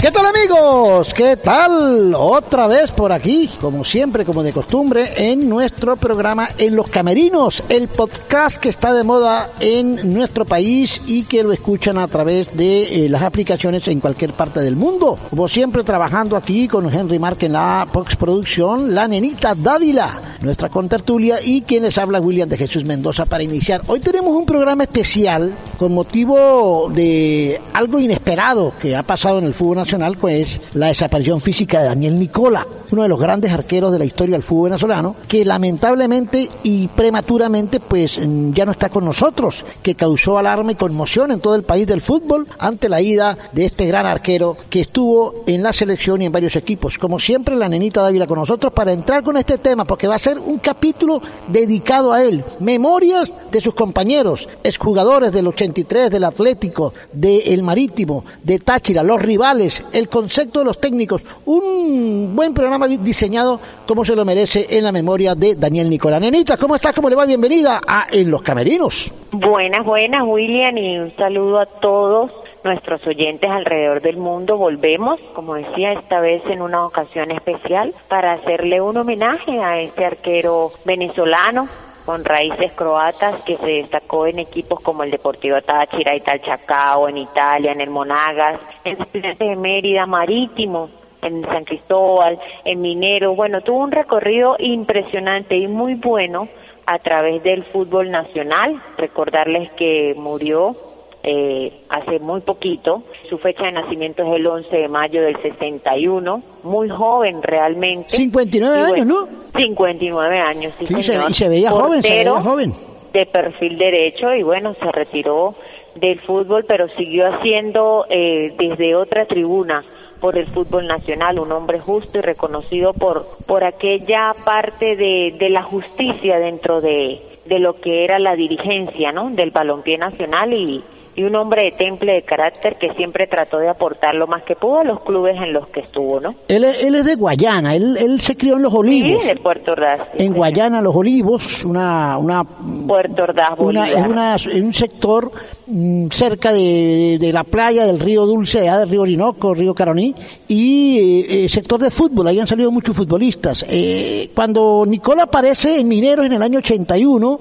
¿Qué tal amigos? ¿Qué tal? Otra vez por aquí, como siempre, como de costumbre, en nuestro programa En los Camerinos, el podcast que está de moda en nuestro país y que lo escuchan a través de eh, las aplicaciones en cualquier parte del mundo. Como siempre, trabajando aquí con Henry Mark en la postproducción, la nenita Dávila, nuestra contertulia y quien les habla William de Jesús Mendoza para iniciar. Hoy tenemos un programa especial con motivo de algo inesperado que ha pasado en el fútbol pues la desaparición física de Daniel Nicola, uno de los grandes arqueros de la historia del fútbol venezolano, que lamentablemente y prematuramente pues ya no está con nosotros, que causó alarma y conmoción en todo el país del fútbol ante la ida de este gran arquero que estuvo en la selección y en varios equipos. Como siempre, la nenita Dávila con nosotros para entrar con este tema, porque va a ser un capítulo dedicado a él. Memorias de sus compañeros, exjugadores del 83, del Atlético, del Marítimo, de Táchira, los rivales, el concepto de los técnicos, un buen programa diseñado como se lo merece en la memoria de Daniel Nicolás. Nenita, ¿cómo estás? ¿Cómo le va? Bienvenida a En los Camerinos. Buenas, buenas, William, y un saludo a todos nuestros oyentes alrededor del mundo. Volvemos, como decía, esta vez en una ocasión especial para hacerle un homenaje a este arquero venezolano con raíces croatas que se destacó en equipos como el Deportivo Táchira y Talchacao, en Italia, en el Monagas, en Estudiantes de Mérida, Marítimo, en San Cristóbal, en Minero. Bueno, tuvo un recorrido impresionante y muy bueno a través del fútbol nacional. Recordarles que murió eh, hace muy poquito. Su fecha de nacimiento es el 11 de mayo del 61, muy joven realmente. 59 años, ¿no? 59 años, sí, y se veía joven, se veía joven. De perfil derecho y bueno, se retiró del fútbol, pero siguió haciendo eh, desde otra tribuna por el fútbol nacional, un hombre justo y reconocido por, por aquella parte de, de la justicia dentro de, de lo que era la dirigencia, ¿no? Del balompié nacional y, y un hombre de temple de carácter que siempre trató de aportar lo más que pudo a los clubes en los que estuvo, ¿no? Él, él es de Guayana, él, él se crió en Los Olivos. Sí, de Puerto Ordaz. en Guayana, Los Olivos, una... una Puerto Ordaz, una, es una, un sector mm, cerca de, de, la playa del río Dulce, del río Orinoco, río Caroní, y eh, eh, sector de fútbol, ahí han salido muchos futbolistas. Eh, cuando Nicola aparece en Mineros en el año 81,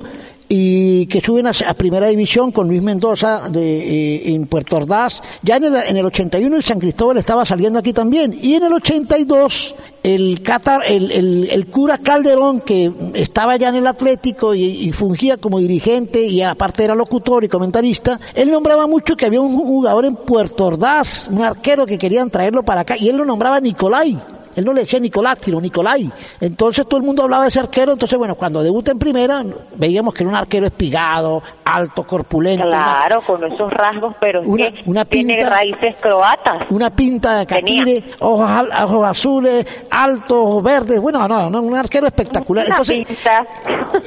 y que suben a, primera división con Luis Mendoza de, eh, en Puerto Ordaz. Ya en el, en el 81 el San Cristóbal estaba saliendo aquí también. Y en el 82 el, Qatar, el, el, el cura Calderón, que estaba ya en el Atlético y, y, fungía como dirigente y aparte era locutor y comentarista, él nombraba mucho que había un jugador en Puerto Ordaz, un arquero que querían traerlo para acá, y él lo nombraba Nicolai. Él no le decía Nicolás, sino Nicolai. Entonces todo el mundo hablaba de ese arquero. Entonces, bueno, cuando debuta en primera, veíamos que era un arquero espigado, alto, corpulento. Claro, con esos rasgos, pero una, es que una pinta, tiene raíces croatas. Una pinta de catire, ojos, ojos, azules, altos, ojos verdes. Bueno, no, no, un arquero espectacular. Una Entonces, pinta.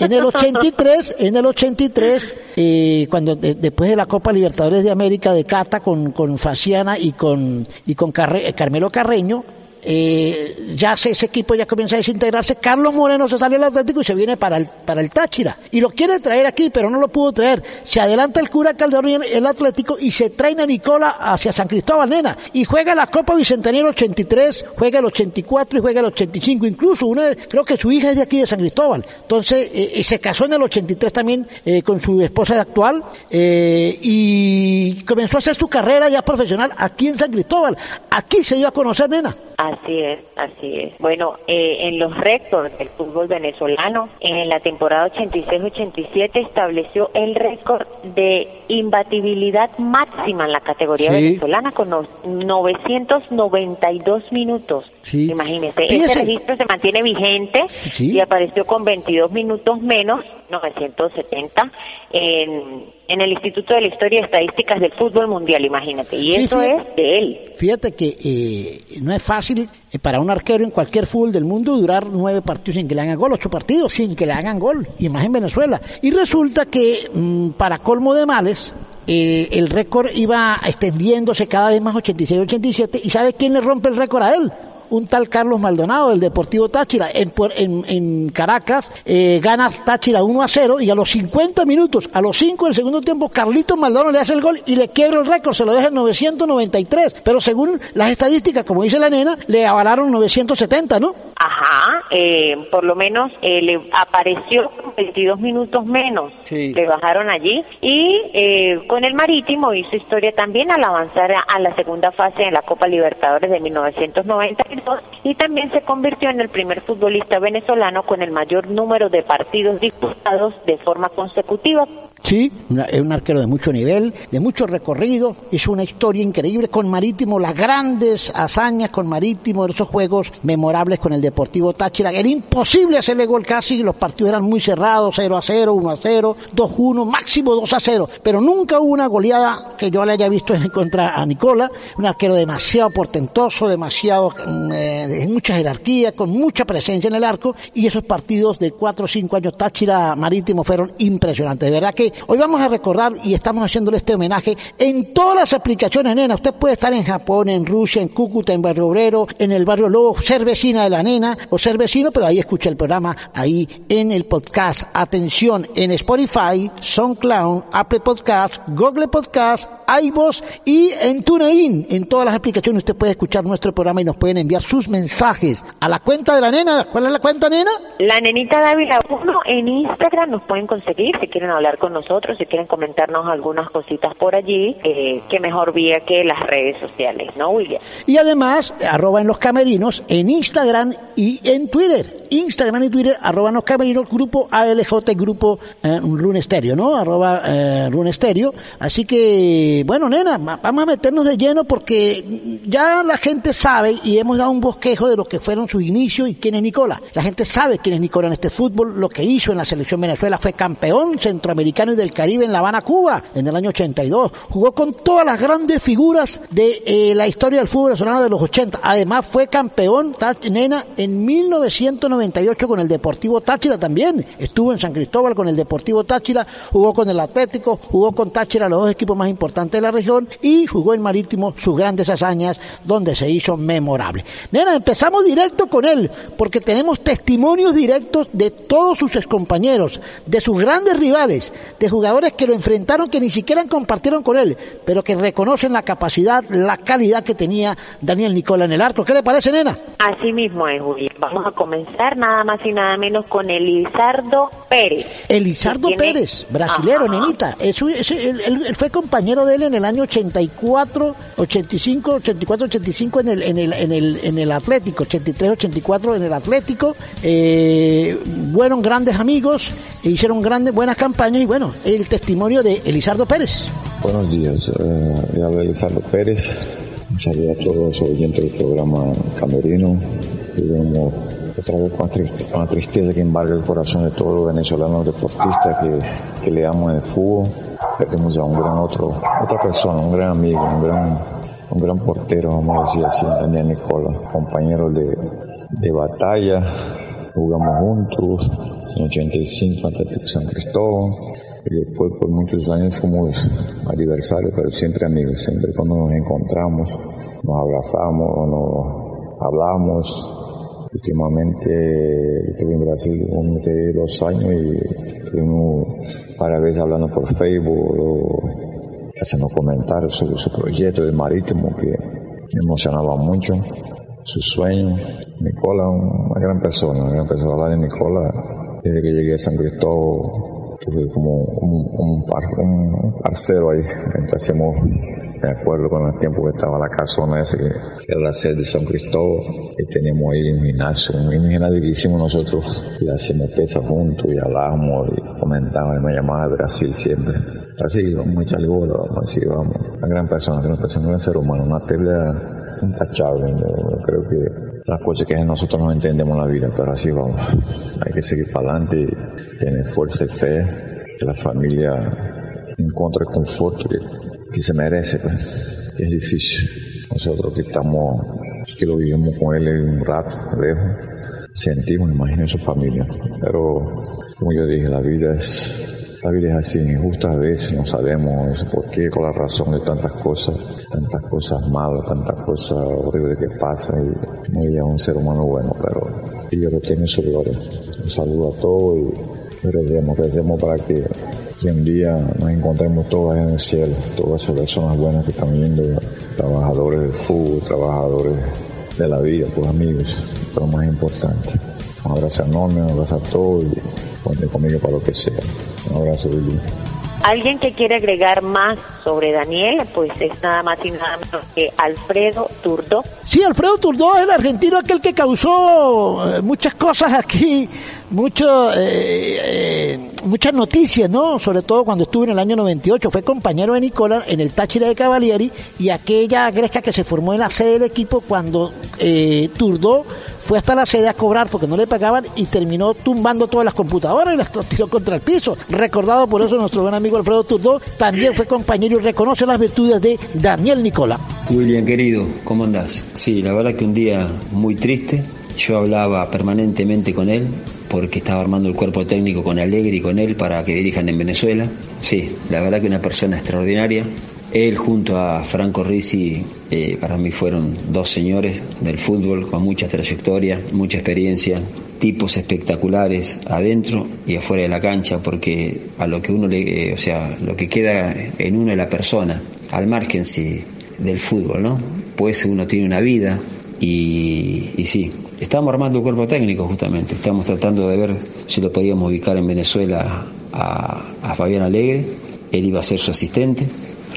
en el 83, en el 83, eh, cuando de, después de la Copa Libertadores de América de Cata con, con Faciana y con, y con Carre, Carmelo Carreño, eh, ya se, ese equipo ya comienza a desintegrarse. Carlos Moreno se sale del Atlético y se viene para el, para el Táchira. Y lo quiere traer aquí, pero no lo pudo traer. Se adelanta el cura Calderón el Atlético y se trae a Nicola hacia San Cristóbal, nena. Y juega la Copa Bicentenario 83, juega el 84 y juega el 85. Incluso una, creo que su hija es de aquí de San Cristóbal. Entonces, eh, se casó en el 83 también eh, con su esposa actual eh, y comenzó a hacer su carrera ya profesional aquí en San Cristóbal. Aquí se dio a conocer, nena. Así es, así es. Bueno, eh, en los récords del fútbol venezolano, en la temporada 86-87 estableció el récord de imbatibilidad máxima en la categoría venezolana con 992 minutos. Sí. Imagínese, ese registro se mantiene vigente y apareció con 22 minutos menos, 970, en, en el Instituto de la Historia y Estadísticas del Fútbol Mundial, imagínate. Y eso es de él. Fíjate que eh, no es fácil eh, para un arquero en cualquier fútbol del mundo durar nueve partidos sin que le hagan gol, ocho partidos sin que le hagan gol, y más en Venezuela. Y resulta que, mm, para colmo de males, eh, el récord iba extendiéndose cada vez más 86-87, ¿y sabe quién le rompe el récord a él? Un tal Carlos Maldonado del Deportivo Táchira. En, en, Caracas, eh, gana Táchira 1 a 0 y a los 50 minutos, a los 5 del segundo tiempo, Carlitos Maldonado le hace el gol y le quiebra el récord, se lo deja en 993, pero según las estadísticas, como dice la nena, le avalaron 970, ¿no? Ajá, eh, por lo menos eh, le apareció 22 minutos menos, le bajaron allí y eh, con el Marítimo hizo historia también al avanzar a la segunda fase en la Copa Libertadores de 1992 y también se convirtió en el primer futbolista venezolano con el mayor número de partidos disputados de forma consecutiva. Sí, es un arquero de mucho nivel, de mucho recorrido, hizo una historia increíble con Marítimo, las grandes hazañas con Marítimo, esos juegos memorables con el Deportivo Táchira. Era imposible hacerle gol casi, los partidos eran muy cerrados, 0 a 0, 1 a 0, 2 a 1, máximo 2 a 0, pero nunca hubo una goleada que yo le haya visto en contra a Nicola, un arquero demasiado portentoso, demasiado mm, eh, mucha jerarquía, con mucha presencia en el arco, y esos partidos de 4 o 5 años Táchira Marítimo fueron impresionantes. De verdad que hoy vamos a recordar y estamos haciéndole este homenaje en todas las aplicaciones, nena. Usted puede estar en Japón, en Rusia, en Cúcuta, en Barrio Obrero, en el Barrio Lobo, ser vecina de la nena o ser vecino, pero ahí escucha el programa, ahí en el podcast. Atención, en Spotify, SoundCloud, Apple Podcast, Google Podcast, iVoox y en TuneIn. En todas las aplicaciones usted puede escuchar nuestro programa y nos pueden enviar sus mensajes a la cuenta de la nena. ¿Cuál es la cuenta, nena? La nenita Dávila 1 en Instagram nos pueden conseguir si quieren hablar con nosotros, si quieren comentarnos algunas cositas por allí, eh, que mejor vía que las redes sociales, ¿no, William? Y además, arroba en los camerinos en Instagram y en Twitter. Instagram y Twitter, arroba en los camerinos, grupo ALJ, grupo eh, ¿no? Arroba eh. Así que, bueno, nena, vamos a meternos de lleno porque ya la gente sabe y hemos dado un bosquejo de lo que fueron sus inicios y quién es Nicola. La gente sabe quién es Nicola en este fútbol, lo que hizo en la selección Venezuela, fue campeón centroamericano y del Caribe en La Habana, Cuba, en el año 82. Jugó con todas las grandes figuras de eh, la historia del fútbol venezolano de los 80. Además fue campeón, nena, en 1998 con el Deportivo Táchira también. Estuvo en San Cristóbal con el Deportivo Táchira, jugó con el Atlético, jugó con Táchira, los dos equipos más importantes de la región, y jugó en Marítimo sus grandes hazañas, donde se hizo memorable. Nena, empezamos directo con él, porque tenemos testimonios directos de todos sus excompañeros, de sus grandes rivales, de jugadores que lo enfrentaron que ni siquiera compartieron con él, pero que reconocen la capacidad, la calidad que tenía Daniel Nicola en el arco. ¿Qué le parece, nena? Así mismo es, Julio. Vamos a comenzar nada más y nada menos con Elizardo Pérez. Elizardo Pérez, brasilero, nenita. él, fue compañero de él en el año 84, 85, 84, 85 en el, en el, en el, en el Atlético, 83, 84 en el Atlético. Eh, fueron grandes amigos, e hicieron grandes, buenas campañas y bueno, el testimonio de Elizardo Pérez. Buenos días, eh, habla Elizardo Pérez. Un saludo a todos los oyentes del programa Camerino. Otra vez con, la tristeza que embarga el corazón de todos los venezolanos deportistas que, que le aman el fútbol. Perdemos a un gran otro, otra persona, un gran amigo, un gran un gran portero, vamos a decir así, Daniel Nicola, compañero de, de batalla, jugamos juntos, en 85 Atlético San Cristóbal, y después por muchos años fuimos adversarios, pero siempre amigos, siempre cuando nos encontramos, nos abrazamos, nos hablamos. Últimamente estuve en Brasil hace dos años y estuvimos varias veces hablando por Facebook haciendo comentarios sobre su proyecto de marítimo que me emocionaba mucho, su sueño. Nicola, una gran persona, una gran persona. Hablar de Nicola, desde que llegué a San Cristóbal, tuve como un, un, un parcero ahí, entonces hacemos de acuerdo con el tiempo que estaba la casona ese que era la sede de San Cristóbal y teníamos ahí un gimnasio, un gimnasio que hicimos nosotros, le hacemos pesas juntos y hablamos y comentamos y me llamaba de Brasil siempre. Brasil, vamos a echarle bola, vamos a vamos, una gran persona, una persona, un ser humano, una tela intachable, yo creo que las cosas que nosotros no entendemos en la vida, pero así vamos, hay que seguir para adelante, tener fuerza y fe, que la familia encuentre el confort que que se merece, pues, es difícil. Nosotros que estamos, que lo vivimos con él un rato, lejos, sentimos, imagino su familia. Pero, como yo dije, la vida es, la vida es así, injusta a veces, no sabemos por qué, con la razón de tantas cosas, tantas cosas malas, tantas cosas horribles que pasan y no hay un ser humano bueno, pero lo tengo su gloria. Un saludo a todos y recemos, recemos para que que un día nos encontremos todas en el cielo, todas esas personas buenas que están viendo, trabajadores del fútbol, trabajadores de la vida, pues amigos, lo más importante. Un abrazo enorme, un abrazo a todos y cuente conmigo para lo que sea. Un abrazo, Billy. Alguien que quiere agregar más sobre Daniel, pues es nada más y nada menos que Alfredo Turdó. Sí, Alfredo Turdó es el argentino aquel que causó eh, muchas cosas aquí, mucho, eh, eh, muchas noticias, ¿no? Sobre todo cuando estuvo en el año 98. Fue compañero de Nicola en el Táchira de Cavalieri y aquella gresca que se formó en la sede del equipo cuando eh, Turdó fue hasta la sede a cobrar porque no le pagaban y terminó tumbando todas las computadoras y las tiró contra el piso. Recordado por eso nuestro buen amigo Alfredo Turdó también fue compañero y reconoce las virtudes de Daniel Nicola. William, querido, ¿cómo andás? Sí, la verdad que un día muy triste. Yo hablaba permanentemente con él porque estaba armando el cuerpo técnico con Alegre y con él para que dirijan en Venezuela. Sí, la verdad que una persona extraordinaria. Él junto a Franco Rizzi eh, para mí fueron dos señores del fútbol con mucha trayectoria, mucha experiencia, tipos espectaculares adentro y afuera de la cancha porque a lo que uno le, eh, o sea, lo que queda en uno es la persona, al margen sí del fútbol, ¿no? Pues uno tiene una vida y, sí, estamos armando un cuerpo técnico justamente, estamos tratando de ver si lo podíamos ubicar en Venezuela a, a Fabián Alegre, él iba a ser su asistente.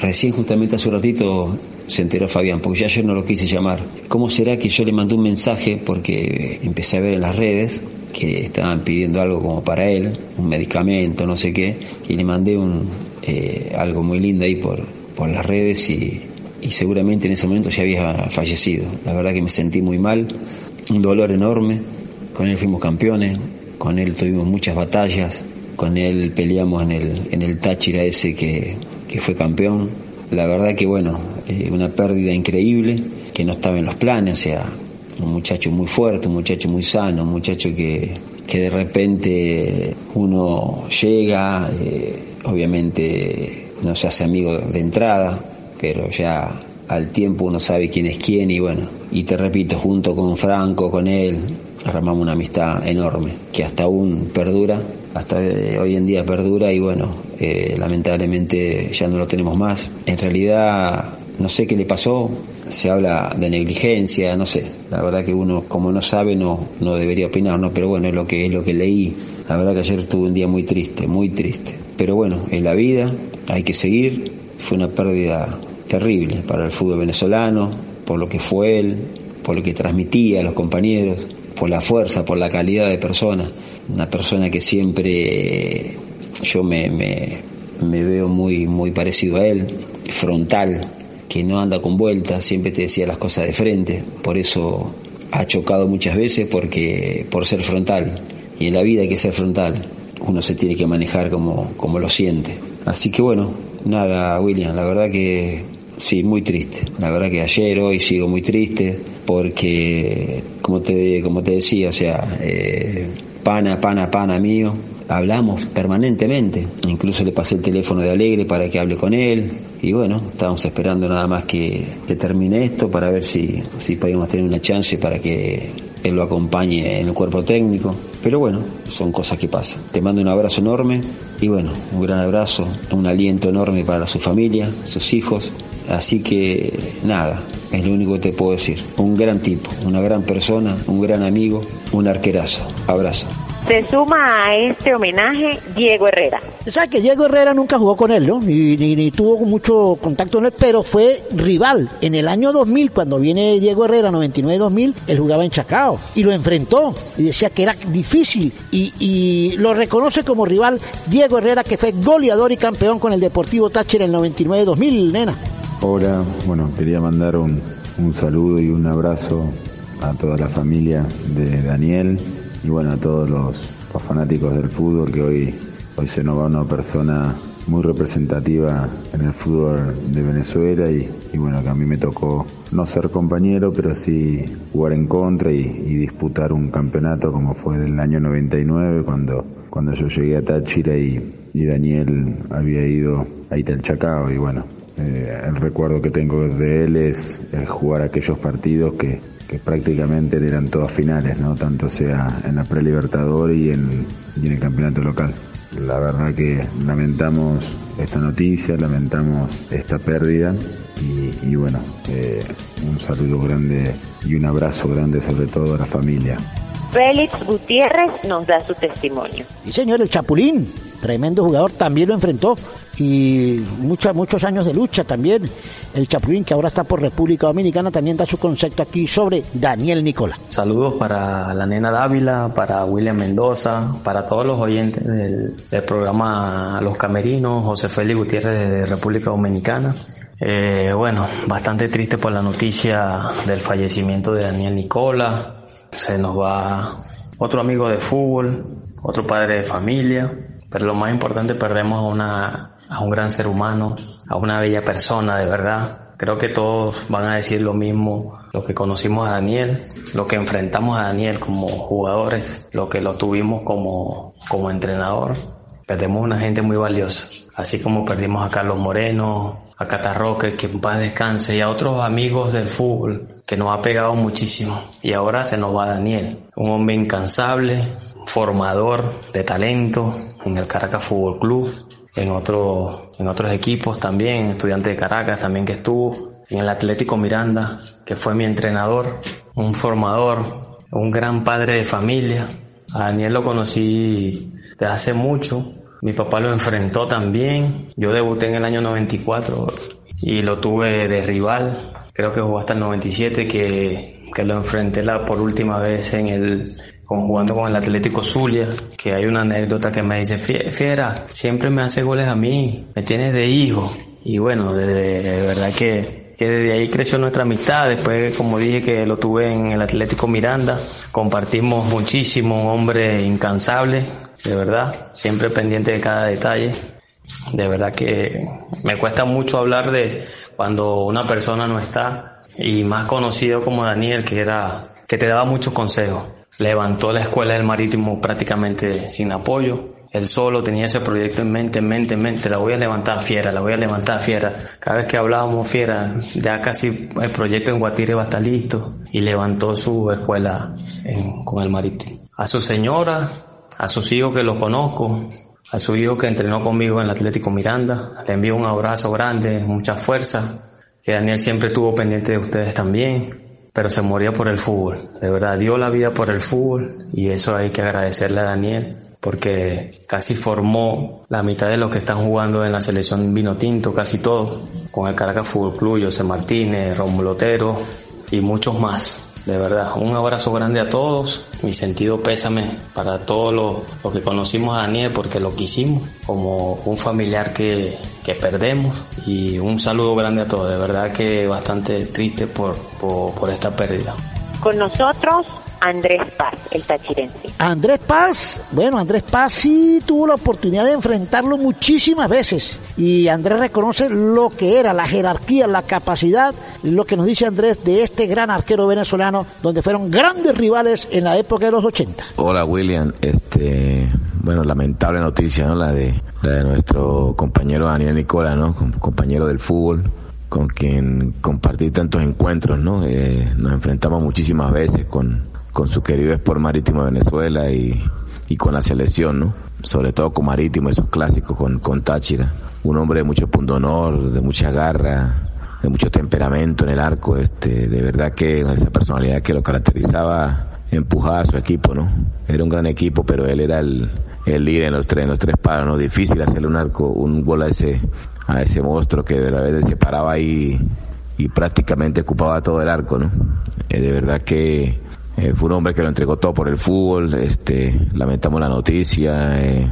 Recién justamente hace un ratito se enteró Fabián, porque ya ayer no lo quise llamar. ¿Cómo será que yo le mandé un mensaje porque empecé a ver en las redes que estaban pidiendo algo como para él, un medicamento, no sé qué, y le mandé un eh, algo muy lindo ahí por, por las redes y, y seguramente en ese momento ya había fallecido. La verdad que me sentí muy mal, un dolor enorme. Con él fuimos campeones, con él tuvimos muchas batallas, con él peleamos en el, en el Táchira ese que, que fue campeón. La verdad que bueno, eh, una pérdida increíble que no estaba en los planes, o sea, un muchacho muy fuerte, un muchacho muy sano, un muchacho que, que de repente uno llega, eh, obviamente no se hace amigo de entrada, pero ya al tiempo uno sabe quién es quién y bueno, y te repito, junto con Franco, con él, armamos una amistad enorme que hasta aún perdura, hasta hoy en día perdura y bueno, eh, lamentablemente ya no lo tenemos más. En realidad no sé qué le pasó, se habla de negligencia, no sé, la verdad que uno como no sabe no, no debería opinar, no, pero bueno, es lo que es lo que leí. La verdad que ayer tuve un día muy triste, muy triste. Pero bueno, es la vida, hay que seguir, fue una pérdida terrible para el fútbol venezolano, por lo que fue él, por lo que transmitía a los compañeros, por la fuerza, por la calidad de persona. Una persona que siempre yo me, me, me veo muy, muy parecido a él, frontal, que no anda con vueltas, siempre te decía las cosas de frente, por eso ha chocado muchas veces porque por ser frontal y en la vida hay que ser frontal, uno se tiene que manejar como, como lo siente. Así que bueno, nada, William, la verdad que sí, muy triste. La verdad que ayer, hoy sigo muy triste porque, como te, como te decía, o sea, eh, pana, pana, pana mío, hablamos permanentemente. Incluso le pasé el teléfono de Alegre para que hable con él. Y bueno, estábamos esperando nada más que, que termine esto para ver si, si podíamos tener una chance para que él lo acompañe en el cuerpo técnico. Pero bueno, son cosas que pasan. Te mando un abrazo enorme y bueno, un gran abrazo, un aliento enorme para su familia, sus hijos. Así que nada, es lo único que te puedo decir. Un gran tipo, una gran persona, un gran amigo, un arquerazo. Abrazo. Se suma a este homenaje Diego Herrera. ¿Sabes que Diego Herrera nunca jugó con él, ¿no? Ni, ni, tuvo mucho contacto con él, pero fue rival. En el año 2000, cuando viene Diego Herrera, 99-2000, él jugaba en Chacao y lo enfrentó y decía que era difícil y, y lo reconoce como rival Diego Herrera, que fue goleador y campeón con el Deportivo Táchira en el 99-2000, nena. Hola, bueno, quería mandar un, un saludo y un abrazo a toda la familia de Daniel y bueno, a todos los, fanáticos del fútbol que hoy, hoy se nos va una persona muy representativa en el fútbol de Venezuela y, bueno, que a mí me tocó no ser compañero, pero sí jugar en contra y, disputar un campeonato como fue del año 99 cuando, cuando yo llegué a Táchira y, Daniel había ido a Italchacao y bueno, eh, el recuerdo que tengo de él es jugar aquellos partidos que, que prácticamente eran todas finales, ¿no? Tanto sea en la pre-libertador y en, y en el campeonato local. La verdad que lamentamos esta noticia, lamentamos esta pérdida y, bueno, eh, un saludo grande y un abrazo grande sobre todo a la familia. Félix Gutiérrez nos da su testimonio. Y señor, el Chapulín, tremendo jugador, también lo enfrentó y muchos muchos años de lucha también. El Chapulín, que ahora está por República Dominicana, también da su concepto aquí sobre Daniel Nicola. Saludos para la nena Dávila, para William Mendoza, para todos los oyentes del, programa Los Camerinos, José Félix Gutiérrez de República Dominicana. Eh, bueno, bastante triste por la noticia del fallecimiento de Daniel Nicola. Se nos va otro amigo de fútbol, otro padre de familia pero lo más importante, perdemos a, una, a un gran ser humano, a una bella persona, de verdad. Creo que todos van a decir lo mismo, lo que conocimos a Daniel, lo que enfrentamos a Daniel como jugadores, lo que lo tuvimos como, como entrenador. Perdemos una gente muy valiosa, así como perdimos a Carlos Moreno, a Catarroque, que en paz descanse, y a otros amigos del fútbol que nos ha pegado muchísimo. Y ahora se nos va Daniel, un hombre incansable, formador de talento en el Caracas Fútbol Club, en, otro, en otros equipos también, estudiante de Caracas también que estuvo, en el Atlético Miranda, que fue mi entrenador, un formador, un gran padre de familia. A Daniel lo conocí desde hace mucho, mi papá lo enfrentó también, yo debuté en el año 94 y lo tuve de rival, creo que jugó hasta el 97 que, que lo enfrenté la, por última vez en el jugando con el Atlético Zulia, que hay una anécdota que me dice, Fiera, siempre me hace goles a mí, me tienes de hijo. Y bueno, de, verdad que, que desde ahí creció nuestra amistad. Después, como dije, que lo tuve en el Atlético Miranda, compartimos muchísimo, un hombre incansable, de verdad, siempre pendiente de cada detalle. De verdad que me cuesta mucho hablar de cuando una persona no está y más conocido como Daniel, que era, que te daba muchos consejos levantó la escuela del marítimo prácticamente sin apoyo. Él solo tenía ese proyecto en mente, en mente, en mente. La voy a levantar fiera, la voy a levantar fiera. Cada vez que hablábamos fiera, ya casi el proyecto en Guatire va a estar listo. Y levantó su escuela con el marítimo. A su señora, a sus hijos que lo conozco, a su hijo que entrenó conmigo en el Atlético Miranda, le envío un abrazo grande, mucha fuerza. Que Daniel siempre estuvo pendiente de ustedes también pero se moría por el fútbol. De verdad, dio la vida por el fútbol y eso hay que agradecerle a Daniel porque casi formó la mitad de los que están jugando en la selección vino tinto, casi todo, con el Caracas Fútbol Club, José Martínez, Romulo Otero y muchos más. De verdad, un abrazo grande a todos. Mi sentido pésame para todos los, que conocimos a Daniel porque lo quisimos como un familiar que, que, perdemos. Y un saludo grande a todos. De verdad que bastante triste por, por, por esta pérdida. Con nosotros Andrés Paz, el tachirense. Andrés Paz, bueno, Andrés Paz sí tuvo la oportunidad de enfrentarlo muchísimas veces y Andrés reconoce lo que era la jerarquía, la capacidad, lo que nos dice Andrés de este gran arquero venezolano, donde fueron grandes rivales en la época de los 80. Hola William, este, bueno, lamentable noticia, ¿no? La de, la de nuestro compañero Daniel Nicola, ¿no? Compañero del fútbol, con quien compartí tantos encuentros, ¿no? Eh, nos enfrentamos muchísimas veces con, con su querido Sport Marítimo de Venezuela y, y con la selección, ¿no? Sobre todo con Marítimo, esos clásicos con, con Táchira. Un hombre de mucho pundonor, de mucha garra, de mucho temperamento en el arco, este, de verdad que esa personalidad que lo caracterizaba empujaba a su equipo, ¿no? Era un gran equipo, pero él era el, el líder en los tres, en los tres palos, ¿no? Difícil hacerle un arco, un gol a ese, a ese monstruo que de verdad se paraba ahí y prácticamente ocupaba todo el arco, ¿no? Eh, de verdad que eh, fue un hombre que lo entregó todo por el fútbol, este, lamentamos la noticia, eh,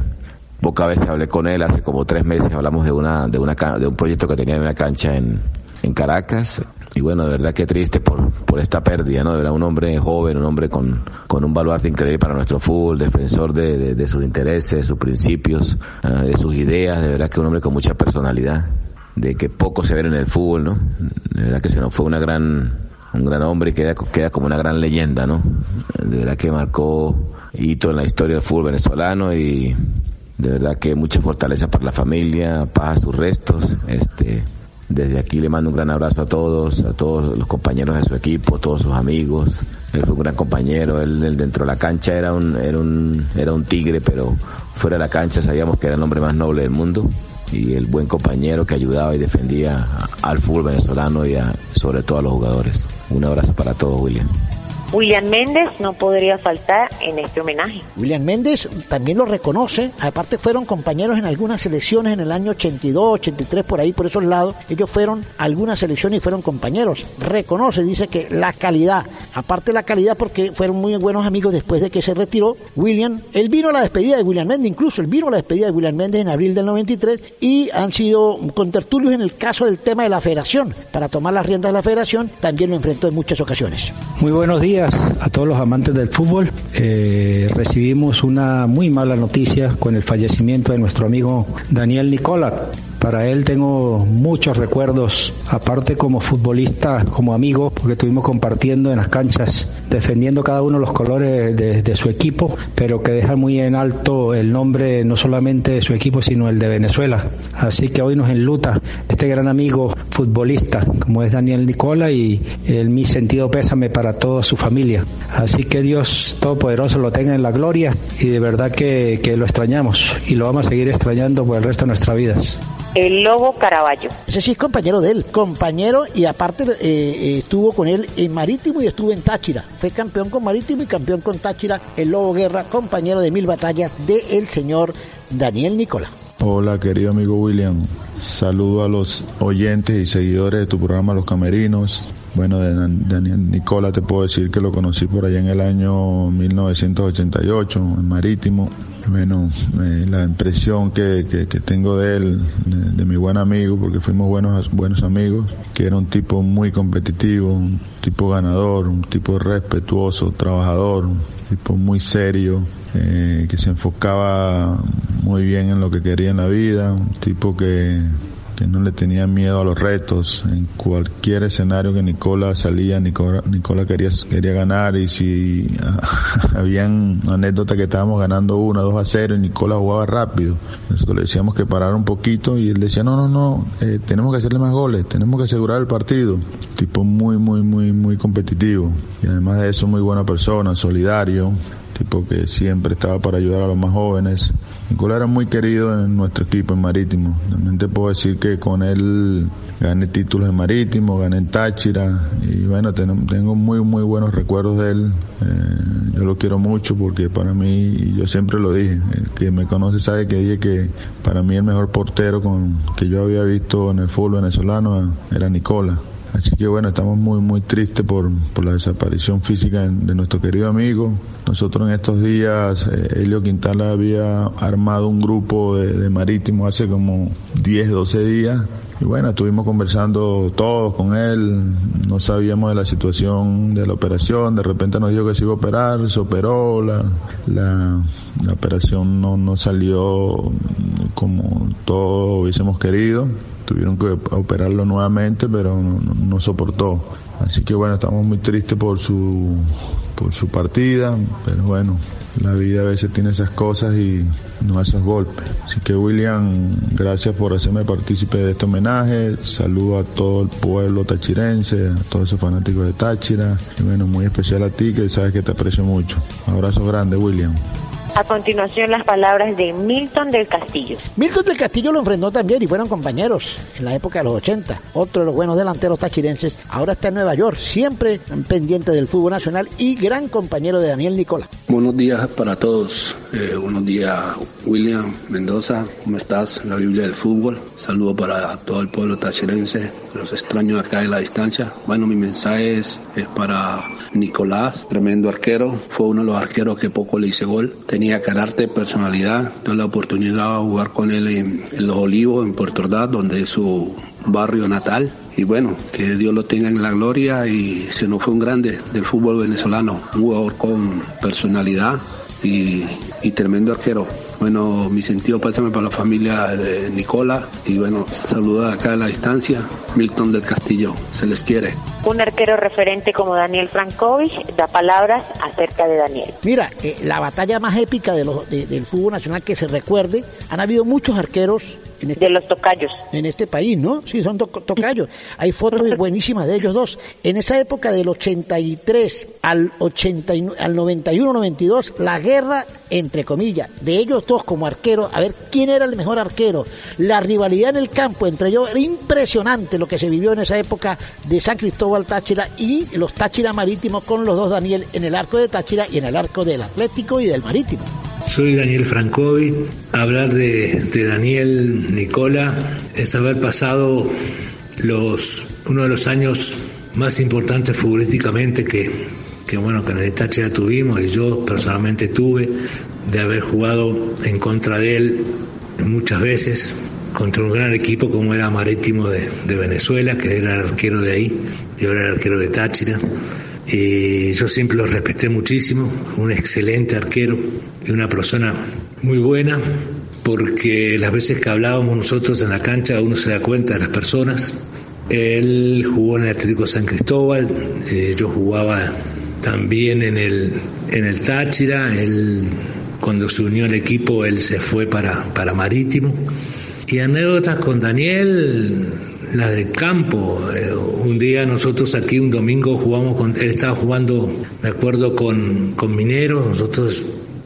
pocas veces hablé con él, hace como tres meses hablamos de una, de una, de un proyecto que tenía en una cancha en, en Caracas, y bueno, de verdad que triste por, por esta pérdida, ¿no? De verdad un hombre joven, un hombre con, con un baluarte increíble para nuestro fútbol, defensor de, de, sus intereses, de sus principios, ah, de sus ideas, de verdad que un hombre con mucha personalidad, de que poco se ve en el fútbol, ¿no? De verdad que se nos fue una gran, un gran hombre y queda, queda como una gran leyenda, ¿no? De verdad que marcó hito en la historia del fútbol venezolano y de verdad que mucha fortaleza para la familia, paz a sus restos, este, desde aquí le mando un gran abrazo a todos, a todos los compañeros de su equipo, a todos sus amigos. Él fue un gran compañero, él, dentro de la cancha era un, era un, era un tigre, pero fuera de la cancha sabíamos que era el hombre más noble del mundo y el buen compañero que ayudaba y defendía al fútbol venezolano y sobre todo a los jugadores. Un abrazo para todos, William. William Méndez no podría faltar en este homenaje. William Méndez también lo reconoce, aparte fueron compañeros en algunas selecciones en el año 82, 83, por ahí, por esos lados, ellos fueron a algunas selecciones y fueron compañeros. Reconoce, dice que la calidad, aparte la calidad porque fueron muy buenos amigos después de que se retiró, William, él vino a la despedida de William Méndez, incluso él vino a la despedida de William Méndez en abril del 93 y han sido contertulios en el caso del tema de la federación. Para tomar las riendas de la federación también lo enfrentó en muchas ocasiones. Muy buenos días a todos los amantes del fútbol. Eh, recibimos una muy mala noticia con el fallecimiento de nuestro amigo Daniel Nicola, para él tengo muchos recuerdos, aparte como futbolista, como amigo, porque estuvimos compartiendo en las canchas, defendiendo cada uno los colores de, su equipo, pero que deja muy en alto el nombre no solamente de su equipo, sino el de Venezuela. Así que hoy nos enluta este gran amigo futbolista, como es Daniel Nicola, y el, mi sentido pésame para toda su familia. Así que Dios Todopoderoso lo tenga en la gloria y de verdad que lo extrañamos y lo vamos a seguir extrañando por el resto de nuestras vidas el Lobo Caraballo. Ese sí es compañero de él, compañero y aparte eh, eh, estuvo con él en Marítimo y estuvo en Táchira. Fue campeón con Marítimo y campeón con Táchira, el Lobo Guerra, compañero de mil batallas de el señor Daniel Nicola. Hola querido amigo William, saludo a los oyentes y seguidores de tu programa Los Camerinos. Bueno, de Daniel Nicola te puedo decir que lo conocí por allá en el año 1988 en Marítimo. Bueno, eh, la impresión que, que, tengo de él, de, mi buen amigo, porque fuimos buenos, buenos amigos, que era un tipo muy competitivo, un tipo ganador, un tipo respetuoso, trabajador, un tipo muy serio, eh, que se enfocaba muy bien en lo que quería en la vida, un tipo que no le tenía miedo a los retos. En cualquier escenario que Nicola salía, Nicola, Nicola quería, quería ganar y si habían anécdotas que estábamos ganando 1, 2 a 0 y Nicola jugaba rápido. Nosotros le decíamos que parara un poquito y él decía, no, no, no, eh, tenemos que hacerle más goles, tenemos que asegurar el partido. Tipo muy, muy, muy, muy competitivo. Y además de eso, muy buena persona, solidario, tipo que siempre estaba para ayudar a los más jóvenes. Nicolás era muy querido en nuestro equipo en Marítimo. También te puedo decir que con él gané títulos en Marítimo, gané en Táchira y bueno, tengo muy muy buenos recuerdos de él. Eh, yo lo quiero mucho porque para mí, y yo siempre lo dije, el que me conoce sabe que dije que para mí el mejor portero con, que yo había visto en el fútbol venezolano era Nicola. Así que bueno, estamos muy, muy tristes por, por la desaparición física de nuestro querido amigo. Nosotros en estos días, eh, Helio Quintana había armado un grupo de, de marítimo hace como 10, 12 días. Y bueno, estuvimos conversando todos con él, no sabíamos de la situación de la operación, de repente nos dijo que se iba a operar, se operó, la, la, la operación no, no salió como todos hubiésemos querido tuvieron que operarlo nuevamente, pero no, soportó. Así que bueno, estamos muy tristes por su, por su partida, pero bueno, la vida a veces tiene esas cosas y no esos golpes. Así que William, gracias por hacerme partícipe de este homenaje. Saludo a todo el pueblo tachirense, a todos esos fanáticos de Táchira. Y bueno, muy especial a ti que sabes que te aprecio mucho. abrazo grande, William. A continuación las palabras de Milton del Castillo. Milton del Castillo lo enfrentó también y fueron compañeros en la época de los 80. Otro de los buenos delanteros tachirenses. Ahora está en Nueva York, siempre pendiente del fútbol nacional y gran compañero de Daniel Nicola. Buenos días para todos. Eh, buenos días, William Mendoza. ¿Cómo estás? La Biblia del fútbol. Saludo para todo el pueblo tachirense. Los extraño acá en la distancia. Bueno, mi mensaje es, es para Nicolás, tremendo arquero. Fue uno de los arqueros que poco le hice gol. Tenía carácter, personalidad. Tuve la oportunidad de jugar con él en, en Los Olivos, en Puerto Ordaz, donde es su barrio natal. Y bueno, que Dios lo tenga en la gloria y se nos fue un grande del fútbol venezolano, un jugador con personalidad y, y tremendo arquero. Bueno, mi sentido pásame para la familia de Nicola y bueno, saluda acá a la distancia, Milton del Castillo, se les quiere. Un arquero referente como Daniel Frankovic da palabras acerca de Daniel. Mira, eh, la batalla más épica de los- de- del fútbol nacional que se recuerde, han habido muchos arqueros este, De los tocayos. en este país, ¿no? Sí, son to- tocayos. Hay fotos buenísimas de ellos dos. En esa época del 83 al, 89 al 91-92, la guerra, entre comillas, de ellos dos como arqueros, a ver quién era el mejor arquero. La rivalidad en el campo entre ellos era impresionante lo que se vivió en esa época de San Cristóbal Táchira y los Táchira Marítimos con los dos Daniel en el arco de Táchira y en el arco del Atlético y del Marítimo. Soy Daniel Francovi. Hablar de, Daniel Nicola es haber pasado los, uno de los años más importantes futbolísticamente que, que bueno, que en el Táchira tuvimos y yo personalmente tuve, de haber jugado en contra de él muchas veces, contra un gran equipo como era Marítimo de, Venezuela, que era arquero de ahí, yo era el arquero de Táchira. Y yo siempre lo respeté muchísimo, un excelente arquero y una persona muy buena, porque las veces que hablábamos nosotros en la cancha uno se da cuenta de las personas. Él jugó en el Atlético San Cristóbal, eh, yo jugaba también en el, en el Táchira, él cuando se unió al equipo él se fue para, para Marítimo. Y anécdotas con Daniel, la del campo. Eh, un día nosotros aquí un domingo jugamos con, él estaba jugando, me acuerdo, con, con Mineros, nosotros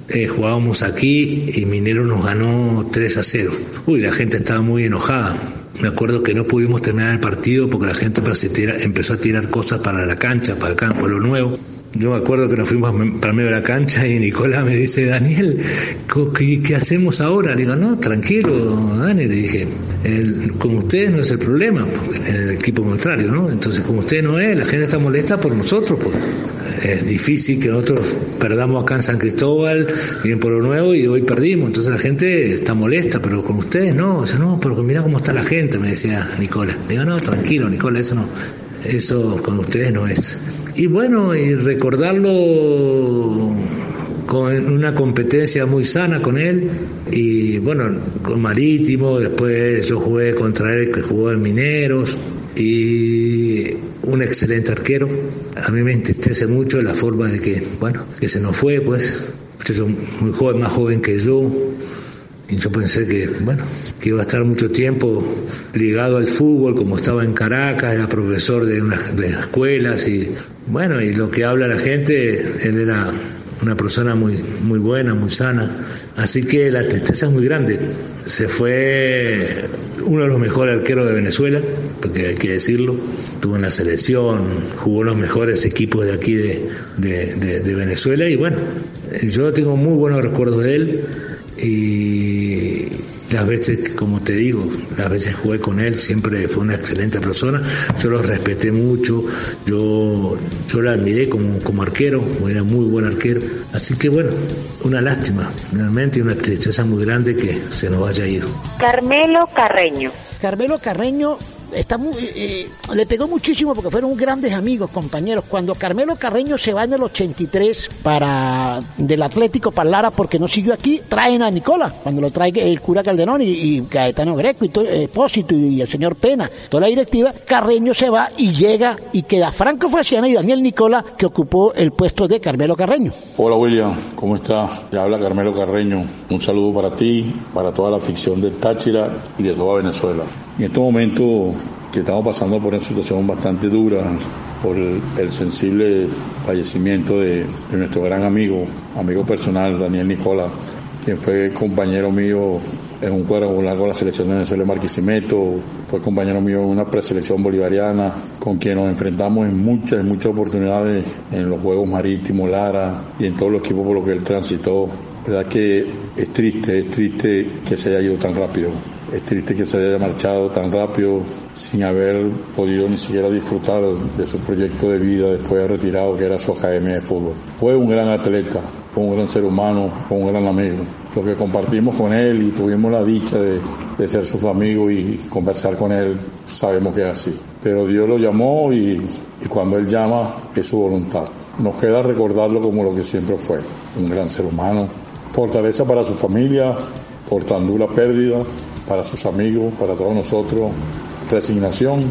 eh, jugábamos aquí y Minero nos ganó 3 a 0. Uy, la gente estaba muy enojada. Me acuerdo que no pudimos terminar el partido porque la gente empezó a tirar- cosas para la cancha, para el campo, lo nuevo. Yo me acuerdo que nos fuimos para medio de la cancha y Nicolás me dice, Daniel, ¿qué, hacemos ahora? Le digo, no, tranquilo, Dani, le dije, el- con ustedes no es el problema, porque en el equipo contrario, ¿no? Entonces, con ustedes no es, la gente está molesta por nosotros, porque es difícil que nosotros perdamos acá en San Cristóbal, bien por lo nuevo, y hoy perdimos, entonces la gente está molesta, pero con ustedes no, o no, pero mira cómo está la gente, me decía Nicolás. Digo, no, tranquilo, Nicolás, eso no, eso con ustedes no es. Y bueno, y recordarlo con una competencia muy sana con él y bueno, con Marítimo, después yo jugué contra él que jugó en Mineros y un excelente arquero. A mí me entristece mucho la forma de que, bueno, que se nos fue, pues, muchacho muy joven, más joven que yo, y yo pensé que, bueno, que iba a estar mucho tiempo ligado al fútbol, como estaba en Caracas, era profesor de unas de escuelas y, bueno, y lo que habla la gente, él era una persona muy, muy buena, muy sana. Así que la tristeza es muy grande. Se fue uno de los mejores arqueros de Venezuela, porque hay que decirlo. Estuvo en la selección, jugó los mejores equipos de aquí de- de- de Venezuela y bueno, yo tengo muy buenos recuerdos de él y las veces, como te digo, las veces jugué con él, siempre fue una excelente persona, yo lo respeté mucho, yo, yo lo admiré como, como arquero, era muy buen arquero, así que bueno, una lástima, realmente una tristeza muy grande que se nos haya ido. Carmelo Carreño. Carmelo Carreño está muy, eh, le pegó muchísimo porque fueron grandes amigos, compañeros. Cuando Carmelo Carreño se va en el 83 para del Atlético para Lara porque no siguió aquí, traen a Nicola, cuando lo trae el cura Calderón y, y Gaetano Greco y todo, eh, y el señor Pena, toda la directiva, Carreño se va y llega y queda Franco Faciana y Daniel Nicola que ocupó el puesto de Carmelo Carreño. Hola William, ¿cómo está? Te habla Carmelo Carreño. Un saludo para ti, para toda la afición del Táchira y de toda Venezuela. En este momento que estamos pasando por una situación bastante dura por el, sensible fallecimiento de, nuestro gran amigo, amigo personal, Daniel Nicola, quien fue compañero mío en un cuadrangular con la selección de Venezuela de Marquisimeto, fue compañero mío en una preselección bolivariana, con quien nos enfrentamos en muchas, muchas oportunidades en los Juegos Marítimos, Lara y en todos los equipos por los que él transitó. verdad que es triste, es triste que se haya ido tan rápido. Es triste que se haya marchado tan rápido sin haber podido ni siquiera disfrutar de su proyecto de vida después de retirado, que era su academia de fútbol. Fue un gran atleta, fue un gran ser humano, fue un gran amigo. Lo que compartimos con él y tuvimos la dicha de, de ser sus amigos y conversar con él, sabemos que es así. Pero Dios lo llamó y, y cuando Él llama es su voluntad. Nos queda recordarlo como lo que siempre fue, un gran ser humano, fortaleza para su familia por tan dura pérdida, para sus amigos, para todos nosotros, resignación,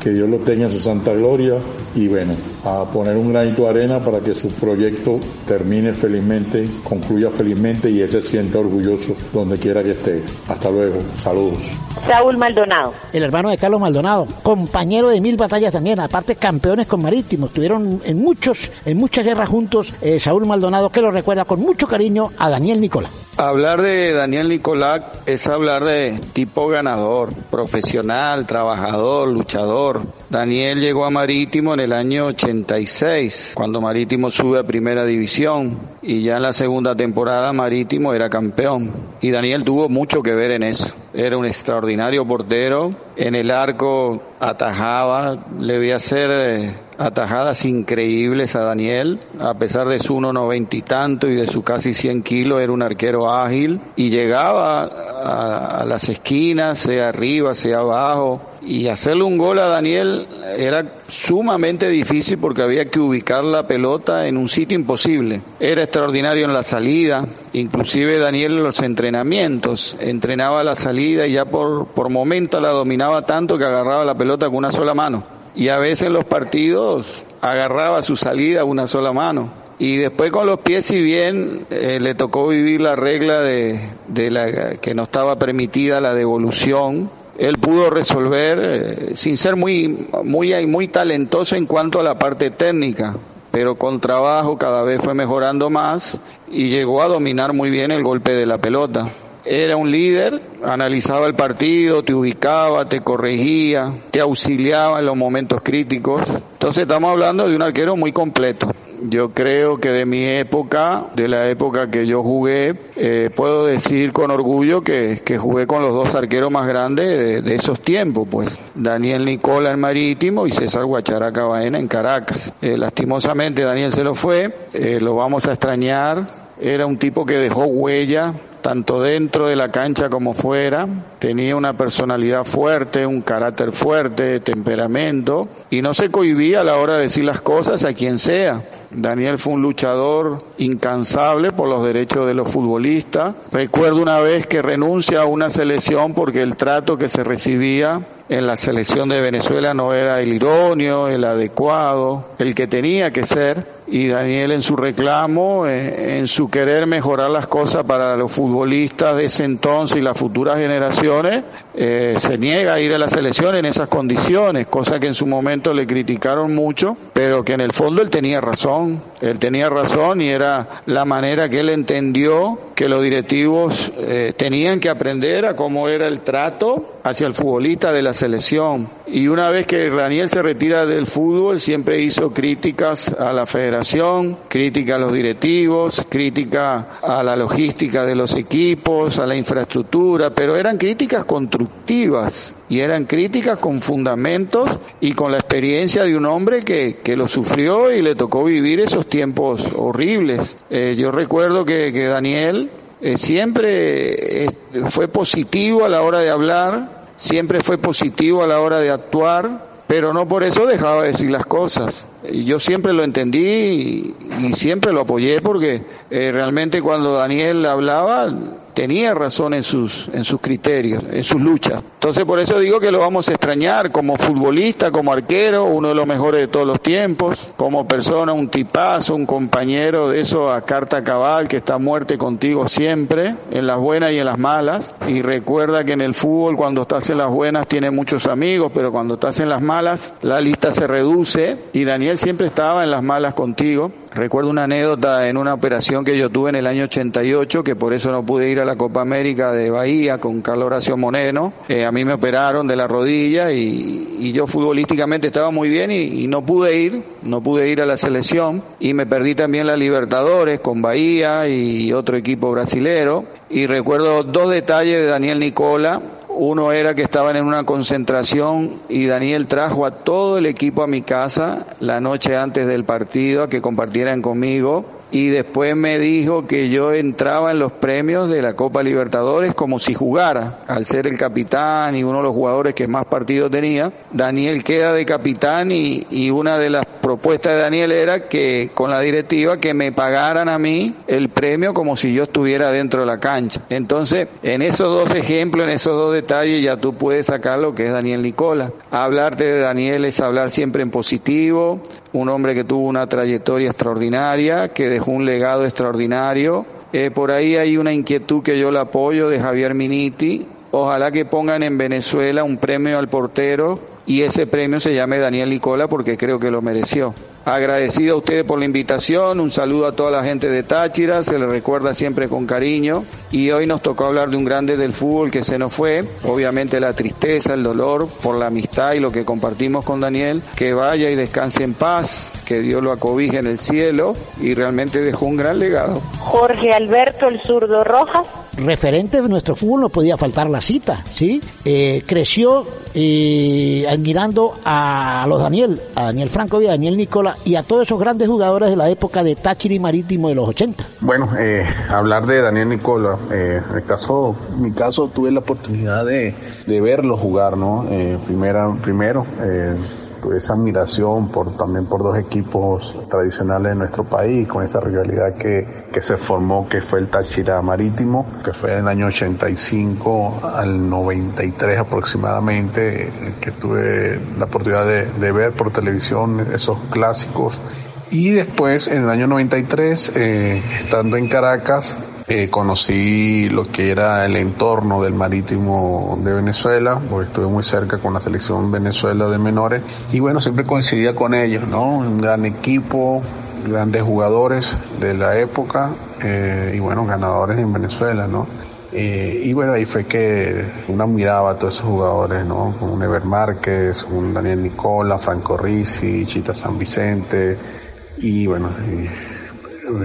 que Dios lo tenga en su santa gloria y bueno, a poner un granito de arena para que su proyecto termine felizmente, concluya felizmente y él se sienta orgulloso donde quiera que esté. Hasta luego, saludos. Saúl Maldonado. El hermano de Carlos Maldonado, compañero de mil batallas también, aparte campeones con Marítimos, estuvieron en muchos, en muchas guerras juntos, eh, Saúl Maldonado que lo recuerda con mucho cariño a Daniel Nicolás. Hablar de Daniel Nicolás es hablar de tipo ganador, profesional, trabajador, luchador. Daniel llegó a Marítimo en el año 86, cuando Marítimo sube a primera división y ya en la segunda temporada Marítimo era campeón. Y Daniel tuvo mucho que ver en eso. Era un extraordinario portero, en el arco atajaba, le a hacer eh, atajadas increíbles a Daniel, a pesar de su 1,90 y tanto y de su casi 100 kilos, era un arquero ágil y llegaba a las esquinas, sea arriba, sea abajo, y hacerle un gol a Daniel era sumamente difícil porque había que ubicar la pelota en un sitio imposible. Era extraordinario en la salida, inclusive Daniel en los entrenamientos, entrenaba la salida y ya por, por momento la dominaba tanto que agarraba la pelota con una sola mano. Y a veces en los partidos agarraba su salida con una sola mano. Y después con los pies, si bien eh, le tocó vivir la regla de, de la que no estaba permitida la devolución, él pudo resolver eh, sin ser muy, muy, muy talentoso en cuanto a la parte técnica, pero con trabajo cada vez fue mejorando más y llegó a dominar muy bien el golpe de la pelota. Era un líder, analizaba el partido, te ubicaba, te corregía, te auxiliaba en los momentos críticos. Entonces estamos hablando de un arquero muy completo. Yo creo que de mi época, de la época que yo jugué, eh, puedo decir con orgullo que, que, jugué con los dos arqueros más grandes de, esos tiempos, pues Daniel Nicola en Marítimo y César Guacharaca Baena en Caracas. Eh, lastimosamente Daniel se lo fue, eh, lo vamos a extrañar. Era un tipo que dejó huella tanto dentro de la cancha como fuera. Tenía una personalidad fuerte, un carácter fuerte, temperamento y no se cohibía a la hora de decir las cosas a quien sea. Daniel fue un luchador incansable por los derechos de los futbolistas. Recuerdo una vez que renuncia a una selección porque el trato que se recibía en la selección de Venezuela no era el idóneo, el adecuado, el que tenía que ser y Daniel en su reclamo, eh, en su querer mejorar las cosas para los futbolistas de ese entonces y las futuras generaciones, eh, se niega a ir a la selección en esas condiciones, cosa que en su momento le criticaron mucho, pero que en el fondo él tenía razón, él tenía razón y era la manera que él entendió que los directivos eh, tenían que aprender a cómo era el trato hacia el futbolista de la selección. Y una vez que Daniel se retira del fútbol, siempre hizo críticas a la federación, crítica a los directivos, crítica a la logística de los equipos, a la infraestructura, pero eran críticas constructivas y eran críticas con fundamentos y con la experiencia de un hombre que, que lo sufrió y le tocó vivir esos tiempos horribles. Eh, yo recuerdo que, que Daniel eh, siempre fue positivo a la hora de hablar, siempre fue positivo a la hora de actuar, pero no por eso dejaba de decir las cosas. Yo siempre lo entendí y, siempre lo apoyé porque eh, realmente cuando Daniel hablaba tenía razón en sus, en sus criterios, en sus luchas. Entonces por eso digo que lo vamos a extrañar como futbolista, como arquero, uno de los mejores de todos los tiempos, como persona, un tipazo, un compañero de eso a carta cabal que está muerte contigo siempre, en las buenas y en las malas. Y recuerda que en el fútbol cuando estás en las buenas tiene muchos amigos, pero cuando estás en las malas la lista se reduce y Daniel siempre estaba en las malas contigo. Recuerdo una anécdota en una operación que yo tuve en el año 88, que por eso no pude ir a la Copa América de Bahía con Carlos Horacio Moreno. Eh, a mí me operaron de la rodilla y, yo futbolísticamente estaba muy bien y, no pude ir, no pude ir a la selección y me perdí también la Libertadores con Bahía y otro equipo brasilero. Y recuerdo dos detalles de Daniel Nicola uno era que estaban en una concentración y Daniel trajo a todo el equipo a mi casa la noche antes del partido a que compartieran conmigo y después me dijo que yo entraba en los premios de la Copa Libertadores como si jugara, al ser el capitán y uno de los jugadores que más partidos tenía. Daniel queda de capitán y, y una de las propuestas de Daniel era que con la directiva que me pagaran a mí el premio como si yo estuviera dentro de la cancha. Entonces, en esos dos ejemplos, en esos dos detalles, ya tú puedes sacar lo que es Daniel Nicola. Hablarte de Daniel es hablar siempre en positivo, un hombre que tuvo una trayectoria extraordinaria, que dejó un legado extraordinario. Eh, por ahí hay una inquietud que yo le apoyo de Javier Miniti. Ojalá que pongan en Venezuela un premio al portero y ese premio se llame Daniel Nicola porque creo que lo mereció. Agradecido a ustedes por la invitación, un saludo a toda la gente de Táchira, se le recuerda siempre con cariño y hoy nos tocó hablar de un grande del fútbol que se nos fue, obviamente la tristeza, el dolor por la amistad y lo que compartimos con Daniel, que vaya y descanse en paz, que Dios lo acobije en el cielo y realmente dejó un gran legado. Jorge Alberto el zurdo Rojas. Referente de nuestro fútbol no podía faltar la cita, ¿sí? Eh, creció y admirando a los Daniel, a Daniel Franco y a Daniel Nicola y a todos esos grandes jugadores de la época de Táchira Marítimo de los 80. Bueno, eh, hablar de Daniel Nicola, eh, en el caso, mi caso tuve la oportunidad de, de verlo jugar, ¿no? Eh, primera, primero, eh, esa admiración por también por dos equipos tradicionales de nuestro país, con esa rivalidad que, que se formó, que fue el Táchira Marítimo, que fue en el año 85 al 93 aproximadamente, que tuve la oportunidad de, de ver por televisión esos clásicos. Y después, en el año 93, eh, estando en Caracas, eh, conocí lo que era el entorno del marítimo de Venezuela, porque estuve muy cerca con la selección Venezuela de menores y bueno, siempre coincidía con ellos, ¿no? Un gran equipo, grandes jugadores de la época eh, y bueno, ganadores en Venezuela, ¿no? Eh, y bueno, ahí fue que uno miraba a todos esos jugadores, ¿no? Como un Ever Márquez, un Daniel Nicola, Franco Risi, Chita San Vicente, y bueno,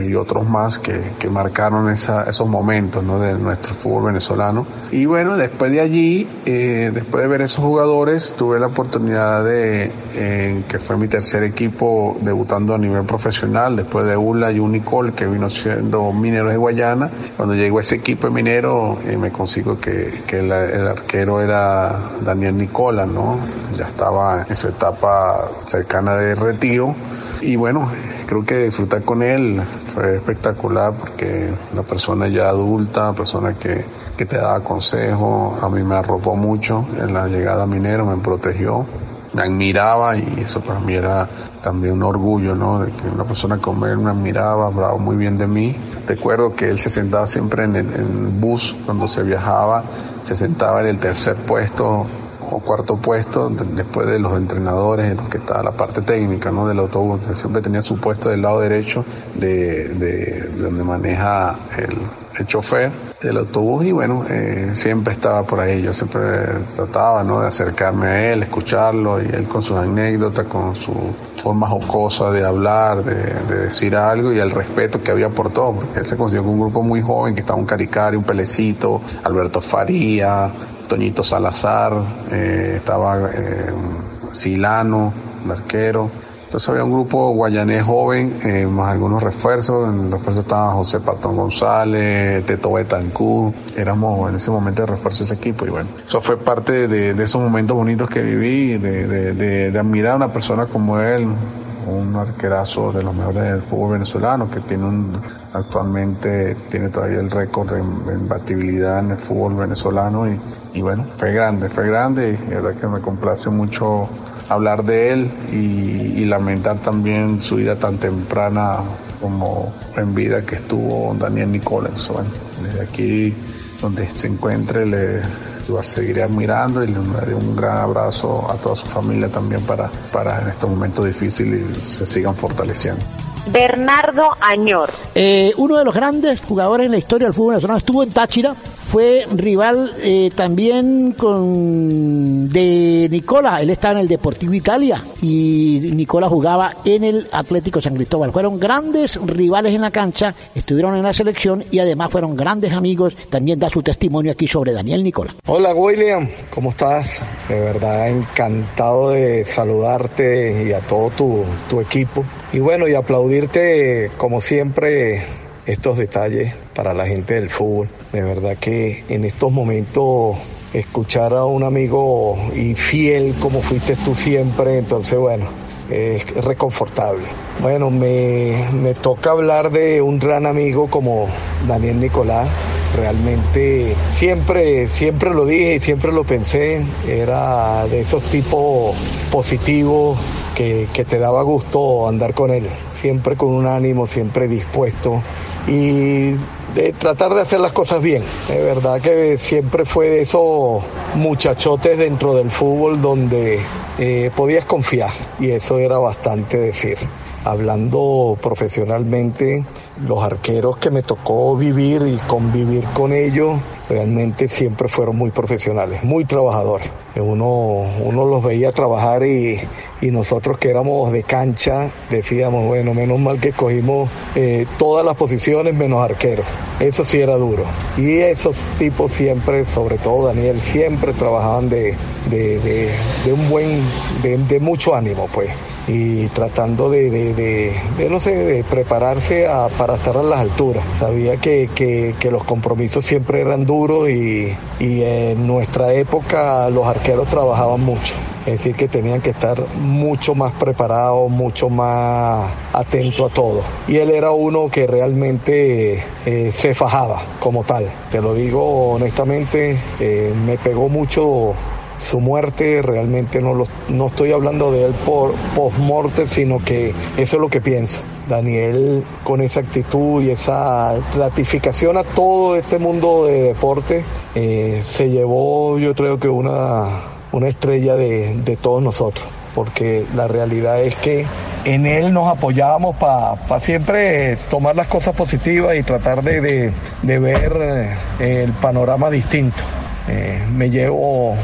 y otros más que, que marcaron esa, esos momentos ¿no? de nuestro fútbol venezolano. Y bueno, después de allí, eh, después de ver esos jugadores, tuve la oportunidad de, en que fue mi tercer equipo debutando a nivel profesional, después de Ula y Unicol, que vino siendo Mineros de Guayana. Cuando llegó ese equipo de Minero, eh, me consigo que, que el, arquero era Daniel Nicola, ¿no? Ya estaba en su etapa cercana de retiro. Y bueno, creo que disfrutar con él fue espectacular porque una persona ya adulta, persona que, que te daba consejos, a mí me arropó mucho en la llegada a Minero, me protegió, admiraba y eso para mí era también un orgullo, ¿no? De que una persona como él me admiraba, hablaba muy bien de mí. Recuerdo que él se sentaba siempre en el, en el bus cuando se viajaba, se sentaba en el tercer puesto o cuarto puesto después de los entrenadores en los que estaba la parte técnica ¿no? del autobús. Siempre tenía su puesto del lado derecho de, de, de donde maneja el, el, chofer del autobús y bueno, eh, siempre estaba por ahí. Yo siempre trataba ¿no? de acercarme a él, escucharlo y él con sus anécdotas, con su forma jocosa de hablar, de, de decir algo y el respeto que había por todo, porque él se consiguió con un grupo muy joven que estaba un Caricari, un Pelecito, Alberto Faría, Toñito Salazar, eh, estaba eh, Silano, el arquero. Entonces había un grupo guayanés joven, eh, más algunos refuerzos. En el refuerzo estaba José Patón González, Teto Betancur. Éramos en ese momento de refuerzo ese equipo. Y bueno, eso fue parte de, esos momentos bonitos que viví, de, admirar a una persona como él, un arquerazo de los mejores del fútbol venezolano, que tiene un, actualmente tiene todavía el récord de, batibilidad en el fútbol venezolano y, y, bueno, fue grande, fue grande y la verdad que me complace mucho hablar de él y, lamentar también su vida tan temprana como en vida que estuvo Daniel Nicolás. Bueno, desde aquí donde se encuentre le lo seguiré admirando y le daré un gran abrazo a toda su familia también para, para en estos momentos difíciles se sigan fortaleciendo. Bernardo Añor. Eh, uno de los grandes jugadores en la historia del fútbol nacional estuvo en Táchira, fue rival eh, también con de Nicola, él estaba en el Deportivo Italia y Nicola jugaba en el Atlético San Cristóbal. Fueron grandes rivales en la cancha, estuvieron en la selección y además fueron grandes amigos. También da su testimonio aquí sobre Daniel Nicola. Hola William, ¿cómo estás? De verdad encantado de saludarte y a todo tu, tu equipo. Y bueno, y aplaudirte como siempre estos detalles para la gente del fútbol. De verdad que en estos momentos escuchar a un amigo y fiel como fuiste tú siempre, entonces bueno, es reconfortable. Bueno, me, me toca hablar de un gran amigo como Daniel Nicolás. Realmente siempre, siempre lo dije y siempre lo pensé. Era de esos tipos positivos que, que te daba gusto andar con él. Siempre con un ánimo, siempre dispuesto y de tratar de hacer las cosas bien. De verdad que siempre fue de esos muchachotes dentro del fútbol donde eh, podías confiar y eso era bastante decir. Hablando profesionalmente, los arqueros que me tocó vivir y convivir con ellos realmente siempre fueron muy profesionales, muy trabajadores. Uno, uno los veía trabajar y, y nosotros que éramos de cancha decíamos, bueno, menos mal que escogimos eh, todas las posiciones menos arqueros. Eso sí era duro. Y esos tipos siempre, sobre todo Daniel, siempre trabajaban de, de, de, de un buen, de mucho ánimo, pues y tratando de, de, de, no sé, prepararse a, para estar a las alturas. Sabía que, que, que, los compromisos siempre eran duros y, y en nuestra época los arqueros trabajaban mucho. Es decir, que tenían que estar mucho más preparados, mucho más atentos a todo. Y él era uno que realmente eh, se fajaba como tal. Te lo digo honestamente, eh, me pegó mucho su muerte realmente no, lo, no estoy hablando de él por post-morte, sino que eso es lo que pienso. Daniel con esa actitud y esa ratificación a todo este mundo de deporte eh, se llevó yo creo que una, una estrella de, de todos nosotros porque la realidad es que en él nos apoyábamos para pa siempre tomar las cosas positivas y tratar de, de, de ver eh, el panorama distinto. Eh, me llevo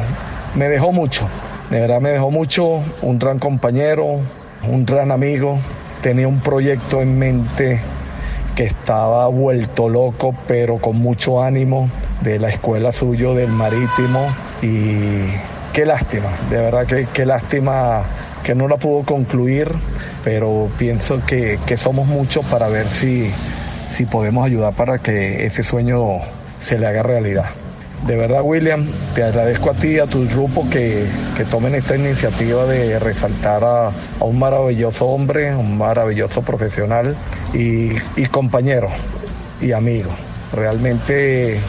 me dejó mucho, de verdad me dejó mucho, un gran compañero, un gran amigo, tenía un proyecto en mente que estaba vuelto loco, pero con mucho ánimo de la escuela suyo del marítimo. Y qué lástima, de verdad que qué lástima que no la pudo concluir, pero pienso que, que somos muchos para ver si, si podemos ayudar para que ese sueño se le haga realidad. De verdad, William, te agradezco a ti y a tu grupo que, que tomen esta iniciativa de resaltar a, a, un maravilloso hombre, un maravilloso profesional y, y compañero y amigo. Realmente,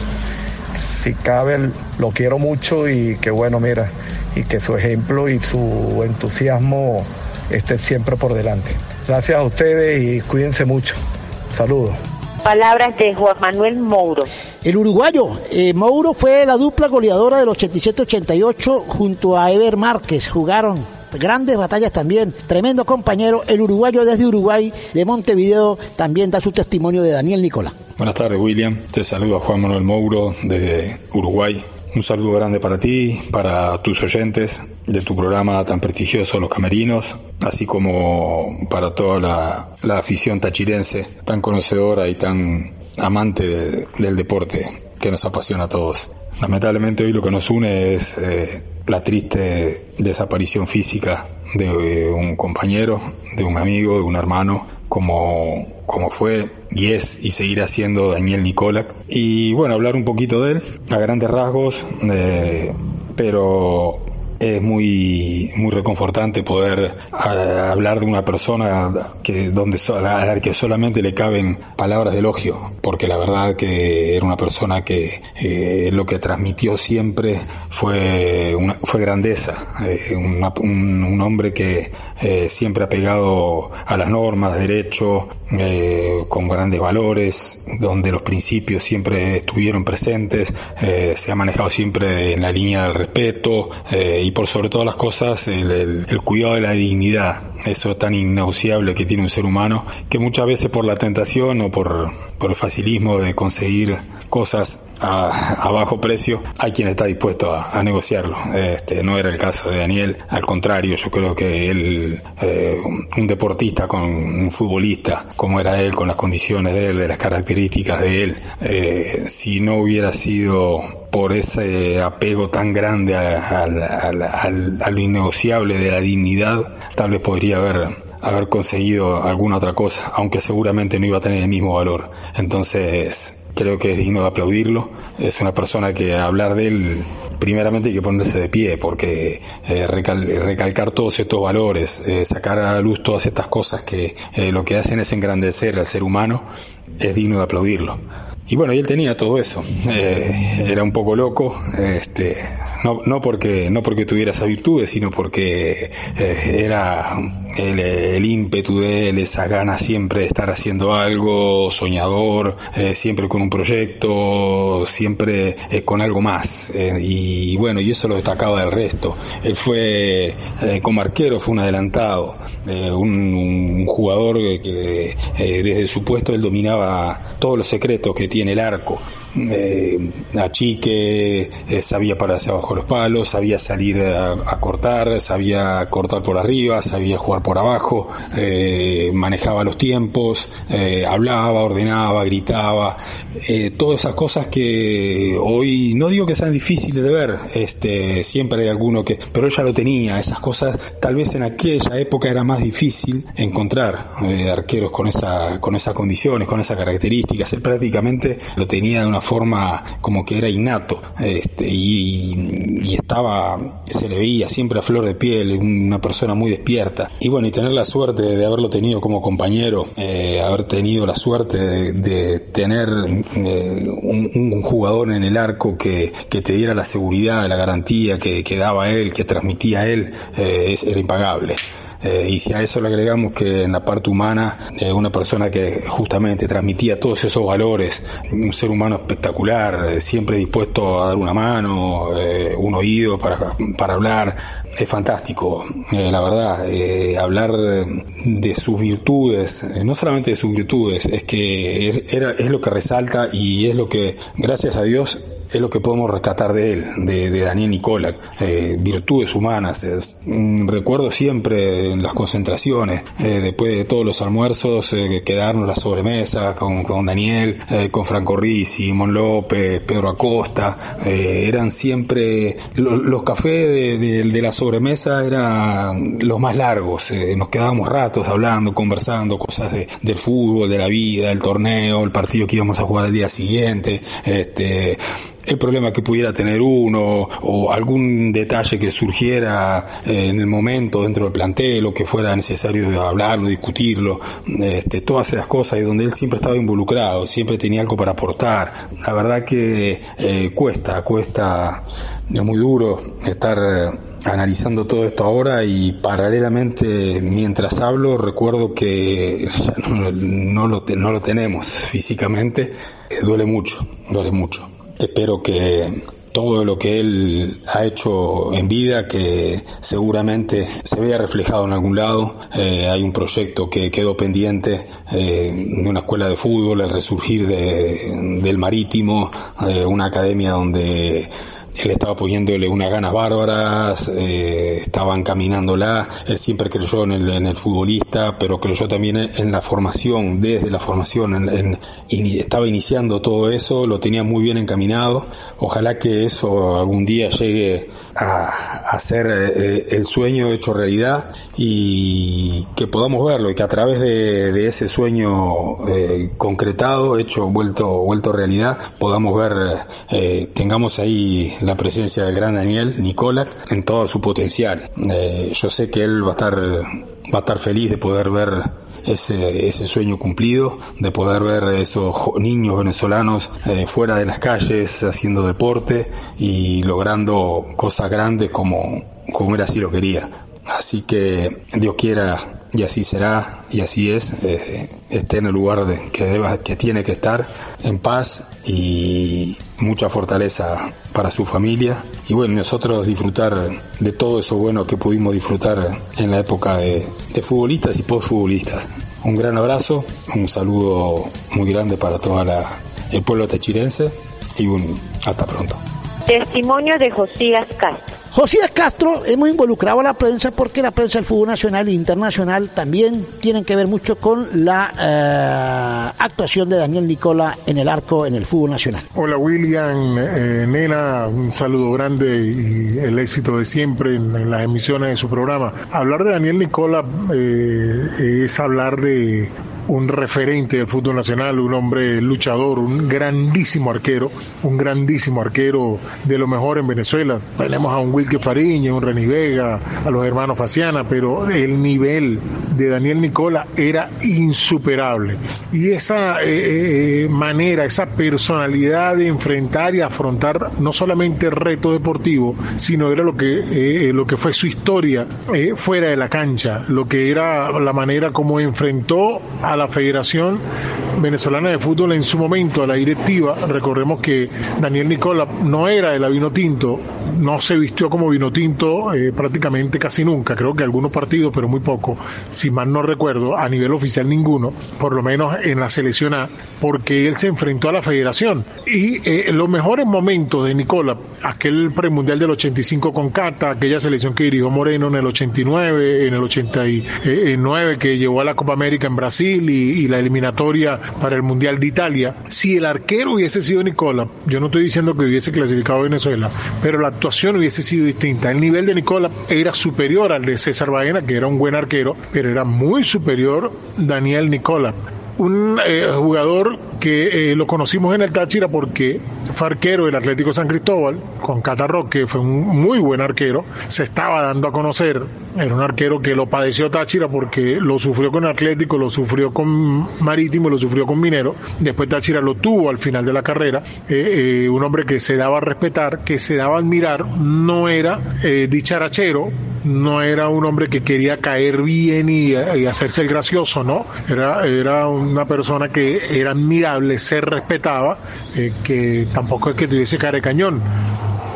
si cabe, lo quiero mucho y que bueno, mira, y que su ejemplo y su entusiasmo esté siempre por delante. Gracias a ustedes y cuídense mucho. Saludos. Palabras de Juan Manuel Mouro. El uruguayo, eh, Mouro fue la dupla goleadora del 87-88 junto a Ever Márquez. Jugaron grandes batallas también. Tremendo compañero. El uruguayo desde Uruguay, de Montevideo, también da su testimonio de Daniel Nicola. Buenas tardes, William. Te saludo a Juan Manuel Mouro desde Uruguay. Un saludo grande para ti, para tus oyentes de tu programa tan prestigioso Los Camerinos, así como para toda la, afición tachirense tan conocedora y tan amante de, del deporte que nos apasiona a todos. Lamentablemente hoy lo que nos une es eh, la triste desaparición física de un compañero, de un amigo, de un hermano, como, como fue y es y seguirá siendo Daniel Nicolak. Y bueno, hablar un poquito de él, a grandes rasgos, eh, pero es muy, muy reconfortante poder hablar de una persona que, donde, a la que solamente le caben palabras de elogio, porque la verdad que era una persona que eh, lo que transmitió siempre fue, una, fue grandeza, eh, un, un, hombre que eh, siempre ha pegado a las normas, derecho, con grandes valores, donde los principios siempre estuvieron presentes, se ha manejado siempre en la línea del respeto eh, y por sobre todas las cosas el, el, cuidado de la dignidad, eso tan innegociable que tiene un ser humano, que muchas veces por la tentación o por, por el facilismo de conseguir cosas a, bajo precio, hay quien está dispuesto a, negociarlo. Este, no era el caso de Daniel, al contrario, yo creo que él, eh, un deportista con un futbolista, como era él, con las condiciones de él, de las características de él, eh, si no hubiera sido por ese apego tan grande a, a innegociable de la dignidad, tal vez podría haber haber conseguido alguna otra cosa, aunque seguramente no iba a tener el mismo valor. Entonces, creo que es digno de aplaudirlo. Es una persona que hablar de él, primeramente hay que ponerse de pie, porque eh, recalcar todos estos valores, eh, sacar a la luz todas estas cosas que eh, lo que hacen es engrandecer al ser humano, es digno de aplaudirlo. Y bueno, y él tenía todo eso. Eh, era un poco loco, este, no, no, porque, no porque tuviera esas virtudes, sino porque eh, era el, ímpetu de él, esa ganas siempre de estar haciendo algo, soñador, eh, siempre con un proyecto, siempre con algo más. Eh, y, bueno, y eso lo destacaba del resto. Él fue, como arquero, fue un adelantado, un, un, jugador que desde su puesto él dominaba todos los secretos que tiene el arco. Eh, achique, eh, sabía pararse abajo los palos, sabía salir a, cortar, sabía cortar por arriba, sabía jugar por abajo, eh, manejaba los tiempos, eh, hablaba, ordenaba, gritaba, eh, todas esas cosas que hoy no digo que sean difíciles de ver, este, siempre hay alguno que, pero ella lo tenía, esas cosas tal vez en aquella época era más difícil encontrar arqueros con esa, con esas condiciones, con esas características, él prácticamente lo tenía de una forma como que era innato este, y, estaba, se le veía siempre a flor de piel, una persona muy despierta. Y bueno, y tener la suerte de haberlo tenido como compañero, eh, haber tenido la suerte de, tener eh, un, jugador en el arco que, que, te diera la seguridad, la garantía que, que daba él, que transmitía él, eh, era impagable. Eh, y si a eso le agregamos que en la parte humana, eh, una persona que justamente transmitía todos esos valores, un ser humano espectacular, eh, siempre dispuesto a dar una mano, un oído para, para hablar, es fantástico, la verdad, hablar de sus virtudes, no solamente de sus virtudes, es que era, es lo que resalta y es lo que, gracias a Dios, es lo que podemos rescatar de él, de, de Daniel Nicola, virtudes humanas. Mm, recuerdo siempre en las concentraciones, eh, después de todos los almuerzos, eh, quedarnos la sobremesa con, Daniel, eh, con Franco Rizzi, Simón López, Pedro Acosta, eh, eran siempre, lo, los cafés de, de, la sobremesa eran los más largos, nos quedábamos ratos hablando, conversando cosas de, del fútbol, de la vida, el torneo, el partido que íbamos a jugar al día siguiente, este, el problema que pudiera tener uno o algún detalle que surgiera eh, en el momento dentro del plantel o que fuera necesario hablarlo, discutirlo, este, todas esas cosas y donde él siempre estaba involucrado, siempre tenía algo para aportar. La verdad que eh, cuesta, cuesta, es muy duro estar eh, analizando todo esto ahora y paralelamente mientras hablo recuerdo que no, no, lo, no lo tenemos físicamente, duele mucho, duele mucho. Espero que todo lo que él ha hecho en vida, que seguramente se vea reflejado en algún lado. Eh, hay un proyecto que quedó pendiente eh, de una escuela de fútbol, el resurgir de, del marítimo, eh, una academia donde él estaba poniéndole unas ganas bárbaras, eh, estaba encaminándola, él siempre creyó en el, en el futbolista, pero creyó también en, la formación, desde la formación, en, en, estaba iniciando todo eso, lo tenía muy bien encaminado, ojalá que eso algún día llegue a, hacer eh, el sueño hecho realidad y que podamos verlo y que a través de, ese sueño eh, concretado, hecho, vuelto, vuelto realidad, podamos ver, eh, tengamos ahí la presencia del gran Daniel Nicola en todo su potencial. yo sé que él va a estar, va a estar feliz de poder ver ese, ese sueño cumplido de poder ver esos niños venezolanos eh, fuera de las calles haciendo deporte y logrando cosas grandes como, como él así lo quería. Así que Dios quiera y así será y así es, eh, esté en el lugar de, que, deba, que tiene que estar, en paz y mucha fortaleza para su familia. Y bueno, nosotros disfrutar de todo eso bueno que pudimos disfrutar en la época de, futbolistas y postfutbolistas. Un gran abrazo, un saludo muy grande para todo el pueblo techirense y un, hasta pronto. Testimonio de Josías Castro. Josías Castro, hemos involucrado a la prensa porque la prensa del fútbol nacional e internacional también tienen que ver mucho con la eh, actuación de Daniel Nicola en el arco en el fútbol nacional. Hola William, eh, Nena, un saludo grande y el éxito de siempre en, las emisiones de su programa. Hablar de Daniel Nicola eh, es hablar de un referente del fútbol nacional, un hombre luchador, un grandísimo arquero, un grandísimo arquero de lo mejor en Venezuela. Tenemos a un Wilke Fariña, un Reni Vega, a los hermanos Faciana, pero el nivel de Daniel Nicola era insuperable. Y esa eh, eh, manera, esa personalidad de enfrentar y afrontar no solamente el reto deportivo, sino era lo que, eh, lo que fue su historia fuera de la cancha, lo que era la manera como enfrentó a la Federación Venezolana de Fútbol en su momento, a la directiva. Recordemos que Daniel Nicola no era de la vino tinto, no se vistió como vino tinto eh, prácticamente casi nunca, creo que algunos partidos, pero muy poco, si mal no recuerdo, a nivel oficial ninguno, por lo menos en la selección A, porque él se enfrentó a la Federación. Y eh, los mejores momentos de Nicola, aquel premundial del 85 con Cata, aquella selección que dirigió Moreno en el 89, en el 89 que llevó a la Copa América en Brasil, y, la eliminatoria para el Mundial de Italia, si el arquero hubiese sido Nicola, yo no estoy diciendo que hubiese clasificado a Venezuela, pero la actuación hubiese sido distinta. El nivel de Nicola era superior al de César Baena, que era un buen arquero, pero era muy superior Daniel Nicola un eh, jugador que eh, lo conocimos en el Táchira porque fue arquero del Atlético San Cristóbal, con Catarro, que fue un muy buen arquero, se estaba dando a conocer, era un arquero que lo padeció Táchira porque lo sufrió con Atlético, lo sufrió con Marítimo, lo sufrió con Minero, después Táchira lo tuvo al final de la carrera, eh, un hombre que se daba a respetar, que se daba a admirar, no era dicharachero, no era un hombre que quería caer bien y, hacerse el gracioso, ¿no? Era, era una persona que era admirable, se respetaba, eh, que tampoco es que tuviese cara de cañón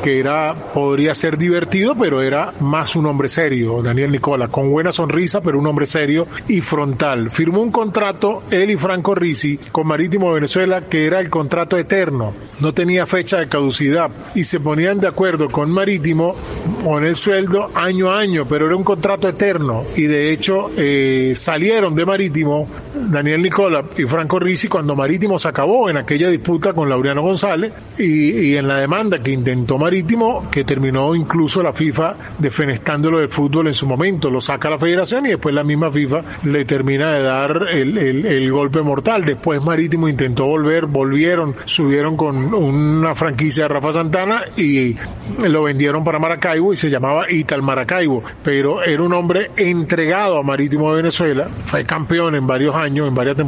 que era, podría ser divertido, pero era más un hombre serio, Daniel Nicola, con buena sonrisa, pero un hombre serio y frontal. Firmó un contrato, él y Franco Risi, con Marítimo Venezuela, que era el contrato eterno, no tenía fecha de caducidad, y se ponían de acuerdo con Marítimo con el sueldo año a año, pero era un contrato eterno, y de hecho eh, salieron de Marítimo Daniel Nicola y Franco Risi cuando Marítimo se acabó en aquella disputa con Laureano González y, y en la demanda que intentó Marítimo que terminó incluso la FIFA defenestándolo del fútbol en su momento. Lo saca la federación y después la misma FIFA le termina de dar el, el, golpe mortal. Después Marítimo intentó volver, volvieron, subieron con una franquicia de Rafa Santana y lo vendieron para Maracaibo y se llamaba Ital Maracaibo. Pero era un hombre entregado a Marítimo de Venezuela, fue campeón en varios años, en varias temporadas,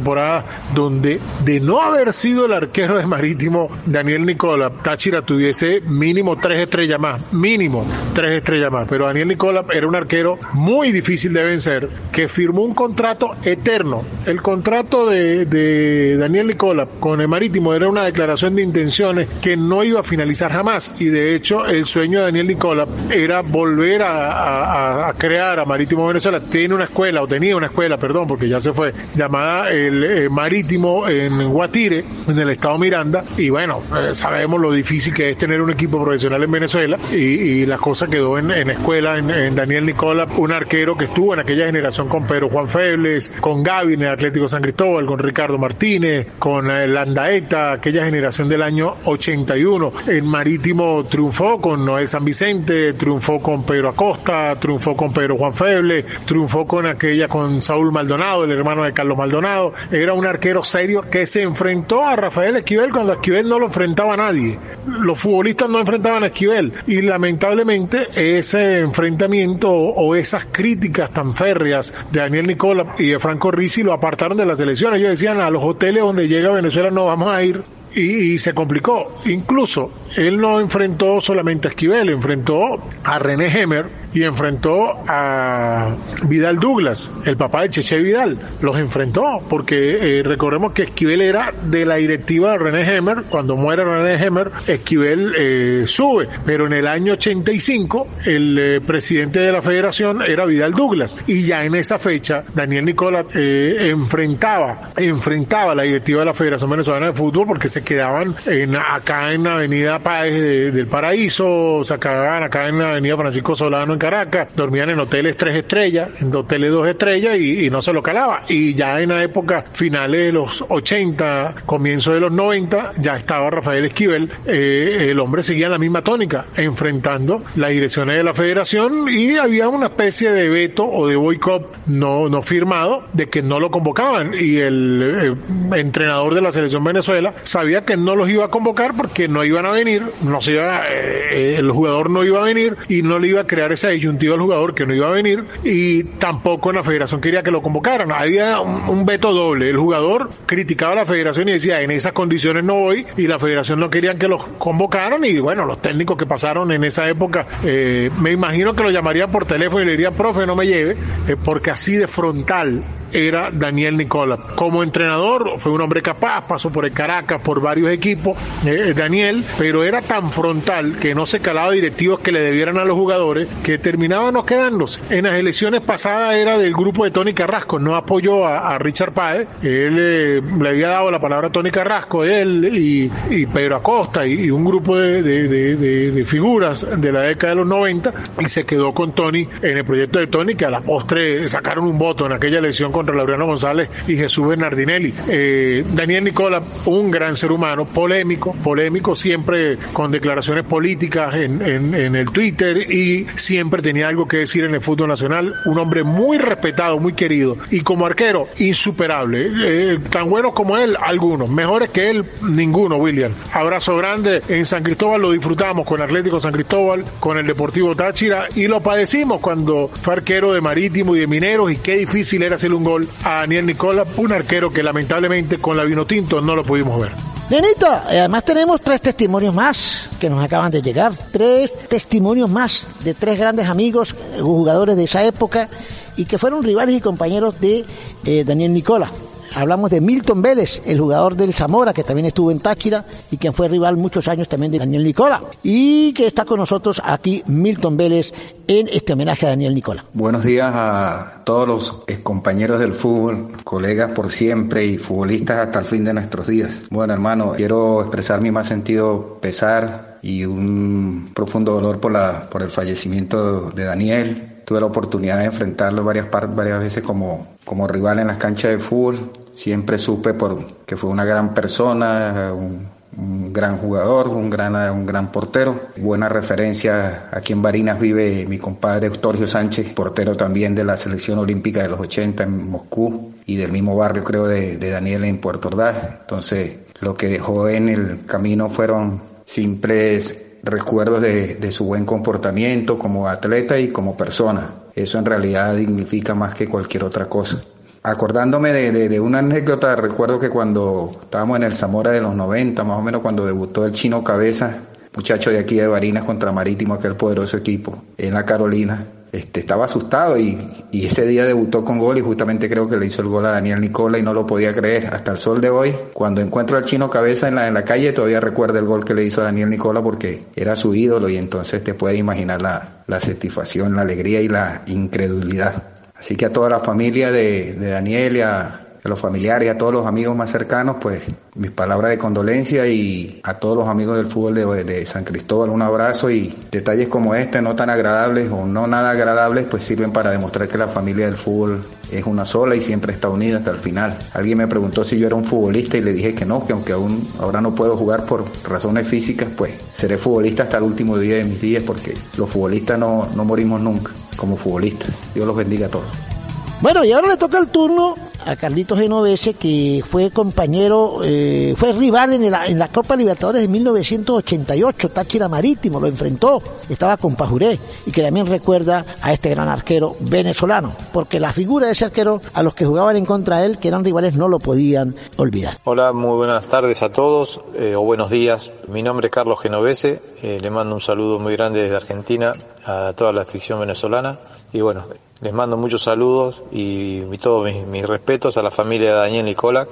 donde de no haber sido el arquero de Marítimo, Daniel Nicola, Táchira tuviese mínimo tres estrellas más, mínimo tres estrellas más. Pero Daniel Nicola era un arquero muy difícil de vencer, que firmó un contrato eterno. El contrato de, Daniel Nicola con el Marítimo era una declaración de intenciones que no iba a finalizar jamás. Y de hecho, el sueño de Daniel Nicola era volver a, crear a Marítimo Venezuela. Tiene una escuela, o tenía una escuela, perdón, porque ya se fue, llamada eh, Marítimo en Guatire, en el estado Miranda. Y bueno, eh, sabemos lo difícil que es tener un equipo profesional en Venezuela y, la cosa quedó en, escuela en, Daniel Nicola, un arquero que estuvo en aquella generación con Pedro Juan Febles, con Gaby en el Atlético San Cristóbal, con Ricardo Martínez, con el Landaeta, aquella generación del año 81. En Marítimo triunfó con Noel San Vicente, triunfó con Pedro Acosta, triunfó con Pedro Juan Febles, triunfó con aquella con Saúl Maldonado, el hermano de Carlos Maldonado. Era un arquero serio que se enfrentó a Rafael Esquivel cuando Esquivel no lo enfrentaba a nadie. Los futbolistas no enfrentaban a Esquivel y lamentablemente ese enfrentamiento o esas críticas tan férreas de Daniel Nicola y de Franco Rizzi lo apartaron de las elecciones. Ellos decían a los hoteles donde llega Venezuela no vamos a ir y, y, se complicó. Incluso él no enfrentó solamente a Esquivel, enfrentó a René Hemer y enfrentó a Vidal Douglas, el papá de Cheche Vidal. Los enfrentó porque eh, recordemos que Esquivel era de la directiva de René Hemer. Cuando muere René Hemer, Esquivel eh, sube. Pero en el año 85, el eh, presidente de la federación era Vidal Douglas. Y ya en esa fecha, Daniel Nicolás enfrentaba, enfrentaba a la directiva de la Federación Venezolana de Fútbol porque se quedaban en, acá en la Avenida Páez del Paraíso, se acababan acá en la Avenida Francisco Solano en Caracas, dormían en hoteles tres estrellas, en hoteles dos estrellas y, no se lo calaba. Y ya en la época finales de los 80, comienzo de los 90, ya estaba Rafael Esquivel, eh, el hombre seguía la misma tónica, enfrentando las direcciones de la federación y había una especie de veto o de boicot no, no firmado de que no lo convocaban y el, eh, entrenador de la selección Venezuela sabía que no los iba a convocar porque no iban a venir, no se iba, eh, el jugador no iba a venir y no le iba a crear esa disyuntiva al jugador que no iba a venir y tampoco la federación quería que lo convocaran. Había un, veto doble. El jugador criticaba a la federación y decía, en esas condiciones no voy y la federación no querían que los convocaran y bueno, los técnicos que pasaron en esa época, eh, me imagino que lo llamarían por teléfono y le dirían, profe, no me lleve, eh, porque así de frontal era Daniel Nicola. Como entrenador fue un hombre capaz, pasó por el Caracas, por varios equipos, eh, Daniel, pero era tan frontal que no se calaba directivos que le debieran a los jugadores que terminaban no quedándose. En las elecciones pasadas era del grupo de Tony Carrasco, no apoyó a, Richard Páez, él eh, le había dado la palabra a Tony Carrasco, él y, Pedro Acosta y, un grupo de, de, figuras de la década de los 90 y se quedó con Tony en el proyecto de Tony que a la postre sacaron un voto en aquella elección contra Laureano González y Jesús Bernardinelli. Eh, Daniel Nicola, un gran ser humano, polémico, polémico, siempre con declaraciones políticas en, el Twitter y siempre tenía algo que decir en el fútbol nacional. Un hombre muy respetado, muy querido y como arquero, insuperable. Eh, tan buenos como él, algunos. Mejores que él, ninguno, William. Abrazo grande. En San Cristóbal lo disfrutamos con Atlético San Cristóbal, con el Deportivo Táchira y lo padecimos cuando fue arquero de Marítimo y de Mineros y qué difícil era hacer un a Daniel Nicola, un arquero que lamentablemente con la vino tinto no lo pudimos ver. Nenita, además tenemos tres testimonios más que nos acaban de llegar. Tres testimonios más de tres grandes amigos, eh, jugadores de esa época y que fueron rivales y compañeros de eh, Daniel Nicola. Hablamos de Milton Vélez, el jugador del Zamora, que también estuvo en Táchira y quien fue rival muchos años también de Daniel Nicola. Y que está con nosotros aquí Milton Vélez en este homenaje a Daniel Nicola. Buenos días a todos los compañeros del fútbol, colegas por siempre y futbolistas hasta el fin de nuestros días. Bueno, hermano, quiero expresar mi más sentido pesar y un profundo dolor por, la, por el fallecimiento de Daniel tuve la oportunidad de enfrentarlo varias, varias veces como, como rival en las canchas de fútbol. Siempre supe por, que fue una gran persona, un, gran jugador, un gran, un gran portero. Buena referencia, aquí en Barinas vive mi compadre Eustorio Sánchez, portero también de la selección olímpica de los 80 en Moscú y del mismo barrio creo de, de Daniel en Puerto Ordaz. Entonces lo que dejó en el camino fueron simples recuerdos de, su buen comportamiento como atleta y como persona. Eso en realidad dignifica más que cualquier otra cosa. Acordándome de, una anécdota, recuerdo que cuando estábamos en el Zamora de los 90, más o menos cuando debutó el Chino Cabeza, muchacho de aquí de Barinas contra Marítimo, aquel poderoso equipo, en la Carolina, este, estaba asustado y, ese día debutó con gol y justamente creo que le hizo el gol a Daniel Nicola y no lo podía creer. Hasta el sol de hoy, cuando encuentro al chino cabeza en la, en la calle, todavía recuerdo el gol que le hizo a Daniel Nicola porque era su ídolo y entonces te puedes imaginar la, la satisfacción, la alegría y la incredulidad. Así que a toda la familia de, de Daniel y a, a los familiares y a todos los amigos más cercanos, pues mis palabras de condolencia y a todos los amigos del fútbol de, de San Cristóbal un abrazo y detalles como este, no tan agradables o no nada agradables, pues sirven para demostrar que la familia del fútbol es una sola y siempre está unida hasta el final. Alguien me preguntó si yo era un futbolista y le dije que no, que aunque aún ahora no puedo jugar por razones físicas, pues seré futbolista hasta el último día de mis días porque los futbolistas no, no morimos nunca como futbolistas. Dios los bendiga a todos. Bueno, y ahora le toca el turno a Carlitos Genovese, que fue compañero, eh, fue rival en la, en la Copa Libertadores de 1988, Táchira Marítimo, lo enfrentó, estaba con Pajuré, y que también recuerda a este gran arquero venezolano, porque la figura de ese arquero, a los que jugaban en contra de él, que eran rivales, no lo podían olvidar. Hola, muy buenas tardes a todos, eh, o buenos días. Mi nombre es Carlos Genovese, eh, le mando un saludo muy grande desde Argentina a toda la afición venezolana, y bueno, les mando muchos saludos y, todos mis, mis, respetos a la familia de Daniel Nicolac,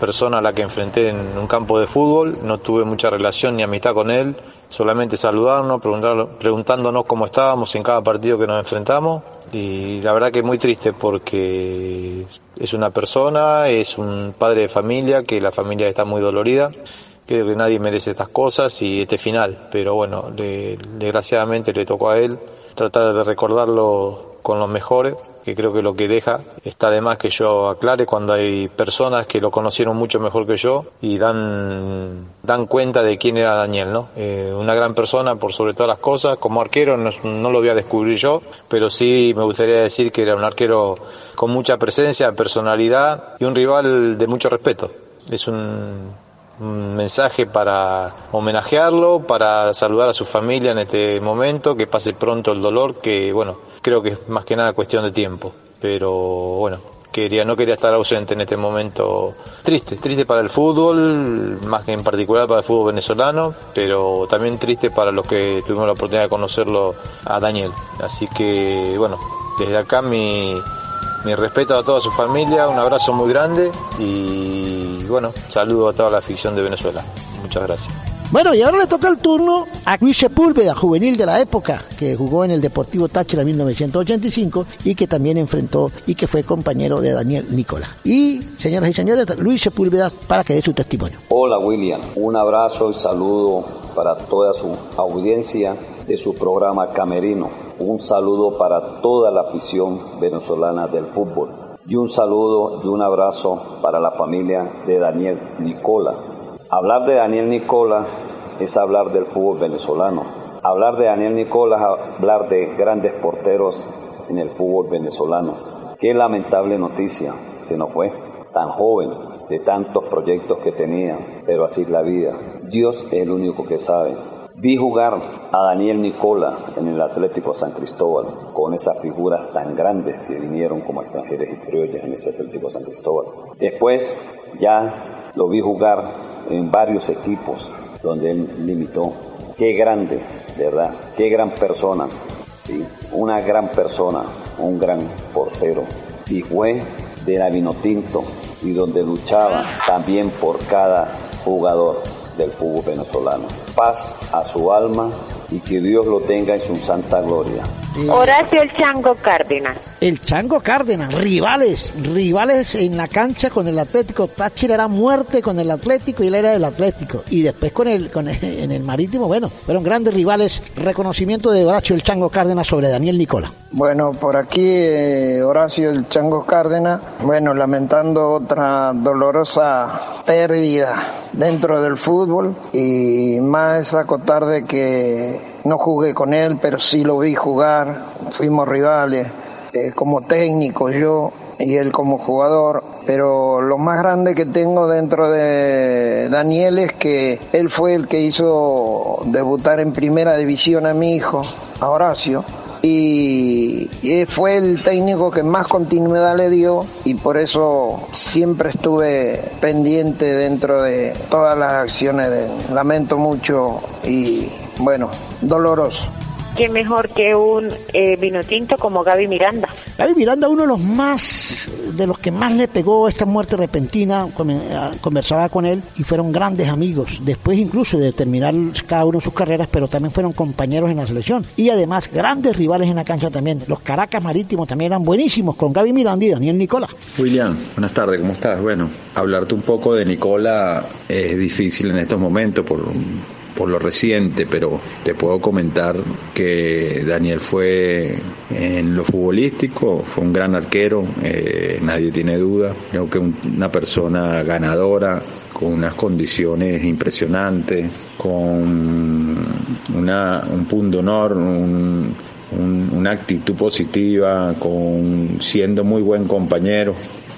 persona a la que enfrenté en un campo de fútbol. No tuve mucha relación ni amistad con él, solamente saludarnos, preguntándonos cómo estábamos en cada partido que nos enfrentamos. Y la verdad que es muy triste porque es una persona, es un padre de familia, que la familia está muy dolorida. Creo que nadie merece estas cosas y este final, pero bueno, le, desgraciadamente le tocó a él tratar de recordarlo con los mejores, que creo que lo que deja está de más que yo aclare cuando hay personas que lo conocieron mucho mejor que yo y dan, dan cuenta de quién era Daniel, ¿no? Eh, una gran persona por sobre todas las cosas, como arquero no, no, lo voy a descubrir yo, pero sí me gustaría decir que era un arquero con mucha presencia, personalidad y un rival de mucho respeto. Es un, un mensaje para homenajearlo, para saludar a su familia en este momento, que pase pronto el dolor, que bueno, creo que es más que nada cuestión de tiempo. Pero bueno, quería, no quería estar ausente en este momento triste, triste para el fútbol, más que en particular para el fútbol venezolano, pero también triste para los que tuvimos la oportunidad de conocerlo a Daniel. Así que bueno, desde acá mi, mi respeto a toda su familia, un abrazo muy grande y bueno, saludo a toda la afición de Venezuela. Muchas gracias. Bueno, y ahora le toca el turno a Luis Sepúlveda, juvenil de la época, que jugó en el Deportivo Táchira en 1985 y que también enfrentó y que fue compañero de Daniel Nicola. Y, señoras y señores, Luis Sepúlveda para que dé su testimonio. Hola William, un abrazo y saludo para toda su audiencia de su programa Camerino. Un saludo para toda la afición venezolana del fútbol. Y un saludo y un abrazo para la familia de Daniel Nicola Hablar de Daniel Nicola es hablar del fútbol venezolano. Hablar de Daniel Nicola es hablar de grandes porteros en el fútbol venezolano. Qué lamentable noticia, se nos fue, tan joven, de tantos proyectos que tenía, pero así es la vida. Dios es el único que sabe. Vi jugar a Daniel Nicola en el Atlético San Cristóbal, con esas figuras tan grandes que vinieron como extranjeros y criollas en ese Atlético San Cristóbal. Después ya lo vi jugar en varios equipos donde él limitó. Qué grande, ¿verdad? Qué gran persona, sí, una gran persona, un gran portero. Y fue de la Vinotinto y donde luchaba también por cada jugador del fútbol venezolano. Paz a su alma y que Dios lo tenga en su santa gloria. Horacio el Chango Cárdenas. El Chango Cárdenas, rivales, rivales en la cancha con el Atlético. Táchira era muerte con el Atlético y él era del Atlético. Y después con el, con en el Marítimo, bueno, fueron grandes rivales. Reconocimiento de Horacio el Chango Cárdenas sobre Daniel Nicola. Bueno, por aquí eh, Horacio el Chango Cárdenas, bueno, lamentando otra dolorosa pérdida dentro del fútbol y más acotar de que no jugué con él, pero sí lo vi jugar, fuimos rivales, eh, como técnico yo y él como jugador, pero lo más grande que tengo dentro de Daniel es que él fue el que hizo debutar en primera división a mi hijo, a Horacio, y, fue el técnico que más continuidad le dio y por eso siempre estuve pendiente dentro de todas las acciones de Lamento mucho y bueno, doloroso. Quién mejor que un eh, vino tinto como Gaby Miranda. Gaby Miranda, uno de los más, de los que más le pegó esta muerte repentina, conversaba con él y fueron grandes amigos. Después incluso de terminar cada uno sus carreras, pero también fueron compañeros en la selección. Y además grandes rivales en la cancha también. Los Caracas Marítimos también eran buenísimos con Gaby Miranda y Daniel Nicola. William, buenas tardes, ¿cómo estás? Bueno, hablarte un poco de Nicola es difícil en estos momentos por por lo reciente, pero te puedo comentar que Daniel fue en lo futbolístico, fue un gran arquero, eh, nadie tiene duda, creo que una persona ganadora, con unas condiciones impresionantes, con una, un punto honor, una actitud positiva, con siendo muy buen compañero.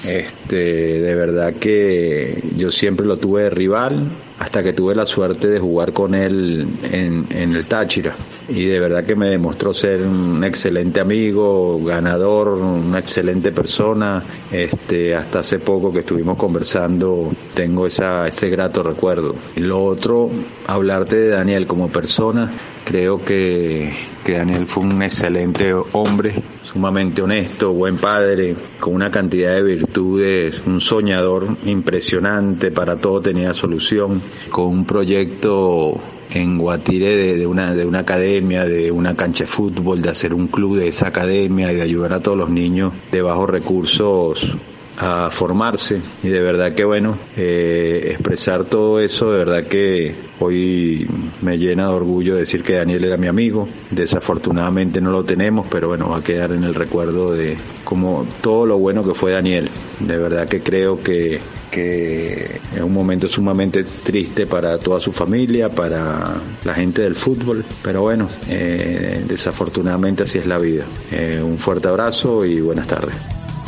Este, de verdad que yo siempre lo tuve de rival hasta que tuve la suerte de jugar con él en, el Táchira. Y de verdad que me demostró ser un excelente amigo, ganador, una excelente persona. Este, hasta hace poco que estuvimos conversando, tengo esa, ese grato recuerdo. Lo otro, hablarte de Daniel como persona, creo que, que Daniel fue un excelente hombre, sumamente honesto, buen padre, con una cantidad de virtudes, un soñador impresionante, para todo tenía solución, con un proyecto en Guatire de, una, de una academia, de una cancha de fútbol, de hacer un club de esa academia y de ayudar a todos los niños de bajos recursos a formarse y de verdad que bueno, eh, expresar todo eso, de verdad que hoy me llena de orgullo decir que Daniel era mi amigo, desafortunadamente no lo tenemos, pero bueno, va a quedar en el recuerdo de como todo lo bueno que fue Daniel, de verdad que creo que que es un momento sumamente triste para toda su familia, para la gente del fútbol, pero bueno, eh, desafortunadamente así es la vida. Eh, un fuerte abrazo y buenas tardes.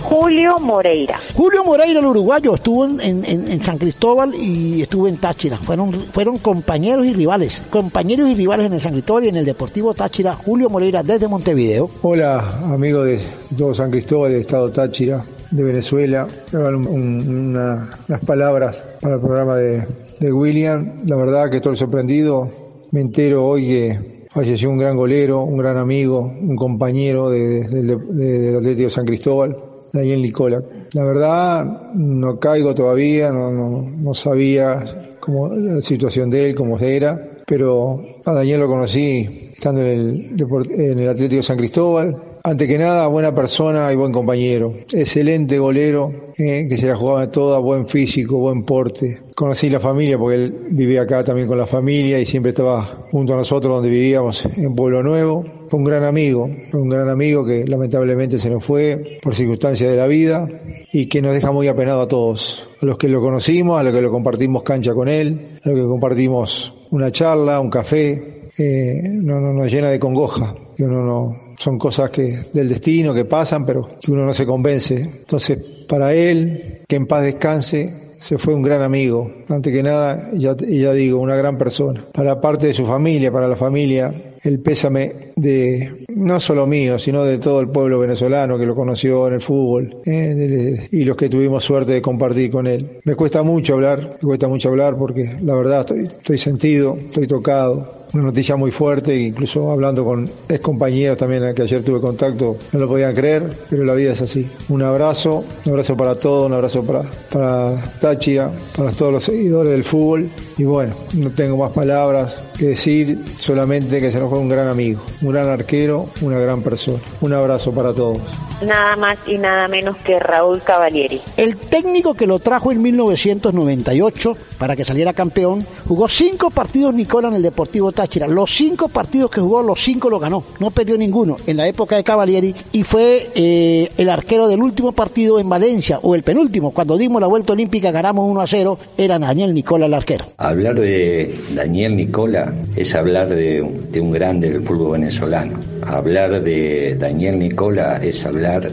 Julio Moreira. Julio Moreira, el uruguayo, estuvo en, San Cristóbal y estuvo en Táchira. Fueron, fueron compañeros y rivales. Compañeros y rivales en el San Cristóbal y en el Deportivo Táchira. Julio Moreira desde Montevideo. Hola, amigos de todo San Cristóbal, del Estado Táchira, de Venezuela. unas palabras para el programa de, William. La verdad que estoy sorprendido. Me entero hoy que falleció un gran golero, un gran amigo, un compañero del Atlético San Cristóbal. Daniel Nicola. La verdad, no caigo todavía, no, no, sabía cómo la situación de él, cómo era, pero a Daniel lo conocí estando en el, en el Atlético San Cristóbal, ante que nada, buena persona y buen compañero. Excelente golero, eh, que se la jugaba toda, buen físico, buen porte. Conocí la familia porque él vivía acá también con la familia y siempre estaba junto a nosotros donde vivíamos en Pueblo Nuevo. Fue un gran amigo, fue un gran amigo que lamentablemente se nos fue por circunstancias de la vida y que nos deja muy apenado a todos. A los que lo conocimos, a los que lo compartimos cancha con él, a los que compartimos una charla, un café, eh, no, no, nos llena de congoja. Y uno no, son cosas que del destino que pasan, pero que uno no se convence. Entonces, para él, que en paz descanse, se fue un gran amigo. Antes que nada, ya, ya digo, una gran persona. Para parte de su familia, para la familia, el pésame de no solo mío, sino de todo el pueblo venezolano que lo conoció en el fútbol eh, y los que tuvimos suerte de compartir con él. Me cuesta mucho hablar, me cuesta mucho hablar porque la verdad estoy, sentido, estoy tocado una noticia muy fuerte, incluso hablando con ex compañeros también que ayer tuve contacto, no lo podían creer, pero la vida es así. Un abrazo, un abrazo para todos, un abrazo para, para Táchira, para todos los seguidores del fútbol. Y bueno, no tengo más palabras que decir, solamente que se nos fue un gran amigo, un gran arquero, una gran persona. Un abrazo para todos. Nada más y nada menos que Raúl Cavalieri. El técnico que lo trajo en 1998 para que saliera campeón, jugó cinco partidos Nicola en el Deportivo Táchira los cinco partidos que jugó, los cinco lo ganó. No perdió ninguno en la época de Cavalieri y fue eh, el arquero del último partido en Valencia, o el penúltimo. Cuando dimos la vuelta olímpica, ganamos 1 a 0. Era Daniel Nicola el arquero. Hablar de Daniel Nicola es hablar de, un grande del fútbol venezolano. Hablar de Daniel Nicola es hablar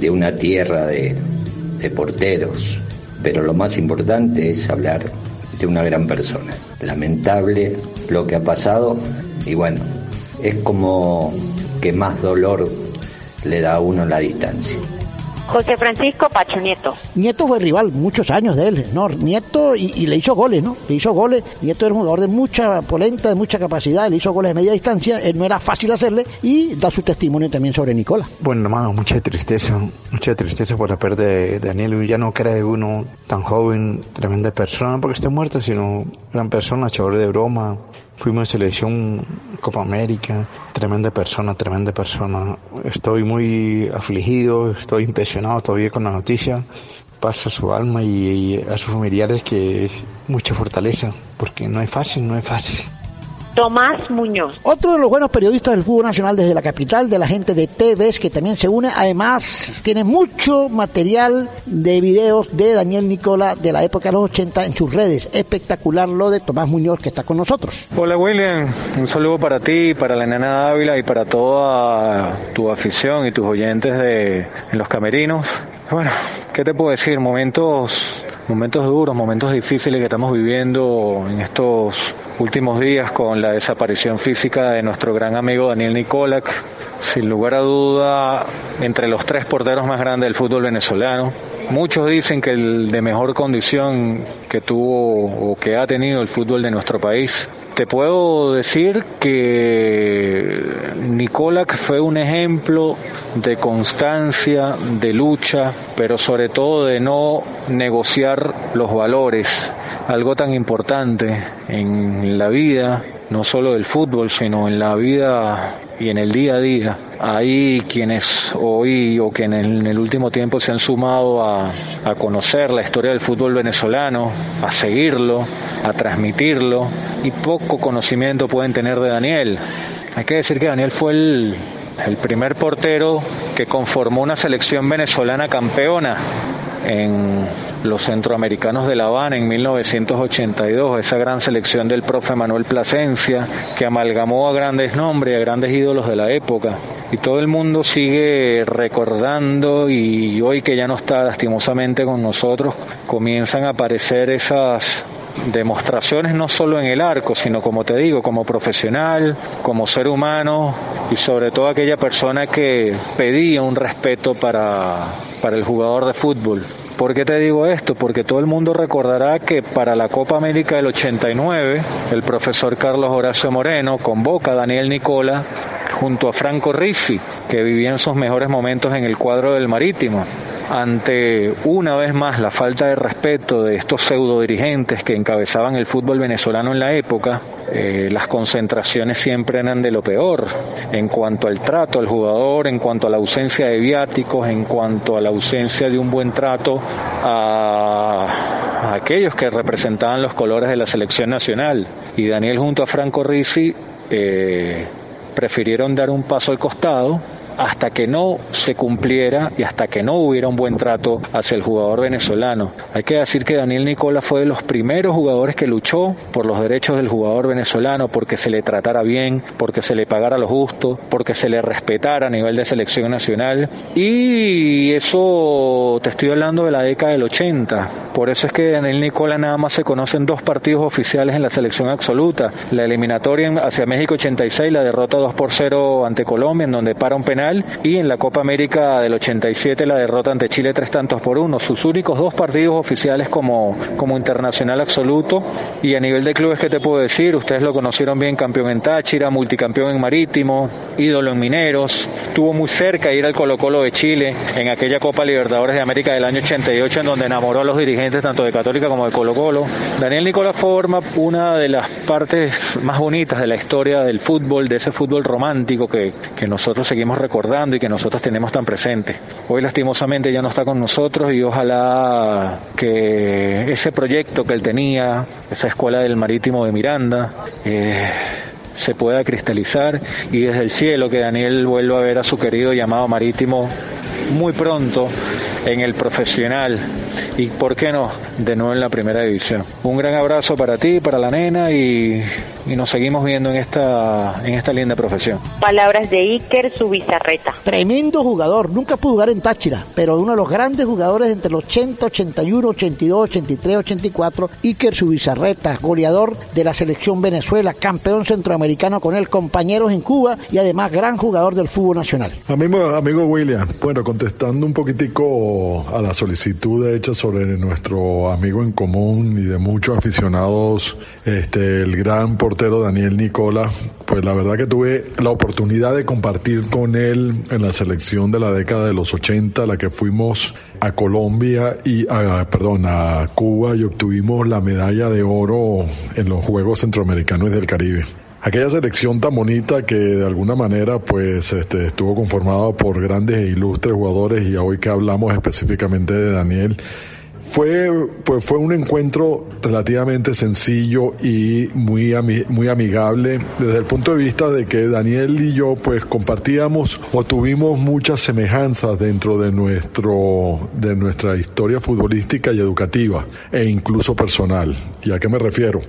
de una tierra de, de porteros. Pero lo más importante es hablar de una gran persona. Lamentable lo que ha pasado y bueno, es como que más dolor le da a uno la distancia. José Francisco Pacho Nieto. Nieto fue rival muchos años de él, ¿no? Nieto y, y, le hizo goles, ¿no? Le hizo goles. Nieto era un jugador de mucha polenta, de mucha capacidad, le hizo goles de media distancia. Él no era fácil hacerle y da su testimonio también sobre Nicola. Bueno, hermano, mucha tristeza, mucha tristeza por la pérdida de Daniel. Ya no cree uno tan joven, tremenda persona, porque esté muerto, sino gran persona, chaval de broma, fuimos selección Copa América, tremenda persona, tremenda persona. Estoy muy afligido, estoy impresionado todavía con la noticia. Pasa a su alma y, y a sus familiares que mucha fortaleza, porque no es fácil, no es fácil. Tomás Muñoz. Otro de los buenos periodistas del fútbol nacional desde la capital, de la gente de TVs que también se une. Además, tiene mucho material de videos de Daniel Nicola de la época de los 80 en sus redes. Espectacular lo de Tomás Muñoz que está con nosotros. Hola William, un saludo para ti, para la nena Ávila y para toda tu afición y tus oyentes de en los camerinos. Bueno, ¿qué te puedo decir? Momentos, momentos duros, momentos difíciles que estamos viviendo en estos últimos días con la desaparición física de nuestro gran amigo Daniel Nicolak. Sin lugar a duda, entre los tres porteros más grandes del fútbol venezolano. Muchos dicen que el de mejor condición que tuvo o que ha tenido el fútbol de nuestro país. Te puedo decir que Nicolak fue un ejemplo de constancia, de lucha, pero sobre todo de no negociar los valores, algo tan importante en la vida, no solo del fútbol, sino en la vida y en el día a día. Hay quienes hoy o que en el, último tiempo se han sumado a, conocer la historia del fútbol venezolano, a seguirlo, a transmitirlo y poco conocimiento pueden tener de Daniel. Hay que decir que Daniel fue el primer portero que conformó una selección venezolana campeona en los centroamericanos de La Habana en 1982, esa gran selección del profe Manuel Plasencia, que amalgamó a grandes nombres, a grandes ídolos de la época. Y todo el mundo sigue recordando y hoy que ya no está lastimosamente con nosotros, comienzan a aparecer esas demostraciones no solo en el arco, sino como te digo, como profesional, como ser humano y sobre todo aquella persona que pedía un respeto para, para el jugador de fútbol. ¿Por qué te digo esto? Porque todo el mundo recordará que para la Copa América del 89, el profesor Carlos Horacio Moreno convoca a Daniel Nicola junto a Franco Rizzi, que vivía en sus mejores momentos en el cuadro del Marítimo. Ante una vez más la falta de respeto de estos pseudo dirigentes que encabezaban el fútbol venezolano en la época, eh, las concentraciones siempre eran de lo peor en cuanto al trato al jugador, en cuanto a la ausencia de viáticos, en cuanto a la ausencia de un buen trato a, aquellos que representaban los colores de la selección nacional. Y Daniel junto a Franco Rizzi eh, prefirieron dar un paso al costado hasta que no se cumpliera y hasta que no hubiera un buen trato hacia el jugador venezolano. Hay que decir que Daniel Nicola fue de los primeros jugadores que luchó por los derechos del jugador venezolano, porque se le tratara bien, porque se le pagara lo justo, porque se le respetara a nivel de selección nacional. Y eso te estoy hablando de la década del 80. Por eso es que Daniel Nicola nada más se conocen dos partidos oficiales en la selección absoluta. La eliminatoria hacia México 86, la derrota 2 por 0 ante Colombia, en donde para un penal y en la Copa América del 87 la derrota ante Chile tres tantos por uno. Sus únicos dos partidos oficiales como, como internacional absoluto y a nivel de clubes que te puedo decir, ustedes lo conocieron bien, campeón en Táchira, multicampeón en Marítimo, ídolo en Mineros, estuvo muy cerca ir al Colo Colo de Chile en aquella Copa Libertadores de América del año 88 en donde enamoró a los dirigentes tanto de Católica como de Colo Colo. Daniel Nicolás forma una de las partes más bonitas de la historia del fútbol, de ese fútbol romántico que, que nosotros seguimos recordando recordando y que nosotros tenemos tan presente. Hoy lastimosamente ya no está con nosotros y ojalá que ese proyecto que él tenía, esa escuela del marítimo de Miranda, eh, se pueda cristalizar y desde el cielo que Daniel vuelva a ver a su querido llamado marítimo muy pronto en el profesional y, ¿por qué no?, de nuevo en la primera división. Un gran abrazo para ti, para la nena y, y nos seguimos viendo en esta, en esta linda profesión. Palabras de Iker Subizarreta. Tremendo jugador, nunca pudo jugar en Táchira, pero uno de los grandes jugadores entre los 80, 81, 82, 83, 84, Iker Subizarreta, goleador de la selección Venezuela, campeón centroamericano con él, compañeros en Cuba y además gran jugador del fútbol nacional. Amigo, amigo William, bueno, contestando un poquitico a la solicitud hecha sobre nuestro amigo en común y de muchos aficionados, este, el gran portero Daniel Nicola, pues la verdad que tuve la oportunidad de compartir con él en la selección de la década de los 80, la que fuimos a Colombia y a, perdón, a Cuba y obtuvimos la medalla de oro en los Juegos Centroamericanos y del Caribe. Aquella selección tan bonita que de alguna manera pues este, estuvo conformada por grandes e ilustres jugadores y hoy que hablamos específicamente de Daniel, fue, pues fue un encuentro relativamente sencillo y muy, muy amigable desde el punto de vista de que Daniel y yo pues compartíamos o tuvimos muchas semejanzas dentro de nuestro, de nuestra historia futbolística y educativa e incluso personal. ¿Y a qué me refiero?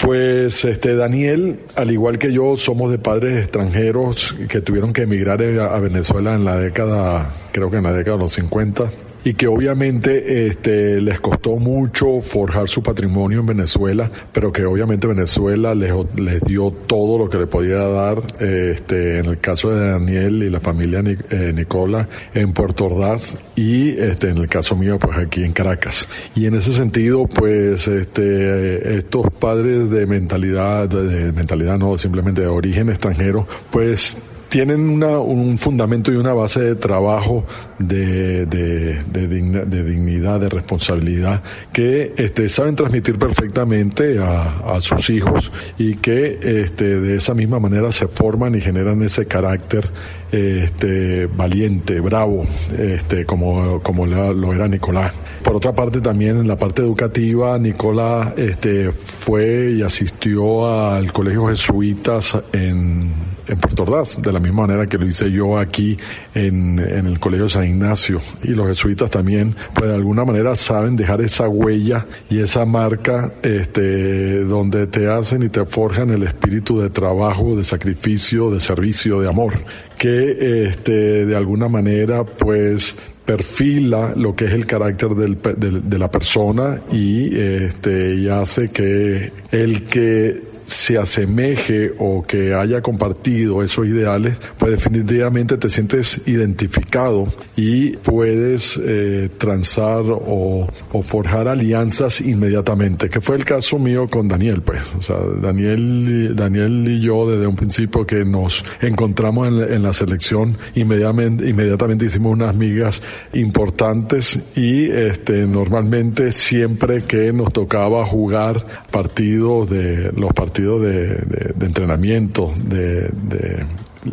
Pues este Daniel, al igual que yo, somos de padres extranjeros que tuvieron que emigrar a Venezuela en la década, creo que en la década de los 50 y que obviamente este, les costó mucho forjar su patrimonio en Venezuela, pero que obviamente Venezuela les, les dio todo lo que le podía dar, este, en el caso de Daniel y la familia eh, Nicola en Puerto Ordaz y este, en el caso mío pues aquí en Caracas. Y en ese sentido pues este, estos padres de mentalidad, de mentalidad no, simplemente de origen extranjero, pues tienen una, un fundamento y una base de trabajo de, de, de, dignidad, de responsabilidad, que este, saben transmitir perfectamente a, a, sus hijos y que este, de esa misma manera se forman y generan ese carácter este, valiente, bravo, este, como, como lo era Nicolás. Por otra parte, también en la parte educativa, Nicolás este, fue y asistió al Colegio Jesuitas en en Puerto Ordaz, de la misma manera que lo hice yo aquí en, en el Colegio San Ignacio. Y los jesuitas también, pues de alguna manera saben dejar esa huella y esa marca este, donde te hacen y te forjan el espíritu de trabajo, de sacrificio, de servicio, de amor, que este, de alguna manera pues perfila lo que es el carácter del, de, de, la persona y este y hace que el que se asemeje o que haya compartido esos ideales, pues definitivamente te sientes identificado y puedes eh, transar o, o, forjar alianzas inmediatamente, que fue el caso mío con Daniel, pues. O sea, Daniel, Daniel y yo desde un principio que nos encontramos en, en la selección, inmediatamente, inmediatamente hicimos unas migas importantes y este, normalmente siempre que nos tocaba jugar partidos de los partidos de, de, entrenamiento, de, de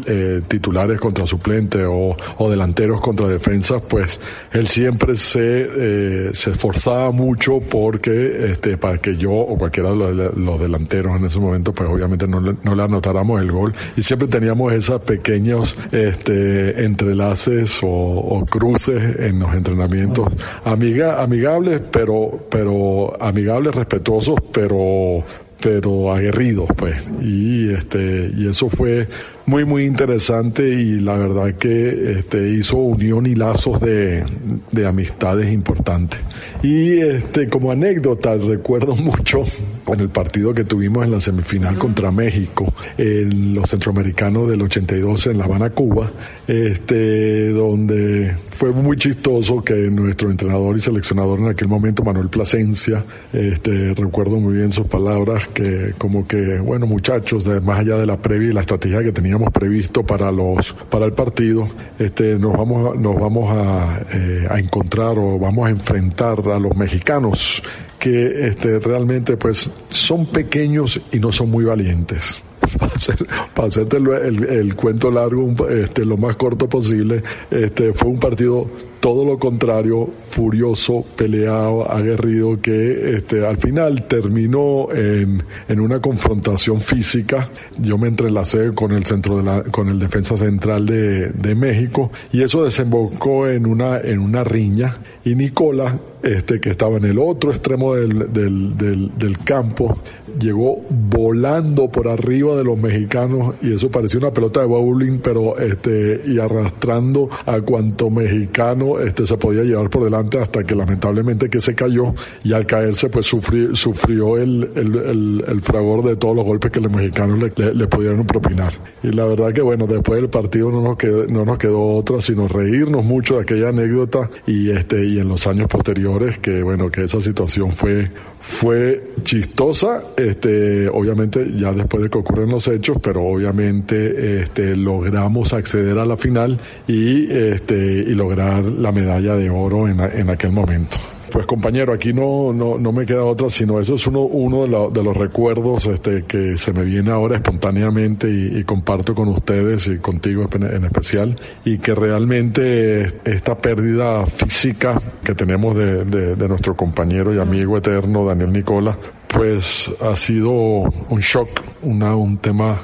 eh, titulares contra suplentes o, o, delanteros contra defensas, pues él siempre se, eh, se esforzaba mucho porque este, para que yo o cualquiera de los, los delanteros en ese momento, pues obviamente no le, no le anotáramos el gol. Y siempre teníamos esos pequeños este, entrelaces o, o cruces en los entrenamientos. Amiga, amigables, pero, pero amigables, respetuosos, pero pero aguerrido pues. Y este y eso fue muy muy interesante y la verdad que este hizo unión y lazos de, de amistades importantes. Y este como anécdota recuerdo mucho en el partido que tuvimos en la semifinal contra México en los centroamericanos del 82 en La Habana Cuba este donde fue muy chistoso que nuestro entrenador y seleccionador en aquel momento Manuel Plasencia este recuerdo muy bien sus palabras que como que bueno muchachos más allá de la previa y la estrategia que teníamos previsto para los para el partido este nos vamos nos vamos a, eh, a encontrar o vamos a enfrentar a los mexicanos que este realmente pues son pequeños y no son muy valientes. Para hacerte el, el, el, cuento largo, este, lo más corto posible, este, fue un partido todo lo contrario, furioso, peleado, aguerrido, que este, al final terminó en, en una confrontación física. Yo me entrelacé con el centro de la, con el defensa central de, de México y eso desembocó en una, en una riña y Nicola, este, que estaba en el otro extremo del, del, del, campo, llegó volando por arriba de los mexicanos y eso parecía una pelota de bowling, pero este, y arrastrando a cuanto mexicano este, se podía llevar por delante hasta que lamentablemente que se cayó y al caerse pues sufrió, sufrió el, el, fragor de todos los golpes que los mexicanos le, le, le, pudieron propinar. Y la verdad que bueno, después del partido no nos quedó, no nos quedó otra sino reírnos mucho de aquella anécdota y este, y en los años posteriores que bueno, que esa situación fue, fue chistosa, este, obviamente ya después de que ocurren los hechos, pero obviamente este, logramos acceder a la final y, este, y lograr la medalla de oro en, en aquel momento. Pues compañero, aquí no, no, no me queda otra, sino eso. Es uno, uno de, la, de los recuerdos este, que se me viene ahora espontáneamente y, comparto con ustedes y contigo en especial, y que realmente esta pérdida física que tenemos de, de, de nuestro compañero y amigo eterno Daniel Nicola, pues ha sido un shock, una, un tema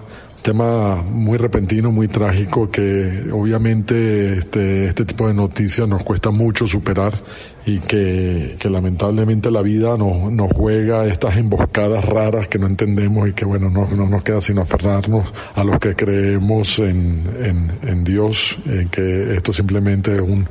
tema muy repentino, muy trágico, que obviamente este, este tipo de noticias nos cuesta mucho superar y que, lamentablemente la vida nos, nos juega estas emboscadas raras que no entendemos y que bueno, no, no nos queda sino aferrarnos a los que creemos en, en, en Dios, en que esto simplemente es un,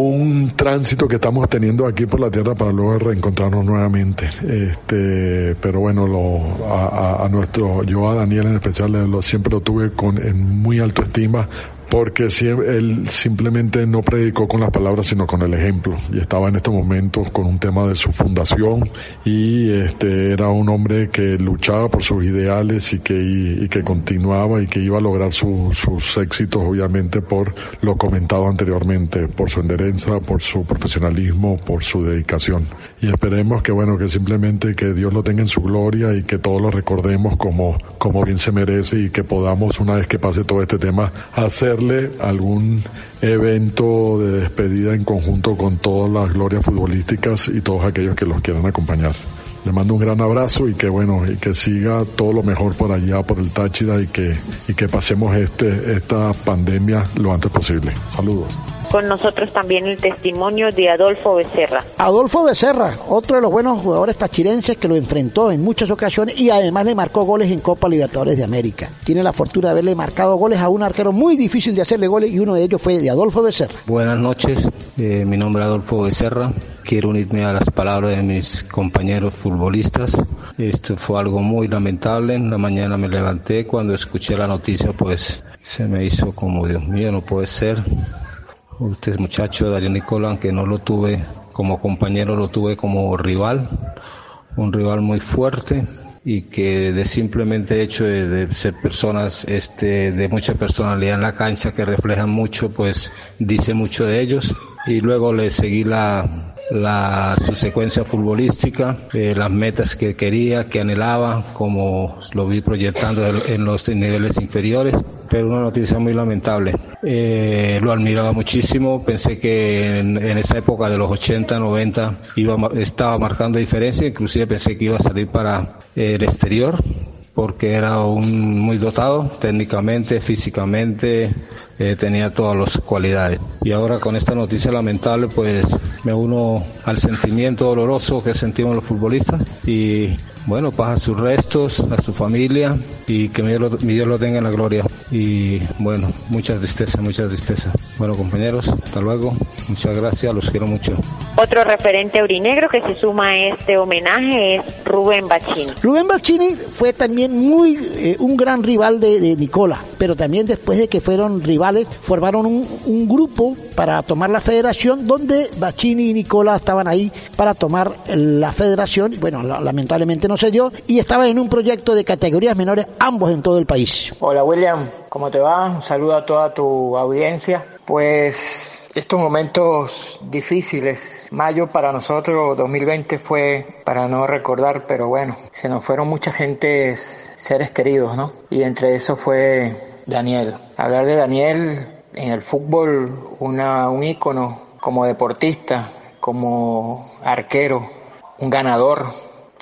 un tránsito que estamos teniendo aquí por la tierra para luego reencontrarnos nuevamente. Este, pero bueno, lo, a, a, nuestro, yo a Daniel en especial lo, siempre lo tuve con en muy alto estima porque él simplemente no predicó con las palabras, sino con el ejemplo. Y estaba en estos momentos con un tema de su fundación y este era un hombre que luchaba por sus ideales y que, y, que continuaba y que iba a lograr su, sus éxitos, obviamente, por lo comentado anteriormente, por su endereza, por su profesionalismo, por su dedicación. Y esperemos que, bueno, que simplemente que Dios lo tenga en su gloria y que todos lo recordemos como, como bien se merece y que podamos, una vez que pase todo este tema, algún evento de despedida en conjunto con todas las glorias futbolísticas y todos aquellos que los quieran acompañar. Le mando un gran abrazo y que bueno, y que siga todo lo mejor por allá, por el Táchira y que, y que pasemos este, esta pandemia lo antes posible. Saludos con nosotros también el testimonio de Adolfo Becerra. Adolfo Becerra, otro de los buenos jugadores tachirenses que lo enfrentó en muchas ocasiones y además le marcó goles en Copa Libertadores de América. Tiene la fortuna de haberle marcado goles a un arquero muy difícil de hacerle goles y uno de ellos fue de Adolfo Becerra. Buenas noches, eh, mi nombre es Adolfo Becerra. Quiero unirme a las palabras de mis compañeros futbolistas. Esto fue algo muy lamentable. En la mañana me levanté cuando escuché la noticia, pues se me hizo como Dios mío, no puede ser Usted muchacho, Darío Nicola, aunque no lo tuve como compañero, lo tuve como rival, un rival muy fuerte y que de simplemente hecho de, de, ser personas este de mucha personalidad en la cancha que reflejan mucho pues dice mucho de ellos y luego le seguí la la, su secuencia futbolística, eh, las metas que quería, que anhelaba, como lo vi proyectando en los niveles inferiores, pero una noticia muy lamentable. Eh, lo admiraba muchísimo, pensé que en, en, esa época de los 80, 90 iba, estaba marcando diferencia, inclusive pensé que iba a salir para el exterior, porque era un muy dotado técnicamente, físicamente, eh, tenía todas las cualidades. Y ahora con esta noticia lamentable, pues me uno al sentimiento doloroso que sentimos los futbolistas y bueno, pasa sus restos, a su familia y que mi Dios, lo, mi Dios lo tenga en la gloria. Y bueno, mucha tristeza, mucha tristeza. Bueno, compañeros, hasta luego. Muchas gracias, los quiero mucho. Otro referente aurinegro que se suma a este homenaje es Rubén Bacini. Rubén Bacini fue también muy eh, un gran rival de, de, Nicola, pero también después de que fueron rivales, formaron un, un grupo para tomar la federación, donde Bacini y Nicola estaban ahí para tomar la federación. Bueno, lamentablemente no se dio y estaban en un proyecto de categorías menores, ambos en todo el país. Hola William, ¿cómo te va? Un saludo a toda tu audiencia. Pues estos momentos difíciles, mayo para nosotros 2020 fue para no recordar, pero bueno, se nos fueron mucha gente, seres queridos, ¿no? Y entre eso fue Daniel. Hablar de Daniel en el fútbol, una, un ícono como deportista, como arquero, un ganador,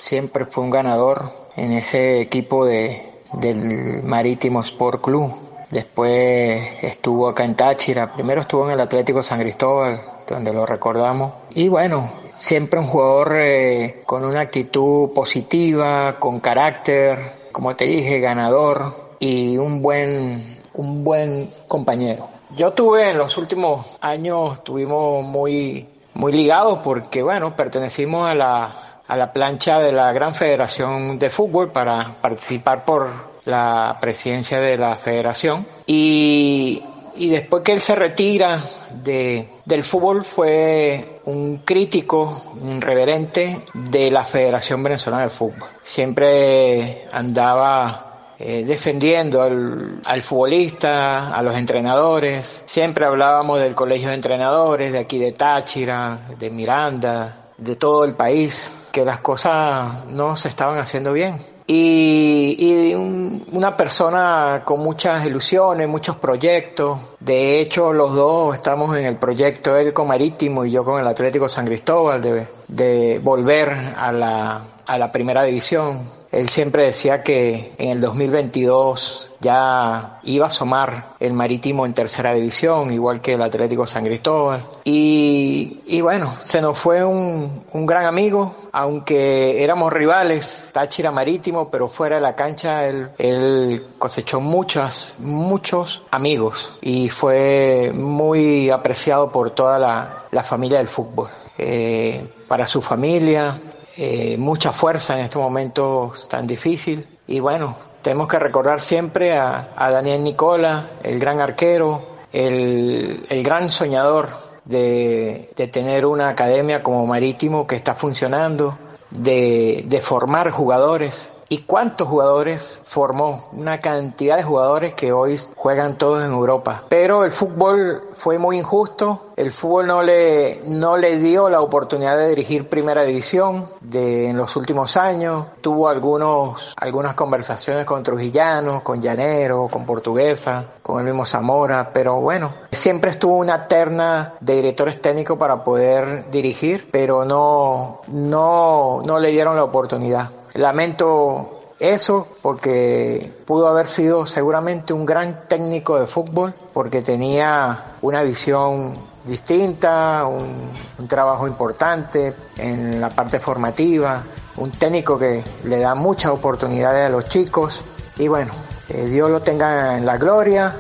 siempre fue un ganador en ese equipo de, del Marítimo Sport Club. Después estuvo acá en Táchira, primero estuvo en el Atlético San Cristóbal, donde lo recordamos. Y bueno, siempre un jugador eh, con una actitud positiva, con carácter, como te dije, ganador y un buen, un buen compañero. Yo tuve en los últimos años, estuvimos muy, muy ligados porque, bueno, pertenecimos a la, a la plancha de la Gran Federación de Fútbol para participar por la presidencia de la federación y, y después que él se retira de, del fútbol fue un crítico irreverente de la Federación Venezolana de Fútbol. Siempre andaba eh, defendiendo al, al, futbolista, a los entrenadores. Siempre hablábamos del colegio de entrenadores de aquí de Táchira, de Miranda, de todo el país, que las cosas no se estaban haciendo bien y, y un, una persona con muchas ilusiones, muchos proyectos. De hecho, los dos estamos en el proyecto, él con Marítimo y yo con el Atlético San Cristóbal, de, de volver a la, a la primera división. Él siempre decía que en el 2022 ya iba a asomar el Marítimo en tercera división, igual que el Atlético San Cristóbal. Y, bueno, se nos fue un, gran amigo, aunque éramos rivales, Táchira Marítimo, pero fuera de la cancha él, él cosechó muchas, muchos amigos y fue muy apreciado por toda la, la familia del fútbol. Eh, para su familia, eh, mucha fuerza en estos momentos tan difícil y bueno, tenemos que recordar siempre a, a Daniel Nicola, el gran arquero, el, el gran soñador de, de, tener una academia como Marítimo que está funcionando, de, de formar jugadores. ¿Y cuántos jugadores formó? Una cantidad de jugadores que hoy juegan todos en Europa. Pero el fútbol fue muy injusto. El fútbol no le, no le dio la oportunidad de dirigir primera división de, en los últimos años. Tuvo algunos, algunas conversaciones con Trujillano, con Llanero, con Portuguesa, con el mismo Zamora. Pero bueno, siempre estuvo una terna de directores técnicos para poder dirigir, pero no, no, no le dieron la oportunidad. Lamento eso porque pudo haber sido seguramente un gran técnico de fútbol porque tenía una visión distinta, un, trabajo importante en la parte formativa, un técnico que le da muchas oportunidades a los chicos. Y bueno, eh, Dios lo tenga en la gloria,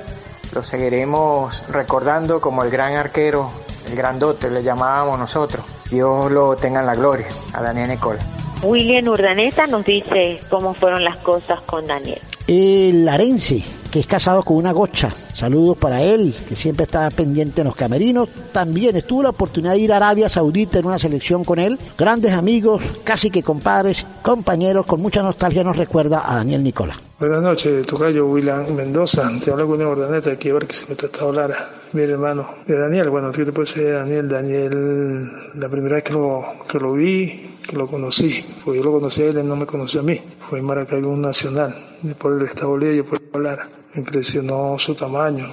lo seguiremos recordando como el gran arquero, el grandote le llamábamos nosotros, Dios lo tenga en la gloria a Daniel Nicola. William Urdaneta nos dice cómo fueron las cosas con Daniel. El Arense, que es casado con una gocha. Saludos para él, que siempre está pendiente en los camerinos. También estuvo la oportunidad de ir a Arabia Saudita en una selección con él. Grandes amigos, casi que compadres, compañeros, con mucha nostalgia nos recuerda a Daniel Nicola. Buenas noches, Tocayo William Mendoza. Te hablo con el Urdaneta, aquí a ver que se me trata de hablar mi hermano de Daniel. Bueno, ¿qué te puedo decir de Daniel? Daniel, la primera vez que lo, que lo vi, que lo conocí, porque yo lo conocí a él, él no me conoció a mí. Fue en Maracaibo Nacional, por el Estado Bolívar, yo puedo hablar. Me impresionó su tamaño,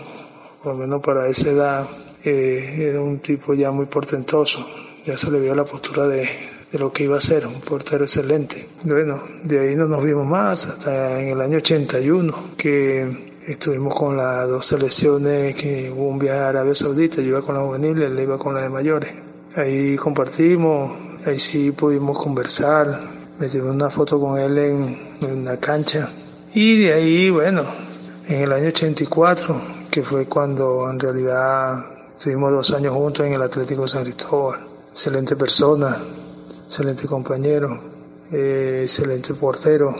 por lo menos para esa edad, eh, era un tipo ya muy portentoso. Ya se le vio la postura de, de lo que iba a ser, un portero excelente. Bueno, de ahí no nos vimos más hasta en el año 81, que estuvimos con las dos selecciones, que hubo un viaje a Arabia Saudita, yo iba con la juvenil, él iba con la de mayores. Ahí compartimos, ahí sí pudimos conversar, me tiré una foto con él en, la cancha. Y de ahí, bueno, en el año 84, que fue cuando en realidad estuvimos dos años juntos en el Atlético San Cristóbal. Excelente persona, excelente compañero, eh, excelente portero,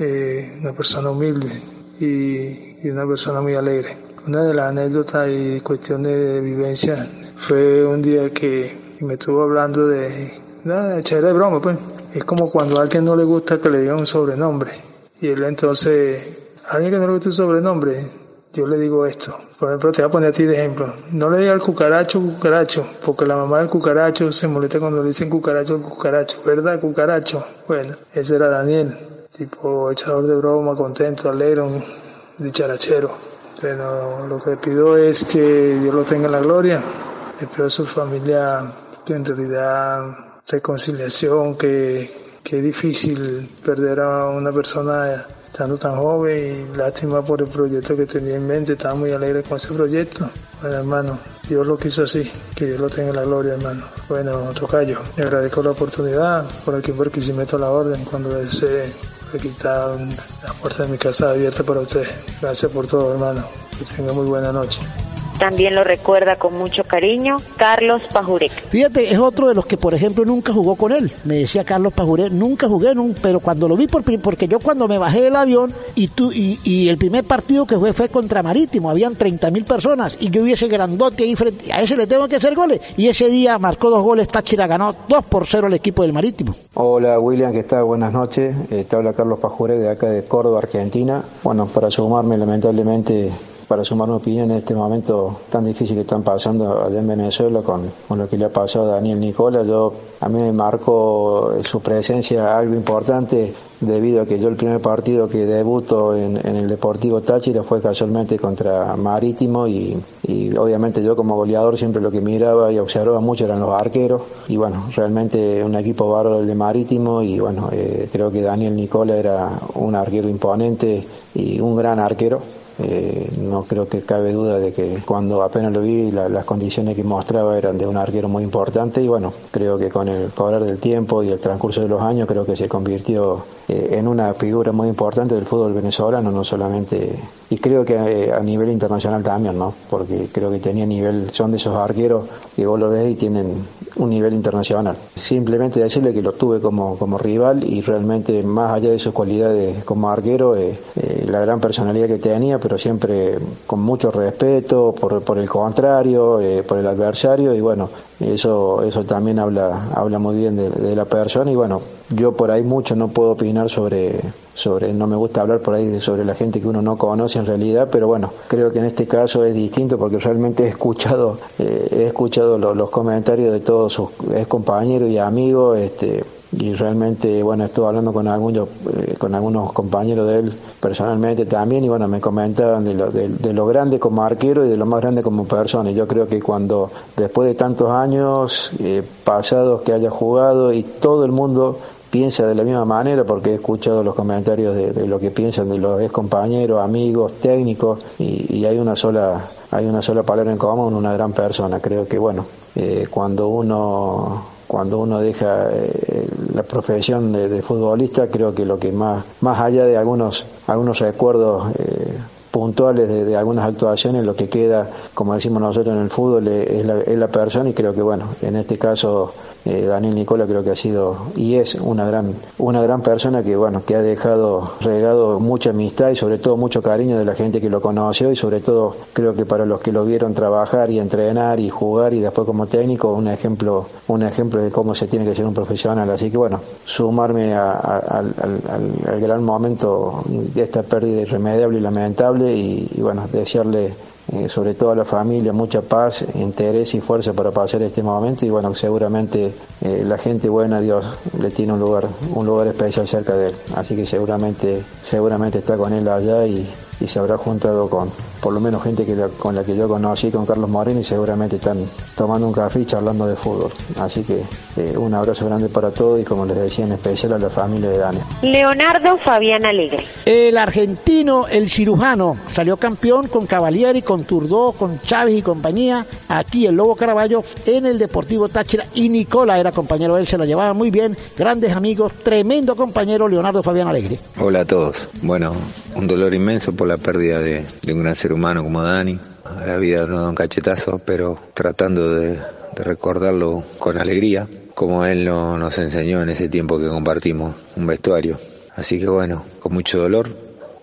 eh, una persona humilde y, y, una persona muy alegre. Una de las anécdotas y cuestiones de vivencia fue un día que me estuvo hablando de, nada, de broma, pues. Es como cuando a alguien no le gusta que le digan un sobrenombre. Y él entonces, alguien que no le gusta un sobrenombre, yo le digo esto. Por ejemplo, te voy a poner a ti de ejemplo. No le diga al cucaracho cucaracho, porque la mamá del cucaracho se molesta cuando le dicen cucaracho cucaracho. ¿Verdad, cucaracho? Bueno, ese era Daniel, tipo echador de broma, contento, alegre, dicharachero. Pero lo que pido es que Dios lo tenga en la gloria, espero a su familia que en realidad reconciliación, que, que es difícil perder a una persona estando tan joven y lástima por el proyecto que tenía en mente, estaba muy alegre con ese proyecto. Bueno, hermano, Dios lo quiso así, que Dios lo tenga en la gloria, hermano. Bueno, Tocayo, le agradezco la oportunidad, por aquí porque si meto la orden cuando desee de quitar la puerta de mi casa abierta para usted. Gracias por todo, hermano. Que tenga muy buena noche. También lo recuerda con mucho cariño Carlos Pajurek. Fíjate, es otro de los que, por ejemplo, nunca jugó con él. Me decía Carlos Pajurek, nunca jugué, pero cuando lo vi, por porque yo cuando me bajé del avión y, tú, y, el primer partido que jugué fue contra Marítimo, habían 30 mil personas y yo vi ese grandote ahí frente, a ese le tengo que hacer goles. Y ese día marcó dos goles, Táchira ganó 2 por 0 el equipo del Marítimo. Hola William, ¿qué tal? Buenas noches. Eh, te habla Carlos Pajurek de acá de Córdoba, Argentina. Bueno, para sumarme lamentablemente para sumar una opinión en este momento tan difícil que están pasando allá en Venezuela con, lo que le ha pasado a Daniel Nicola. Yo, a mí me marcó su presencia algo importante debido a que yo el primer partido que debuto en, el Deportivo Táchira fue casualmente contra Marítimo y, obviamente yo como goleador siempre lo que miraba y observaba mucho eran los arqueros y bueno, realmente un equipo bárbaro el de Marítimo y bueno, eh, creo que Daniel Nicola era un arquero imponente y un gran arquero eh, no creo que cabe duda de que cuando apenas lo vi las condiciones que mostraba eran de un arquero muy importante y bueno, creo que con el correr del tiempo y el transcurso de los años creo que se convirtió eh, en una figura muy importante del fútbol venezolano, no solamente, y creo que eh, a, nivel internacional también, ¿no? Porque creo que tenía nivel, son de esos arqueros que vos lo ves y tienen un nivel internacional. Simplemente decirle que lo tuve como, como rival y realmente más allá de sus cualidades como arquero, la gran personalidad que tenía, pero siempre con mucho respeto por, por el contrario, eh, por el adversario y bueno, eso eso también habla habla muy bien de, la persona y bueno, yo por ahí mucho no puedo opinar sobre sobre no me gusta hablar por ahí sobre la gente que uno no conoce en realidad, pero bueno, creo que en este caso es distinto porque realmente he escuchado eh, he escuchado los, comentarios de todos sus compañeros y amigos este y realmente bueno estuve hablando con algunos eh, con algunos compañeros de él personalmente también y bueno me comentaban de lo, de, lo grande como arquero y de lo más grande como persona. Y yo creo que cuando después de tantos años eh, pasados que haya jugado y todo el mundo piensa de la misma manera porque he escuchado los comentarios de, lo que piensan de los ex compañeros amigos técnicos y, hay una sola hay una sola palabra en común una gran persona. Creo que bueno eh, cuando uno cuando uno deja eh, la profesión de, futbolista, creo que lo que más, más allá de algunos, algunos recuerdos eh, puntuales de, algunas actuaciones, lo que queda, como decimos nosotros en el fútbol, es la, es la persona y creo que, bueno, en este caso eh, Daniel Nicola creo que ha sido y es una gran, una gran persona que bueno, que ha dejado regado mucha amistad y sobre todo mucho cariño de la gente que lo conoció y sobre todo creo que para los que lo vieron trabajar y entrenar y jugar y después como técnico, un ejemplo, un ejemplo de cómo se tiene que ser un profesional. Así que bueno, sumarme al, gran momento de esta pérdida irremediable y lamentable y, y bueno, desearle eh, sobre todo a la familia, mucha paz, interés y fuerza para pasar este momento. Y bueno, seguramente eh, la gente buena, Dios le tiene un lugar, un lugar especial cerca de él, así que seguramente, seguramente está con él allá y, y se habrá juntado con por lo menos gente que con la que yo conocí, con Carlos Moreno, y seguramente están tomando un café y charlando de fútbol. Así que eh, un abrazo grande para todos y como les decía, en especial a la familia de Dani. Leonardo Fabián Alegre. El argentino, el cirujano, salió campeón con Cavalieri, con Turdó, con Chávez y compañía, aquí el Lobo Caraballo en el Deportivo Táchira y Nicola era compañero de él, se lo llevaba muy bien, grandes amigos, tremendo compañero Leonardo Fabián Alegre. Hola a todos. Bueno, un dolor inmenso por la pérdida de, un gran ser humano como Dani. La vida no da un cachetazo, pero tratando de, recordarlo con alegría, como él nos enseñó en ese tiempo que compartimos un vestuario. Así que bueno, con mucho dolor,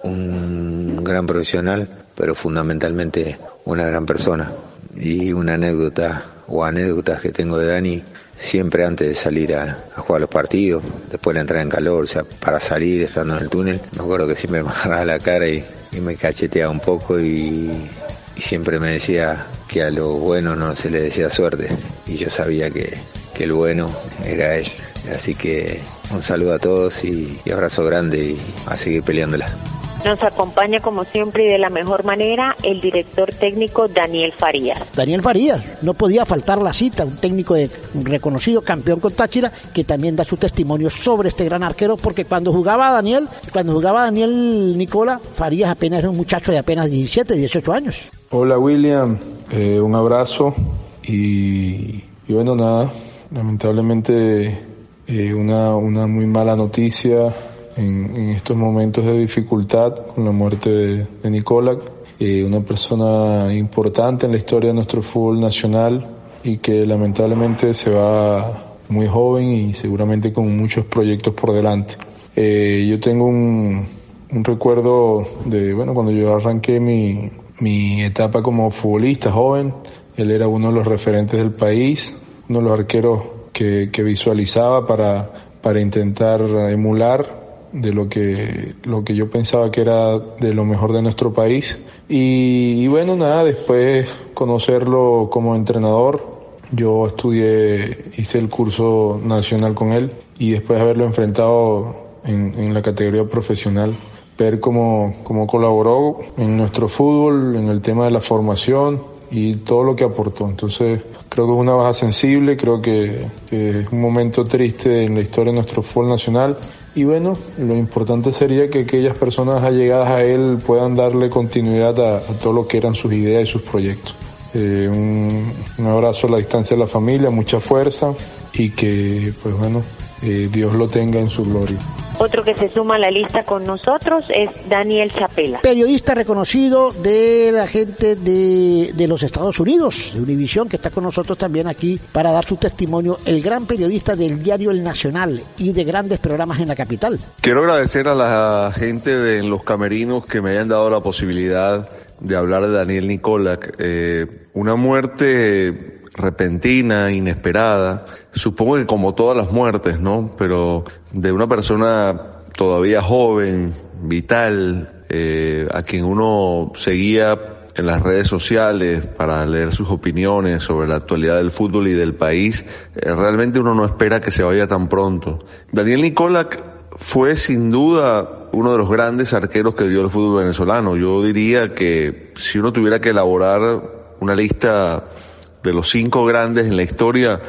un gran profesional, pero fundamentalmente una gran persona. Y una anécdota o anécdotas que tengo de Dani siempre antes de salir a, jugar los partidos, después de entrar en calor, o sea, para salir estando en el túnel, me acuerdo que siempre me agarraba la cara y, me cacheteaba un poco y, siempre me decía que a lo bueno no se le decía suerte y yo sabía que, que el bueno era él. Así que un saludo a todos y, y abrazo grande y a seguir peleándola. Nos acompaña como siempre y de la mejor manera el director técnico Daniel Farías. Daniel Farías, no podía faltar la cita, un técnico de un reconocido campeón con Táchira que también da su testimonio sobre este gran arquero porque cuando jugaba Daniel, cuando jugaba Daniel Nicola, Farías apenas era un muchacho de apenas 17, 18 años. Hola William, eh, un abrazo y, y, bueno nada, lamentablemente eh, una, una muy mala noticia en, en, estos momentos de dificultad con la muerte de, de Nicola, eh, una persona importante en la historia de nuestro fútbol nacional y que lamentablemente se va muy joven y seguramente con muchos proyectos por delante. Eh, yo tengo un, un, recuerdo de, bueno, cuando yo arranqué mi, mi etapa como futbolista joven, él era uno de los referentes del país, uno de los arqueros que, que visualizaba para, para intentar emular de lo que, lo que yo pensaba que era de lo mejor de nuestro país. Y, y bueno, nada, después conocerlo como entrenador, yo estudié, hice el curso nacional con él y después haberlo enfrentado en, en la categoría profesional, ver cómo, cómo colaboró en nuestro fútbol, en el tema de la formación y todo lo que aportó. Entonces, creo que es una baja sensible, creo que, que es un momento triste en la historia de nuestro fútbol nacional y bueno, lo importante sería que aquellas personas allegadas a él puedan darle continuidad a, todo lo que eran sus ideas y sus proyectos. Eh, un, un, abrazo a la distancia de la familia, mucha fuerza y que, pues bueno, eh, Dios lo tenga en su gloria. Otro que se suma a la lista con nosotros es Daniel Chapela. Periodista reconocido de la gente de, de, los Estados Unidos, de Univisión, que está con nosotros también aquí para dar su testimonio, el gran periodista del diario El Nacional y de grandes programas en la capital. Quiero agradecer a la gente de los camerinos que me hayan dado la posibilidad de hablar de Daniel Nicolak. Eh, una muerte repentina, inesperada, supongo que como todas las muertes, ¿no? Pero de una persona todavía joven, vital, eh, a quien uno seguía en las redes sociales para leer sus opiniones sobre la actualidad del fútbol y del país, eh, realmente uno no espera que se vaya tan pronto. Daniel Nicolak fue sin duda uno de los grandes arqueros que dio el fútbol venezolano. Yo diría que si uno tuviera que elaborar una lista de los cinco grandes en la historia,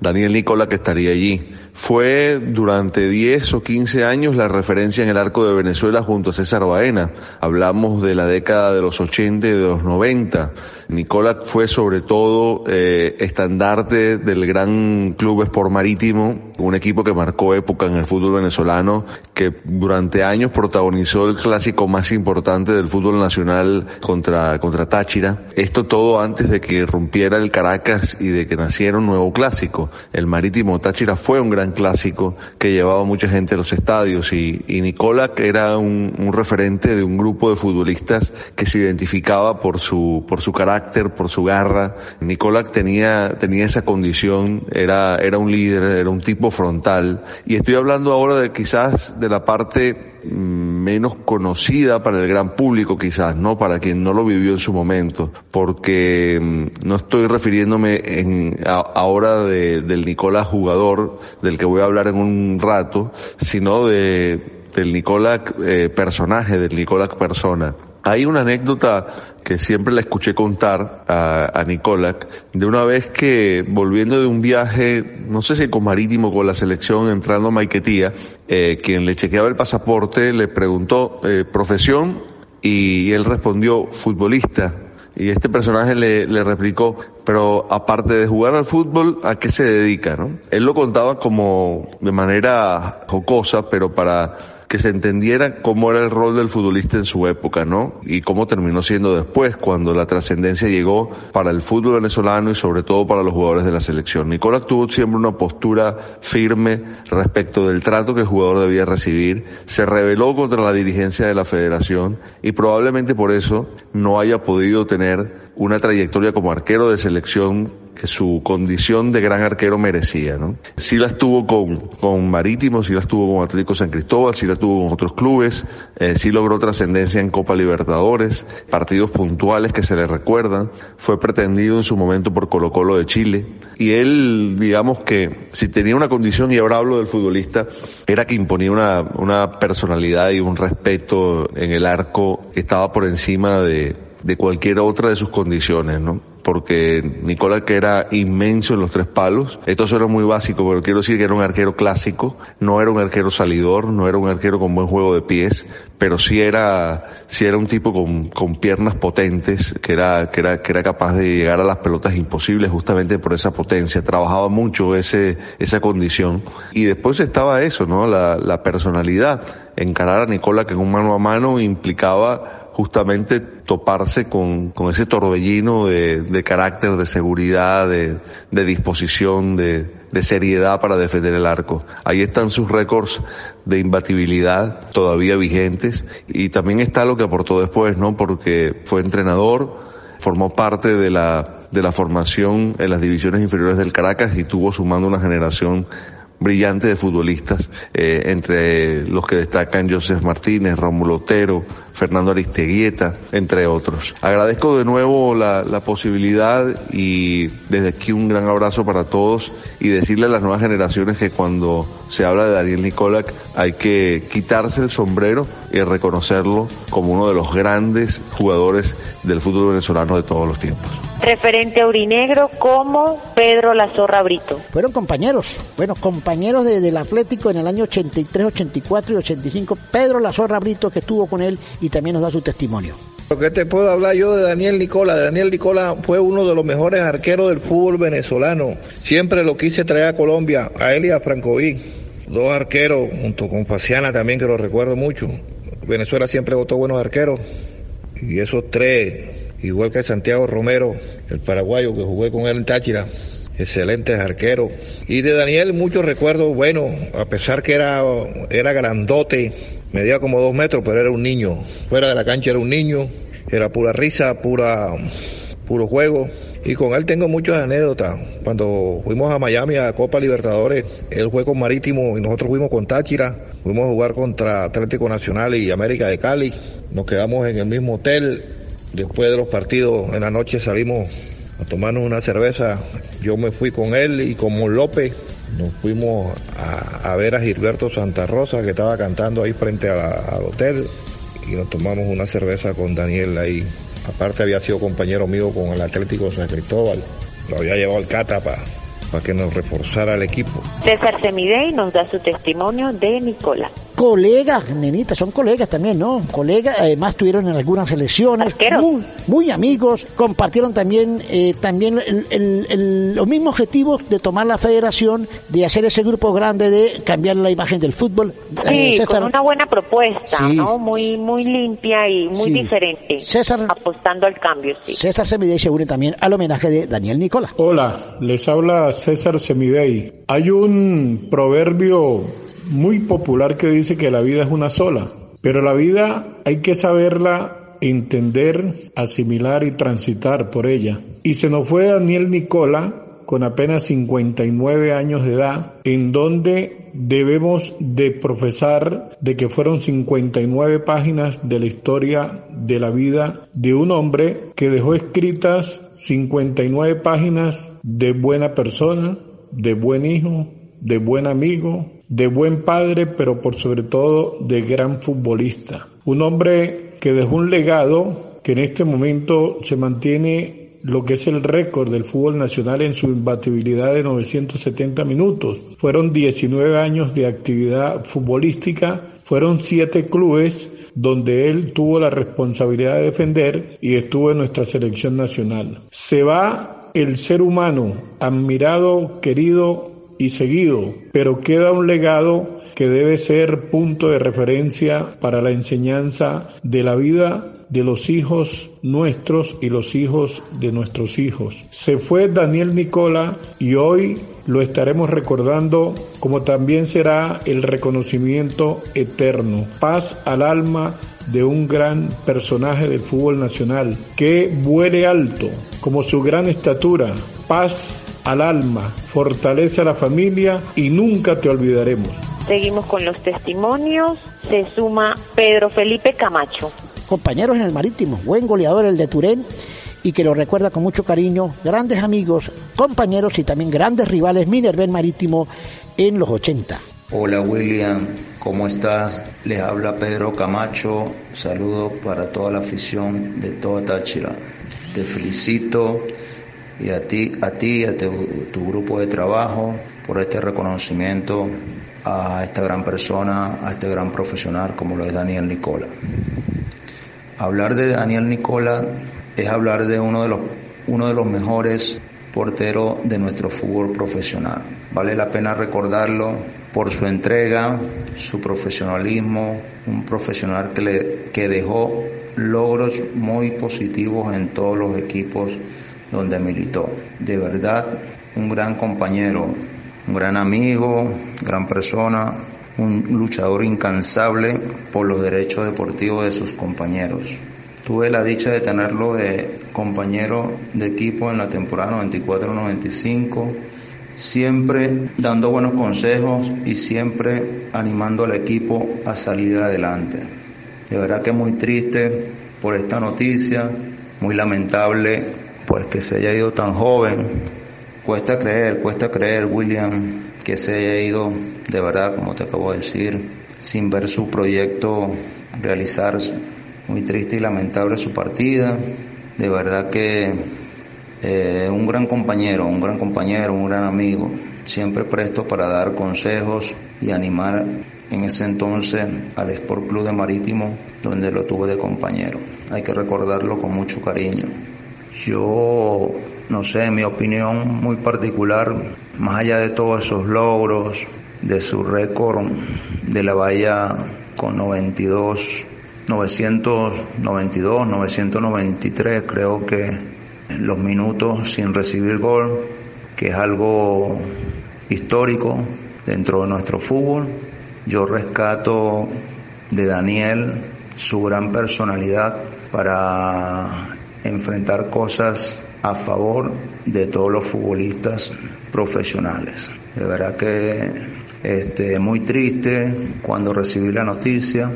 Daniel Nicola que estaría allí. Fue durante 10 o 15 años la referencia en el arco de Venezuela junto a César Baena. Hablamos de la década de los 80 y de los 90. Nicola fue sobre todo eh, estandarte del gran club Sport Marítimo, un equipo que marcó época en el fútbol venezolano, que durante años protagonizó el clásico más importante del fútbol nacional contra, contra Táchira. Esto todo antes de que rompiera el Caracas y de que naciera un nuevo clásico. El Marítimo Táchira fue un gran clásico que llevaba mucha gente a los estadios y, y Nicola era un, un referente de un grupo de futbolistas que se identificaba por su, por su carácter por su garra. Nicolás tenía, tenía esa condición, era, era un líder, era un tipo frontal. Y estoy hablando ahora de quizás de la parte menos conocida para el gran público quizás, ¿no? Para quien no lo vivió en su momento, porque no estoy refiriéndome en, ahora de, del Nicolás jugador, del que voy a hablar en un rato, sino de, del Nicolás eh, personaje, del Nicolás persona. Hay una anécdota que siempre la escuché contar a, a Nicolás, de una vez que volviendo de un viaje, no sé si con marítimo con la selección entrando a Maiquetía, eh, quien le chequeaba el pasaporte le preguntó eh, profesión y él respondió futbolista. Y este personaje le, le replicó, pero aparte de jugar al fútbol, ¿a qué se dedica? ¿no? Él lo contaba como de manera jocosa, pero para que se entendiera cómo era el rol del futbolista en su época, ¿no? Y cómo terminó siendo después, cuando la trascendencia llegó para el fútbol venezolano y sobre todo para los jugadores de la selección. Nicolás tuvo siempre una postura firme respecto del trato que el jugador debía recibir, se rebeló contra la dirigencia de la federación y probablemente por eso no haya podido tener una trayectoria como arquero de selección que su condición de gran arquero merecía, ¿no? Sí la estuvo con, con Marítimo, sí la estuvo con Atlético San Cristóbal, sí la tuvo con otros clubes, eh, sí logró trascendencia en Copa Libertadores, partidos puntuales que se le recuerdan, fue pretendido en su momento por Colo Colo de Chile, y él, digamos que si tenía una condición, y ahora hablo del futbolista, era que imponía una, una personalidad y un respeto en el arco que estaba por encima de, de cualquier otra de sus condiciones, ¿no? Porque Nicolás que era inmenso en los tres palos. Esto suena muy básico, pero quiero decir que era un arquero clásico, no era un arquero salidor, no era un arquero con buen juego de pies, pero sí era, sí era un tipo con, con piernas potentes, que era, que era, que era capaz de llegar a las pelotas imposibles justamente por esa potencia. Trabajaba mucho ese, esa condición. Y después estaba eso, ¿no? La, la personalidad. Encarar a Nicola que en un mano a mano implicaba justamente toparse con, con ese torbellino de, de, carácter, de seguridad, de, de disposición, de, de, seriedad para defender el arco. Ahí están sus récords de imbatibilidad todavía vigentes y también está lo que aportó después, ¿no? Porque fue entrenador, formó parte de la, de la formación en las divisiones inferiores del Caracas y tuvo sumando una generación brillante de futbolistas, eh, entre los que destacan José Martínez, Rómulo Otero, Fernando Aristeguieta, entre otros. Agradezco de nuevo la, la, posibilidad y desde aquí un gran abrazo para todos y decirle a las nuevas generaciones que cuando se habla de Daniel Nicolac hay que quitarse el sombrero y reconocerlo como uno de los grandes jugadores del fútbol venezolano de todos los tiempos. Referente a Urinegro como Pedro Lazorra Brito. Fueron compañeros, bueno, compañeros de, del Atlético en el año 83, 84 y 85. Pedro Lazorra Brito que estuvo con él y también nos da su testimonio. Lo que te puedo hablar yo de Daniel Nicola. Daniel Nicola fue uno de los mejores arqueros del fútbol venezolano. Siempre lo quise traer a Colombia, a él y a Francoví. Dos arqueros, junto con Faciana también, que lo recuerdo mucho. Venezuela siempre votó buenos arqueros. Y esos tres, igual que Santiago Romero, el paraguayo que jugué con él en Táchira, excelentes arqueros. Y de Daniel muchos recuerdos buenos, a pesar que era, era grandote, medía como dos metros, pero era un niño. Fuera de la cancha era un niño, era pura risa, pura, puro juego. Y con él tengo muchas anécdotas. Cuando fuimos a Miami a Copa Libertadores, él fue con Marítimo y nosotros fuimos con Táchira. Fuimos a jugar contra Atlético Nacional y América de Cali. Nos quedamos en el mismo hotel. Después de los partidos, en la noche salimos a tomarnos una cerveza. Yo me fui con él y con Mon López. Nos fuimos a, ver a Gilberto Santa Rosa que estaba cantando ahí frente al hotel y nos tomamos una cerveza con Daniel ahí. Aparte había sido compañero mío con el Atlético San Cristóbal. Lo había llevado al Cata para pa que nos reforzara el equipo. César Semidey nos da su testimonio de Nicolás colegas, nenitas, son colegas también, ¿no? Colegas, además tuvieron en algunas elecciones, muy, muy, amigos, compartieron también eh, también el, el, el, los mismos objetivos de tomar la federación, de hacer ese grupo grande de cambiar la imagen del fútbol. Sí, eh, con una buena propuesta, sí. ¿no? Muy muy limpia y muy sí. diferente. César, apostando al cambio, sí. César Semidey se une también al homenaje de Daniel Nicola. Hola, les habla César Semidey. Hay un proverbio muy popular que dice que la vida es una sola, pero la vida hay que saberla entender, asimilar y transitar por ella. Y se nos fue Daniel Nicola con apenas 59 años de edad, en donde debemos de profesar de que fueron 59 páginas de la historia de la vida de un hombre que dejó escritas 59 páginas de buena persona, de buen hijo, de buen amigo, de buen padre, pero por sobre todo de gran futbolista. Un hombre que dejó un legado que en este momento se mantiene lo que es el récord del fútbol nacional en su imbatibilidad de 970 minutos. Fueron 19 años de actividad futbolística, fueron 7 clubes donde él tuvo la responsabilidad de defender y estuvo en nuestra selección nacional. Se va el ser humano, admirado, querido y seguido, pero queda un legado que debe ser punto de referencia para la enseñanza de la vida de los hijos nuestros y los hijos de nuestros hijos. Se fue Daniel Nicola y hoy lo estaremos recordando como también será el reconocimiento eterno. Paz al alma de un gran personaje del fútbol nacional, que vuele alto, como su gran estatura, paz al alma, fortalece a la familia y nunca te olvidaremos. Seguimos con los testimonios. Se suma Pedro Felipe Camacho. Compañeros en el marítimo, buen goleador el de Turén y que lo recuerda con mucho cariño, grandes amigos, compañeros y también grandes rivales Minerven Marítimo en los 80. Hola William, ¿cómo estás? Les habla Pedro Camacho, saludo para toda la afición de toda Táchira. Te felicito y a ti, a ti, a tu, tu grupo de trabajo por este reconocimiento a esta gran persona, a este gran profesional como lo es Daniel Nicola. Hablar de Daniel Nicola es hablar de uno de los, uno de los mejores porteros de nuestro fútbol profesional. Vale la pena recordarlo por su entrega, su profesionalismo, un profesional que, le, que dejó logros muy positivos en todos los equipos donde militó. De verdad, un gran compañero, un gran amigo, gran persona, un luchador incansable por los derechos deportivos de sus compañeros. Tuve la dicha de tenerlo de compañero de equipo en la temporada 94-95, siempre dando buenos consejos y siempre animando al equipo a salir adelante. De verdad que muy triste por esta noticia, muy lamentable pues que se haya ido tan joven. Cuesta creer, cuesta creer, William, que se haya ido de verdad, como te acabo de decir, sin ver su proyecto realizarse. Muy triste y lamentable su partida. De verdad que eh, un gran compañero, un gran compañero, un gran amigo, siempre presto para dar consejos y animar en ese entonces al Sport Club de Marítimo, donde lo tuve de compañero. Hay que recordarlo con mucho cariño. Yo, no sé, mi opinión muy particular, más allá de todos esos logros, de su récord de la valla con 92, 992, 993, creo que los minutos sin recibir gol, que es algo histórico dentro de nuestro fútbol. Yo rescato de Daniel su gran personalidad para enfrentar cosas a favor de todos los futbolistas profesionales. De verdad que este, muy triste cuando recibí la noticia,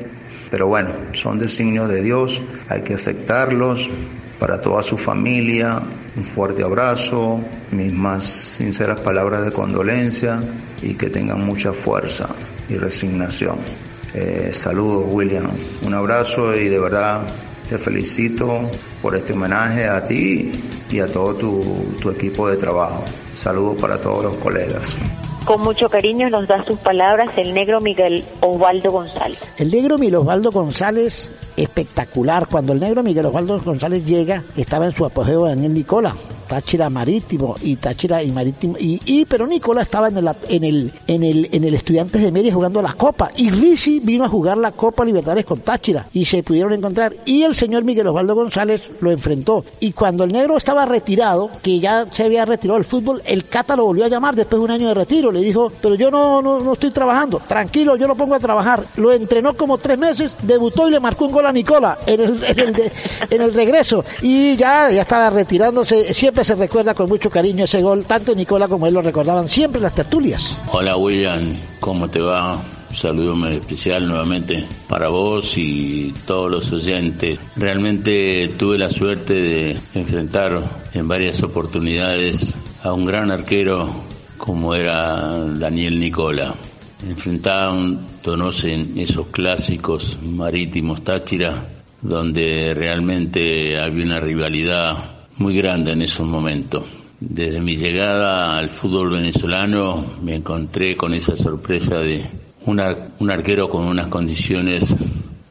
pero bueno, son designios de Dios, hay que aceptarlos. Para toda su familia, un fuerte abrazo, mis más sinceras palabras de condolencia y que tengan mucha fuerza y resignación. Eh, saludos, William. Un abrazo y de verdad te felicito por este homenaje a ti y a todo tu, tu equipo de trabajo. Saludos para todos los colegas. Con mucho cariño nos da sus palabras el negro Miguel Osvaldo González. El negro Miguel Osvaldo González, espectacular. Cuando el negro Miguel Osvaldo González llega, estaba en su apogeo Daniel Nicola. Táchira Marítimo y Táchira y Marítimo y, pero Nicola estaba en el en el en el en el Estudiantes de Mérida jugando la Copa y Risi vino a jugar la Copa Libertadores con Táchira y se pudieron encontrar y el señor Miguel Osvaldo González lo enfrentó y cuando el negro estaba retirado que ya se había retirado del fútbol el Cata lo volvió a llamar después de un año de retiro le dijo pero yo no no, no estoy trabajando tranquilo yo lo pongo a trabajar lo entrenó como tres meses debutó y le marcó un gol a Nicola en el en el, de, en el regreso y ya ya estaba retirándose siempre se recuerda con mucho cariño ese gol, tanto Nicola como él lo recordaban siempre en las tertulias. Hola William, ¿cómo te va? Un saludo muy especial nuevamente para vos y todos los oyentes. Realmente tuve la suerte de enfrentar en varias oportunidades a un gran arquero como era Daniel Nicola. Enfrentaban, conocen esos clásicos marítimos Táchira, donde realmente había una rivalidad muy grande en esos momentos. Desde mi llegada al fútbol venezolano me encontré con esa sorpresa de un, ar un arquero con unas condiciones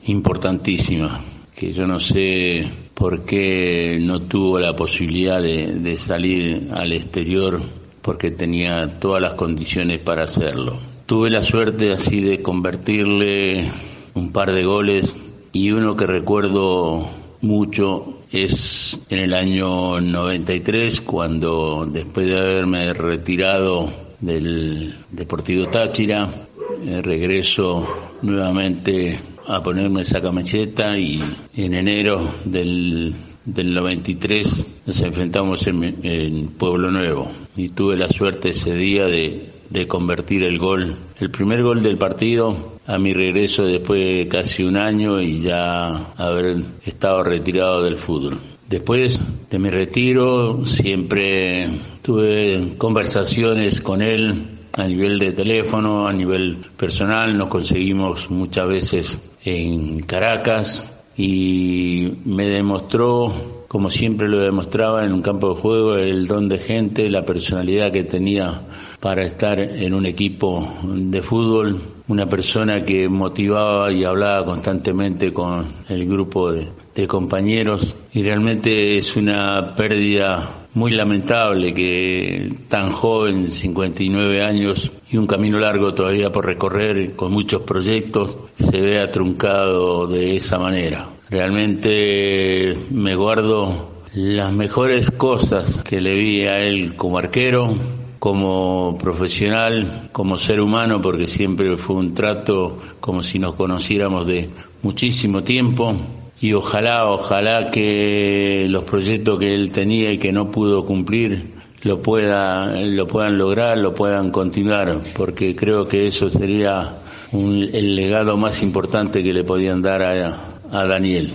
importantísimas, que yo no sé por qué no tuvo la posibilidad de, de salir al exterior porque tenía todas las condiciones para hacerlo. Tuve la suerte así de convertirle un par de goles y uno que recuerdo mucho es en el año 93 cuando después de haberme retirado del Deportivo Táchira eh, regreso nuevamente a ponerme esa camiseta y en enero del, del 93 nos enfrentamos en, en Pueblo Nuevo. Y tuve la suerte ese día de, de convertir el gol, el primer gol del partido a mi regreso después de casi un año y ya haber estado retirado del fútbol. Después de mi retiro siempre tuve conversaciones con él a nivel de teléfono, a nivel personal, nos conseguimos muchas veces en Caracas y me demostró, como siempre lo demostraba en un campo de juego, el don de gente, la personalidad que tenía para estar en un equipo de fútbol, una persona que motivaba y hablaba constantemente con el grupo de, compañeros y realmente es una pérdida muy lamentable que tan joven, 59 años y un camino largo todavía por recorrer con muchos proyectos, se vea truncado de esa manera. Realmente me guardo las mejores cosas que le vi a él como arquero, como profesional, como ser humano, porque siempre fue un trato como si nos conociéramos de muchísimo tiempo y ojalá, ojalá que los proyectos que él tenía y que no pudo cumplir lo pueda, lo puedan lograr, lo puedan continuar, porque creo que eso sería el legado más importante que le podían dar a, a Daniel.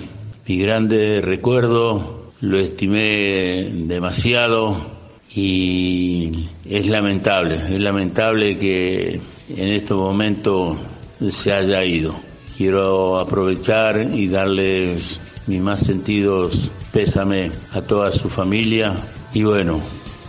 Mi grande recuerdo, lo estimé demasiado y es lamentable, es lamentable que en este momento se haya ido. Quiero aprovechar y darles mis más sentidos pésame a toda su familia y bueno,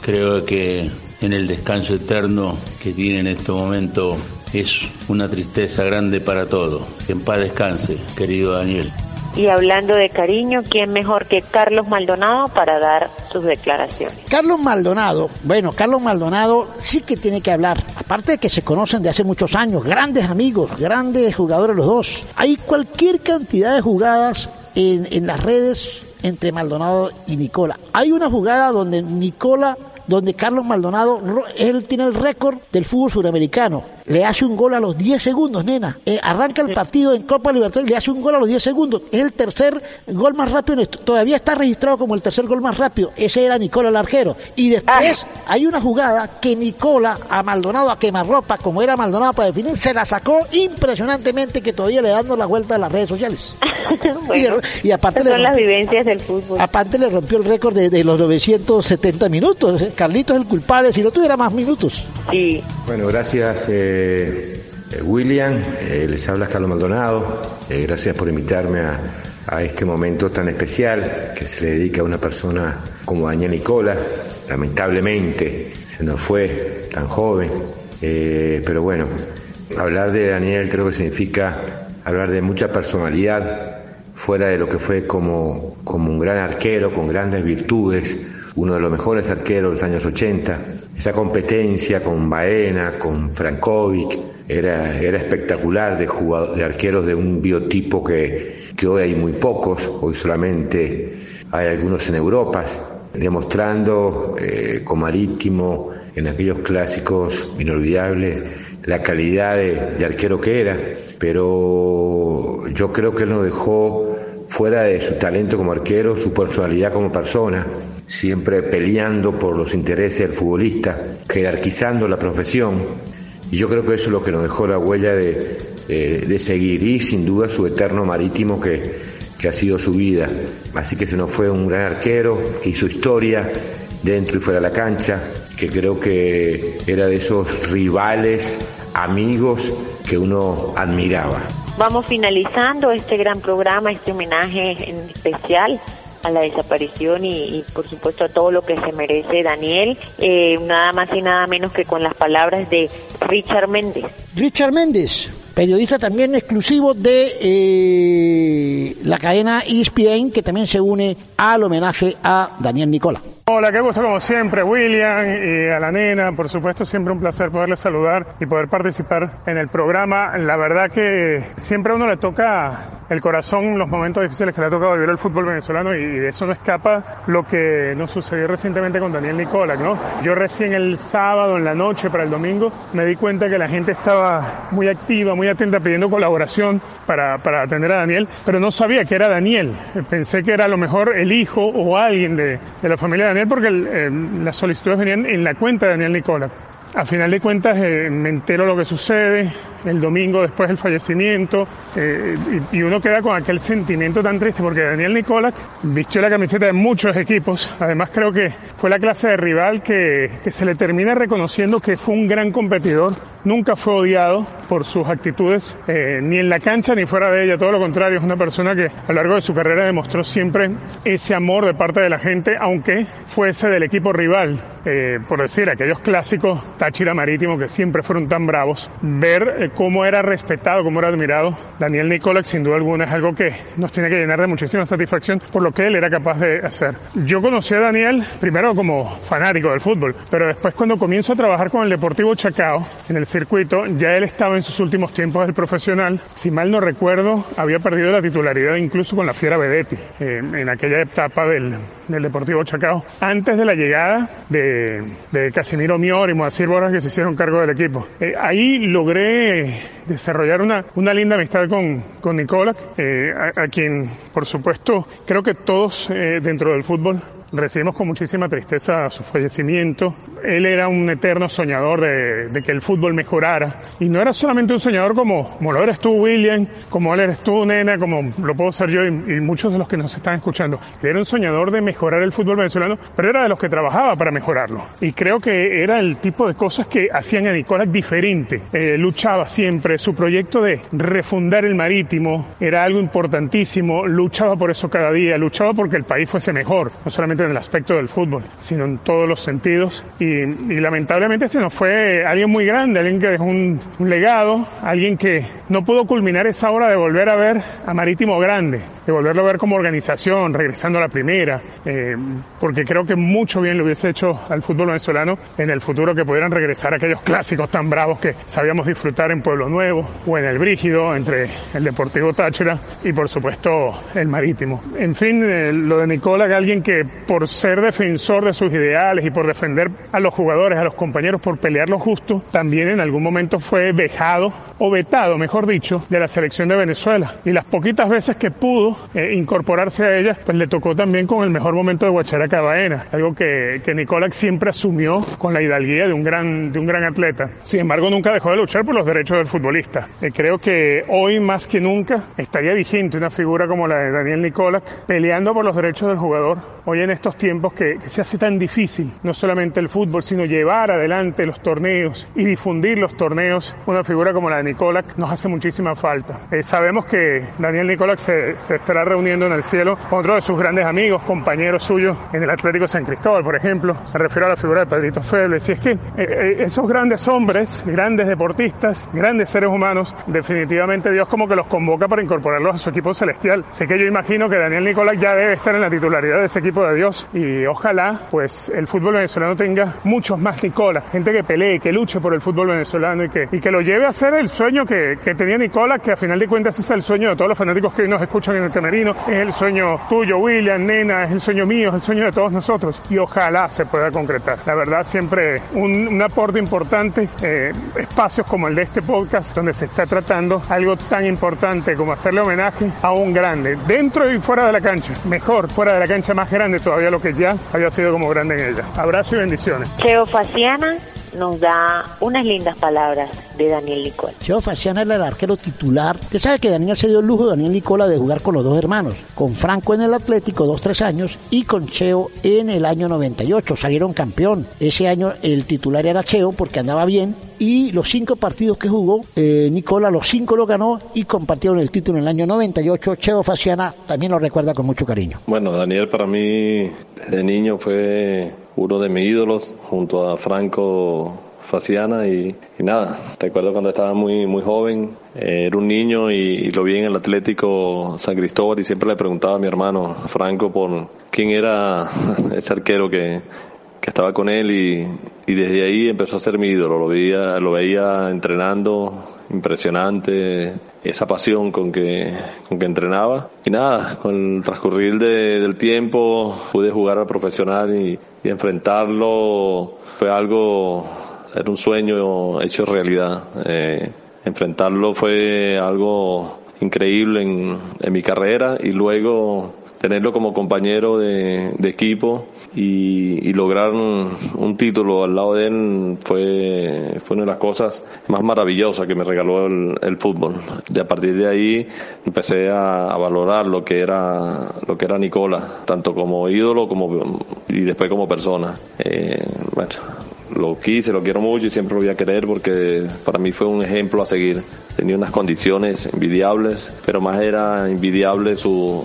creo que en el descanso eterno que tiene en este momento es una tristeza grande para todos. En paz descanse, querido Daniel. Y hablando de cariño, ¿quién mejor que Carlos Maldonado para dar sus declaraciones? Carlos Maldonado, bueno, Carlos Maldonado sí que tiene que hablar. Aparte de que se conocen de hace muchos años, grandes amigos, grandes jugadores los dos. Hay cualquier cantidad de jugadas en, en las redes entre Maldonado y Nicola. Hay una jugada donde Nicola donde Carlos Maldonado, él tiene el récord del fútbol suramericano. Le hace un gol a los 10 segundos, nena. Eh, arranca el partido en Copa Libertadores y le hace un gol a los 10 segundos. Es el tercer gol más rápido. Todavía está registrado como el tercer gol más rápido. Ese era Nicola Larjero. Y después hay una jugada que Nicola a Maldonado a quemarropa, como era Maldonado para definir, se la sacó impresionantemente que todavía le dando la vuelta a las redes sociales. bueno, y, aparte son las vivencias del fútbol. Aparte le rompió el récord de, de los 970 minutos. Carlitos es el culpable si no tuviera más minutos. Sí. Bueno, gracias eh, William. Eh, les habla Carlos Maldonado. Eh, gracias por invitarme a, a, este momento tan especial que se le dedica a una persona como Daniel Nicola. Lamentablemente se nos fue tan joven. pero bueno, hablar de Daniel creo que significa hablar de mucha personalidad fuera de lo que fue como, como un gran arquero con grandes virtudes uno de los mejores arqueros de los años 80. Esa competencia con Baena, con Frankovic, era, era espectacular de, de arqueros de un biotipo que, que hoy hay muy pocos, hoy solamente hay algunos en Europa, demostrando eh, con Marítimo en aquellos clásicos inolvidables la calidad de, de arquero que era, pero yo creo que él nos dejó fuera de su talento como arquero, su personalidad como persona, siempre peleando por los intereses del futbolista, jerarquizando la profesión. Y yo creo que eso es lo que nos dejó la huella de, seguir y sin duda su eterno marítimo que, que ha sido su vida. Así que se nos fue un gran arquero que hizo historia dentro y fuera de la cancha, que creo que era de esos rivales, amigos que uno admiraba. Vamos finalizando este gran programa, este homenaje en especial a la desaparición y, por supuesto a todo lo que se merece Daniel, eh, nada más y nada menos que con las palabras de Richard Méndez. Richard Méndez, periodista también exclusivo de eh, la cadena ESPN que también se une al homenaje a Daniel Nicola. Hola, qué gusto como siempre, William y a la nena, por supuesto, siempre un placer poderle saludar y poder participar en el programa. La verdad que siempre a uno le toca el corazón los momentos difíciles que le ha tocado vivir el fútbol venezolano y de eso no escapa lo que nos sucedió recientemente con Daniel Nicolás, ¿no? Yo recién el sábado en la noche para el domingo me di cuenta que la gente estaba muy activa, muy atenta pidiendo colaboración para, para atender a Daniel, pero no sabía que era Daniel. Pensé que era a lo mejor el hijo o alguien de, de la familia de Daniel porque eh, las solicitudes venían en la cuenta de Daniel Nicolás. A final de cuentas eh, me entero lo que sucede, el domingo después del fallecimiento, eh, y, uno queda con aquel sentimiento tan triste porque Daniel Nicolás vistió la camiseta de muchos equipos, además creo que fue la clase de rival que, que se le termina reconociendo que fue un gran competidor, nunca fue odiado por sus actitudes, eh, ni en la cancha ni fuera de ella, todo lo contrario, es una persona que a lo largo de su carrera demostró siempre ese amor de parte de la gente, aunque fuese del equipo rival, eh, por decir, aquellos clásicos Táchira Marítimo que siempre fueron tan bravos, ver cómo era respetado, cómo era admirado. Daniel Nicolás, sin duda alguna, es algo que nos tiene que llenar de muchísima satisfacción por lo que él era capaz de hacer. Yo conocí a Daniel primero como fanático del fútbol, pero después cuando comienzo a trabajar con el Deportivo Chacao en el circuito, ya él estaba en sus últimos tiempos del profesional. Si mal no recuerdo, había perdido la titularidad incluso con la Fiera Vedetti eh, en aquella etapa del, del, Deportivo Chacao, antes de la llegada de, de Casimiro Mior y Moacir Borjas que se hicieron cargo del equipo. Eh, ahí logré desarrollar una, una linda amistad con, con Nicolás, eh, a, quien, por supuesto, creo que todos eh, dentro del fútbol recibimos con muchísima tristeza su fallecimiento. Él era un eterno soñador de, que el fútbol mejorara. Y no era solamente un soñador como, como lo eres tú, William, como lo eres tú, Nena, como lo puedo ser yo y, muchos de los que nos están escuchando. Era un soñador de mejorar el fútbol venezolano, pero era de los que trabajaba para mejorarlo. Y creo que era el tipo de cosas que hacían a Nicolás diferente. Eh, luchaba siempre. Su proyecto de refundar el marítimo era algo importantísimo. Luchaba por eso cada día. Luchaba porque el país fuese mejor. No solamente en el aspecto del fútbol, sino en todos los sentidos. Y, lamentablemente se nos fue alguien muy grande, alguien que dejó un, legado, alguien que no pudo culminar esa hora de volver a ver a Marítimo grande, de volverlo a ver como organización, regresando a la primera, eh, porque creo que mucho bien le hubiese hecho al fútbol venezolano en el futuro que pudieran regresar aquellos clásicos tan bravos que sabíamos disfrutar en Pueblo Nuevo o en el Brígido, entre el Deportivo Táchira y por supuesto el Marítimo. En fin, eh, lo de Nicola, alguien que por ser defensor de sus ideales y por defender a los jugadores, a los compañeros, por pelear lo justo, también en algún momento fue vejado o vetado, mejor dicho, de la selección de Venezuela. Y las poquitas veces que pudo eh, incorporarse a ella, pues le tocó también con el mejor momento de Guacharaca Baena, algo que, que siempre asumió con la hidalguía de un gran, de un gran atleta. Sin embargo, nunca dejó de luchar por los derechos del futbolista. Eh, creo que hoy más que nunca estaría vigente una figura como la de Daniel Nicolás peleando por los derechos del jugador. Hoy en estos tiempos que, se hace tan difícil, no solamente el fútbol, sino llevar adelante los torneos y difundir los torneos, una figura como la de Nicolás nos hace muchísima falta. Eh, sabemos que Daniel Nicolás se, estará reuniendo en el cielo con otro de sus grandes amigos, compañeros suyos en el Atlético San Cristóbal, por ejemplo. Me refiero a la figura de Pedrito Febles. Y es que eh, eh, esos grandes hombres, grandes deportistas, grandes seres humanos, definitivamente Dios como que los convoca para incorporarlos a su equipo celestial. Sé que yo imagino que Daniel Nicolás ya debe estar en la titularidad de ese equipo de Dios y ojalá pues el fútbol venezolano tenga muchos más Nicola, gente que pelee, que luche por el fútbol venezolano y que, y que lo lleve a ser el sueño que, que tenía Nicola, que a final de cuentas es el sueño de todos los fanáticos que nos escuchan en el camerino, es el sueño tuyo, William, Nena, es el sueño mío, es el sueño de todos nosotros. Y ojalá se pueda concretar. La verdad siempre un, un aporte importante, eh, espacios como el de este podcast donde se está tratando algo tan importante como hacerle homenaje a un grande, dentro y fuera de la cancha, mejor, fuera de la cancha más grande todavía lo que ya había sido como grande en ella. Abrazo y bendiciones. Cheo nos da unas lindas palabras de Daniel Nicola. Cheo Faciana era el arquero titular. Usted sabe que Daniel se dio el lujo de Daniel Nicola de jugar con los dos hermanos, con Franco en el Atlético dos, tres años y con Cheo en el año 98. Salieron campeón. Ese año el titular era Cheo porque andaba bien y los cinco partidos que jugó, eh, Nicola los cinco lo ganó y compartieron el título en el año 98. Cheo Faciana también lo recuerda con mucho cariño. Bueno, Daniel para mí desde niño fue uno de mis ídolos junto a Franco Faciana y, nada, recuerdo cuando estaba muy, muy joven, eh, era un niño y, lo vi en el Atlético San Cristóbal y siempre le preguntaba a mi hermano Franco por quién era ese arquero que, que estaba con él y, y, desde ahí empezó a ser mi ídolo, lo veía, lo veía entrenando, impresionante, esa pasión con que, con que entrenaba. Y nada, con el transcurrir del tiempo pude jugar al profesional y, y enfrentarlo fue algo, era un sueño hecho realidad. Eh, enfrentarlo fue algo increíble en, en mi carrera y luego tenerlo como compañero de, equipo y, lograr un, título al lado de él fue, una de las cosas más maravillosas que me regaló el, fútbol. De a partir de ahí empecé a, valorar lo que era lo que era Nicola, tanto como ídolo como y después como persona. Eh, lo quise, lo quiero mucho y siempre lo voy a querer porque para mí fue un ejemplo a seguir. Tenía unas condiciones envidiables, pero más era envidiable su,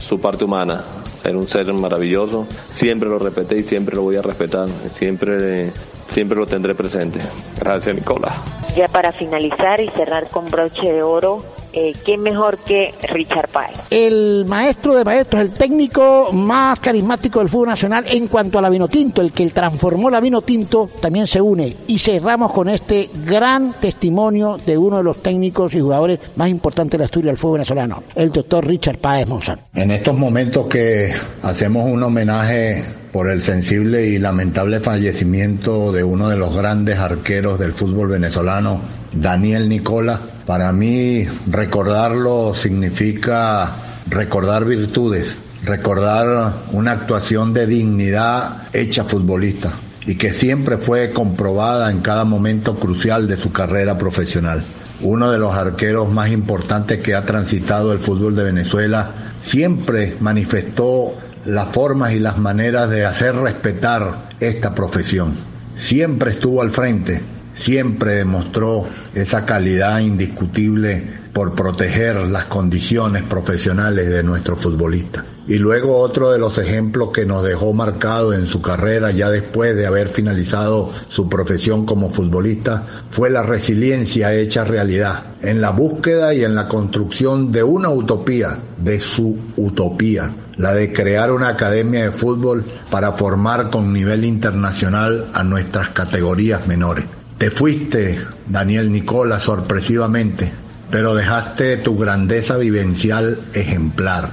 su parte humana. Era un ser maravilloso. Siempre lo respeté y siempre lo voy a respetar. Siempre, siempre lo tendré presente. Gracias, Nicolás. Ya para finalizar y cerrar con broche de oro, eh, ¿quién mejor que Richard Páez? El maestro de maestros, el técnico más carismático del fútbol nacional en cuanto a la vino tinto, el que transformó la vino tinto, también se une. Y cerramos con este gran testimonio de uno de los técnicos y jugadores más importantes de la historia del fútbol venezolano, el doctor Richard Páez Monzón. En estos momentos que hacemos un homenaje por el sensible y lamentable fallecimiento de uno de los grandes arqueros del fútbol venezolano, Daniel Nicola, para mí recordarlo significa recordar virtudes, recordar una actuación de dignidad hecha futbolista y que siempre fue comprobada en cada momento crucial de su carrera profesional. Uno de los arqueros más importantes que ha transitado el fútbol de Venezuela siempre manifestó las formas y las maneras de hacer respetar esta profesión. Siempre estuvo al frente, siempre demostró esa calidad indiscutible por proteger las condiciones profesionales de nuestros futbolistas. Y luego otro de los ejemplos que nos dejó marcado en su carrera ya después de haber finalizado su profesión como futbolista fue la resiliencia hecha realidad en la búsqueda y en la construcción de una utopía, de su utopía, la de crear una academia de fútbol para formar con nivel internacional a nuestras categorías menores. Te fuiste, Daniel Nicola, sorpresivamente, pero dejaste tu grandeza vivencial ejemplar,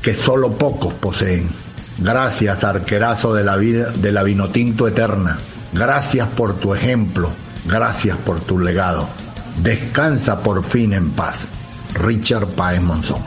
que solo pocos poseen. Gracias, arquerazo de la vida de la Vinotinto Eterna. Gracias por tu ejemplo. Gracias por tu legado. Descansa por fin en paz. Richard Paez Monzón.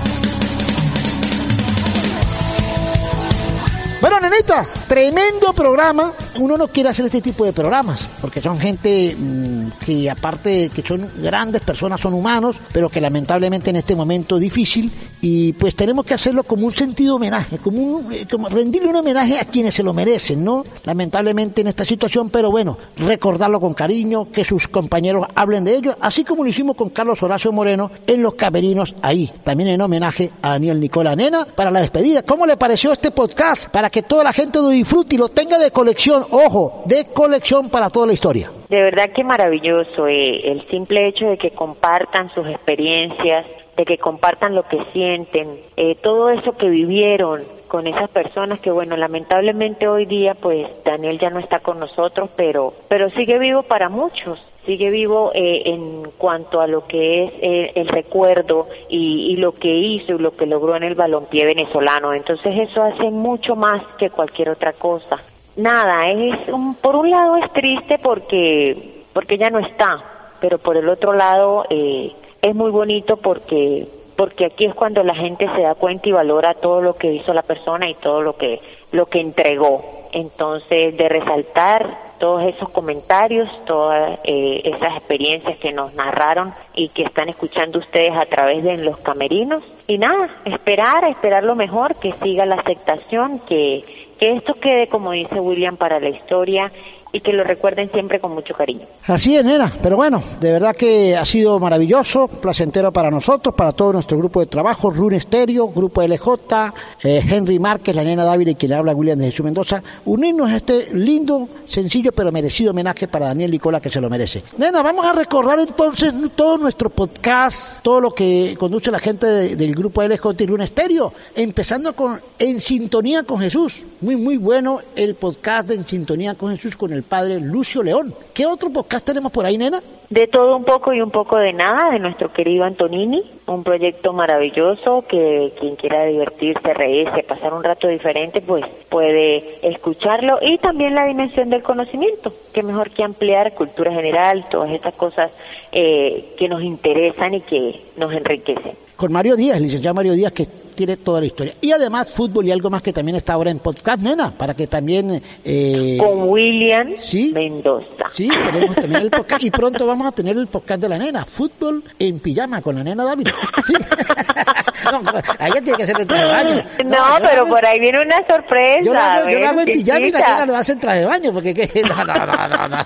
Tremendo programa. Uno no quiere hacer este tipo de programas, porque son gente mm, que aparte que son grandes personas, son humanos, pero que lamentablemente en este momento difícil y pues tenemos que hacerlo como un sentido homenaje, como, un, eh, como rendirle un homenaje a quienes se lo merecen, ¿no? Lamentablemente en esta situación, pero bueno, recordarlo con cariño, que sus compañeros hablen de ello, así como lo hicimos con Carlos Horacio Moreno en los camerinos ahí, también en homenaje a Daniel Nicola Nena para la despedida. ¿Cómo le pareció este podcast? Para que la gente lo disfrute y lo tenga de colección, ojo, de colección para toda la historia. De verdad que maravilloso eh, el simple hecho de que compartan sus experiencias, de que compartan lo que sienten, eh, todo eso que vivieron con esas personas que bueno, lamentablemente hoy día pues Daniel ya no está con nosotros, pero pero sigue vivo para muchos sigue vivo eh, en cuanto a lo que es eh, el recuerdo y, lo que hizo y lo que logró en el balompié venezolano. Entonces eso hace mucho más que cualquier otra cosa. Nada, es un, por un lado es triste porque porque ya no está, pero por el otro lado eh, es muy bonito porque porque aquí es cuando la gente se da cuenta y valora todo lo que hizo la persona y todo lo que lo que entregó. Entonces, de resaltar todos esos comentarios, todas eh, esas experiencias que nos narraron y que están escuchando ustedes a través de los camerinos. Y nada, esperar, esperar lo mejor, que siga la aceptación, que, que esto quede, como dice William, para la historia y que lo recuerden siempre con mucho cariño. Así es, nena, pero bueno, de verdad que ha sido maravilloso, placentero para nosotros, para todo nuestro grupo de trabajo, Rune Stereo, Grupo LJ, eh, Henry Márquez, la nena Dávila y quien habla William de Jesús Mendoza, unirnos a este lindo, sencillo pero merecido homenaje para Daniel Nicola que se lo merece. Nena, vamos a recordar entonces todo nuestro podcast, todo lo que conduce la gente de- del grupo LJ y Rune Stereo, empezando con En Sintonía con Jesús, muy muy bueno el podcast de En Sintonía con Jesús con el padre Lucio León. ¿Qué otro podcast tenemos por ahí, nena? De todo un poco y un poco de nada de nuestro querido Antonini, un proyecto maravilloso que quien quiera divertirse, reírse, pasar un rato diferente, pues puede escucharlo y también la dimensión del conocimiento, que mejor que ampliar cultura general, todas estas cosas eh, que nos interesan y que nos enriquecen. con Mario Díaz, licenciado Mario Díaz, que tiene toda la historia. Y además fútbol y algo más que también está ahora en podcast, nena, para que también... Eh, Con William Mendoza. Sí, tenemos también el podcast y pronto vamos a tener el podcast de la nena, fútbol en pijama con la nena David. ¿Sí? no, ella tiene que ser en traje de baño. No, lo pero hago- por ahí viene una sorpresa. Yo lo hago, yo lo hago en pijama y la nena lo hace en traje de baño, porque ¿qué? No, no, no, no, no.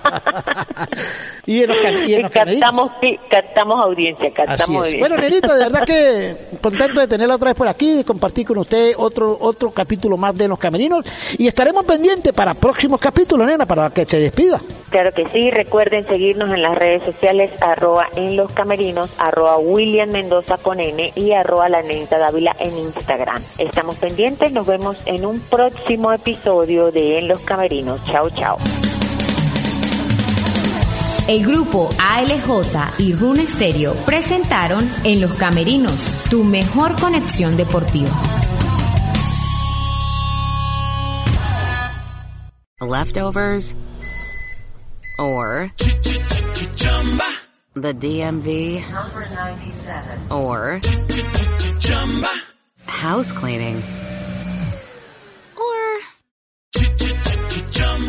Y en los, y en los captamos, captamos audiencia, captamos audiencia. Bueno, Nenita, de verdad que contento de tenerla otra vez por aquí, de compartir con usted otro otro capítulo más de Los Camerinos y estaremos pendientes para próximos capítulos, nena, para que se despida. Claro que sí, recuerden seguirnos en las redes sociales, arroba en los camerinos, arroba William Mendoza con N y arroba la nenita Dávila en Instagram. Estamos pendientes, nos vemos en un próximo episodio de En los camerinos. Chao, chao. El grupo ALJ y Rune Stereo presentaron En los Camerinos, tu mejor conexión deportiva. Leftovers or the DMV or house cleaning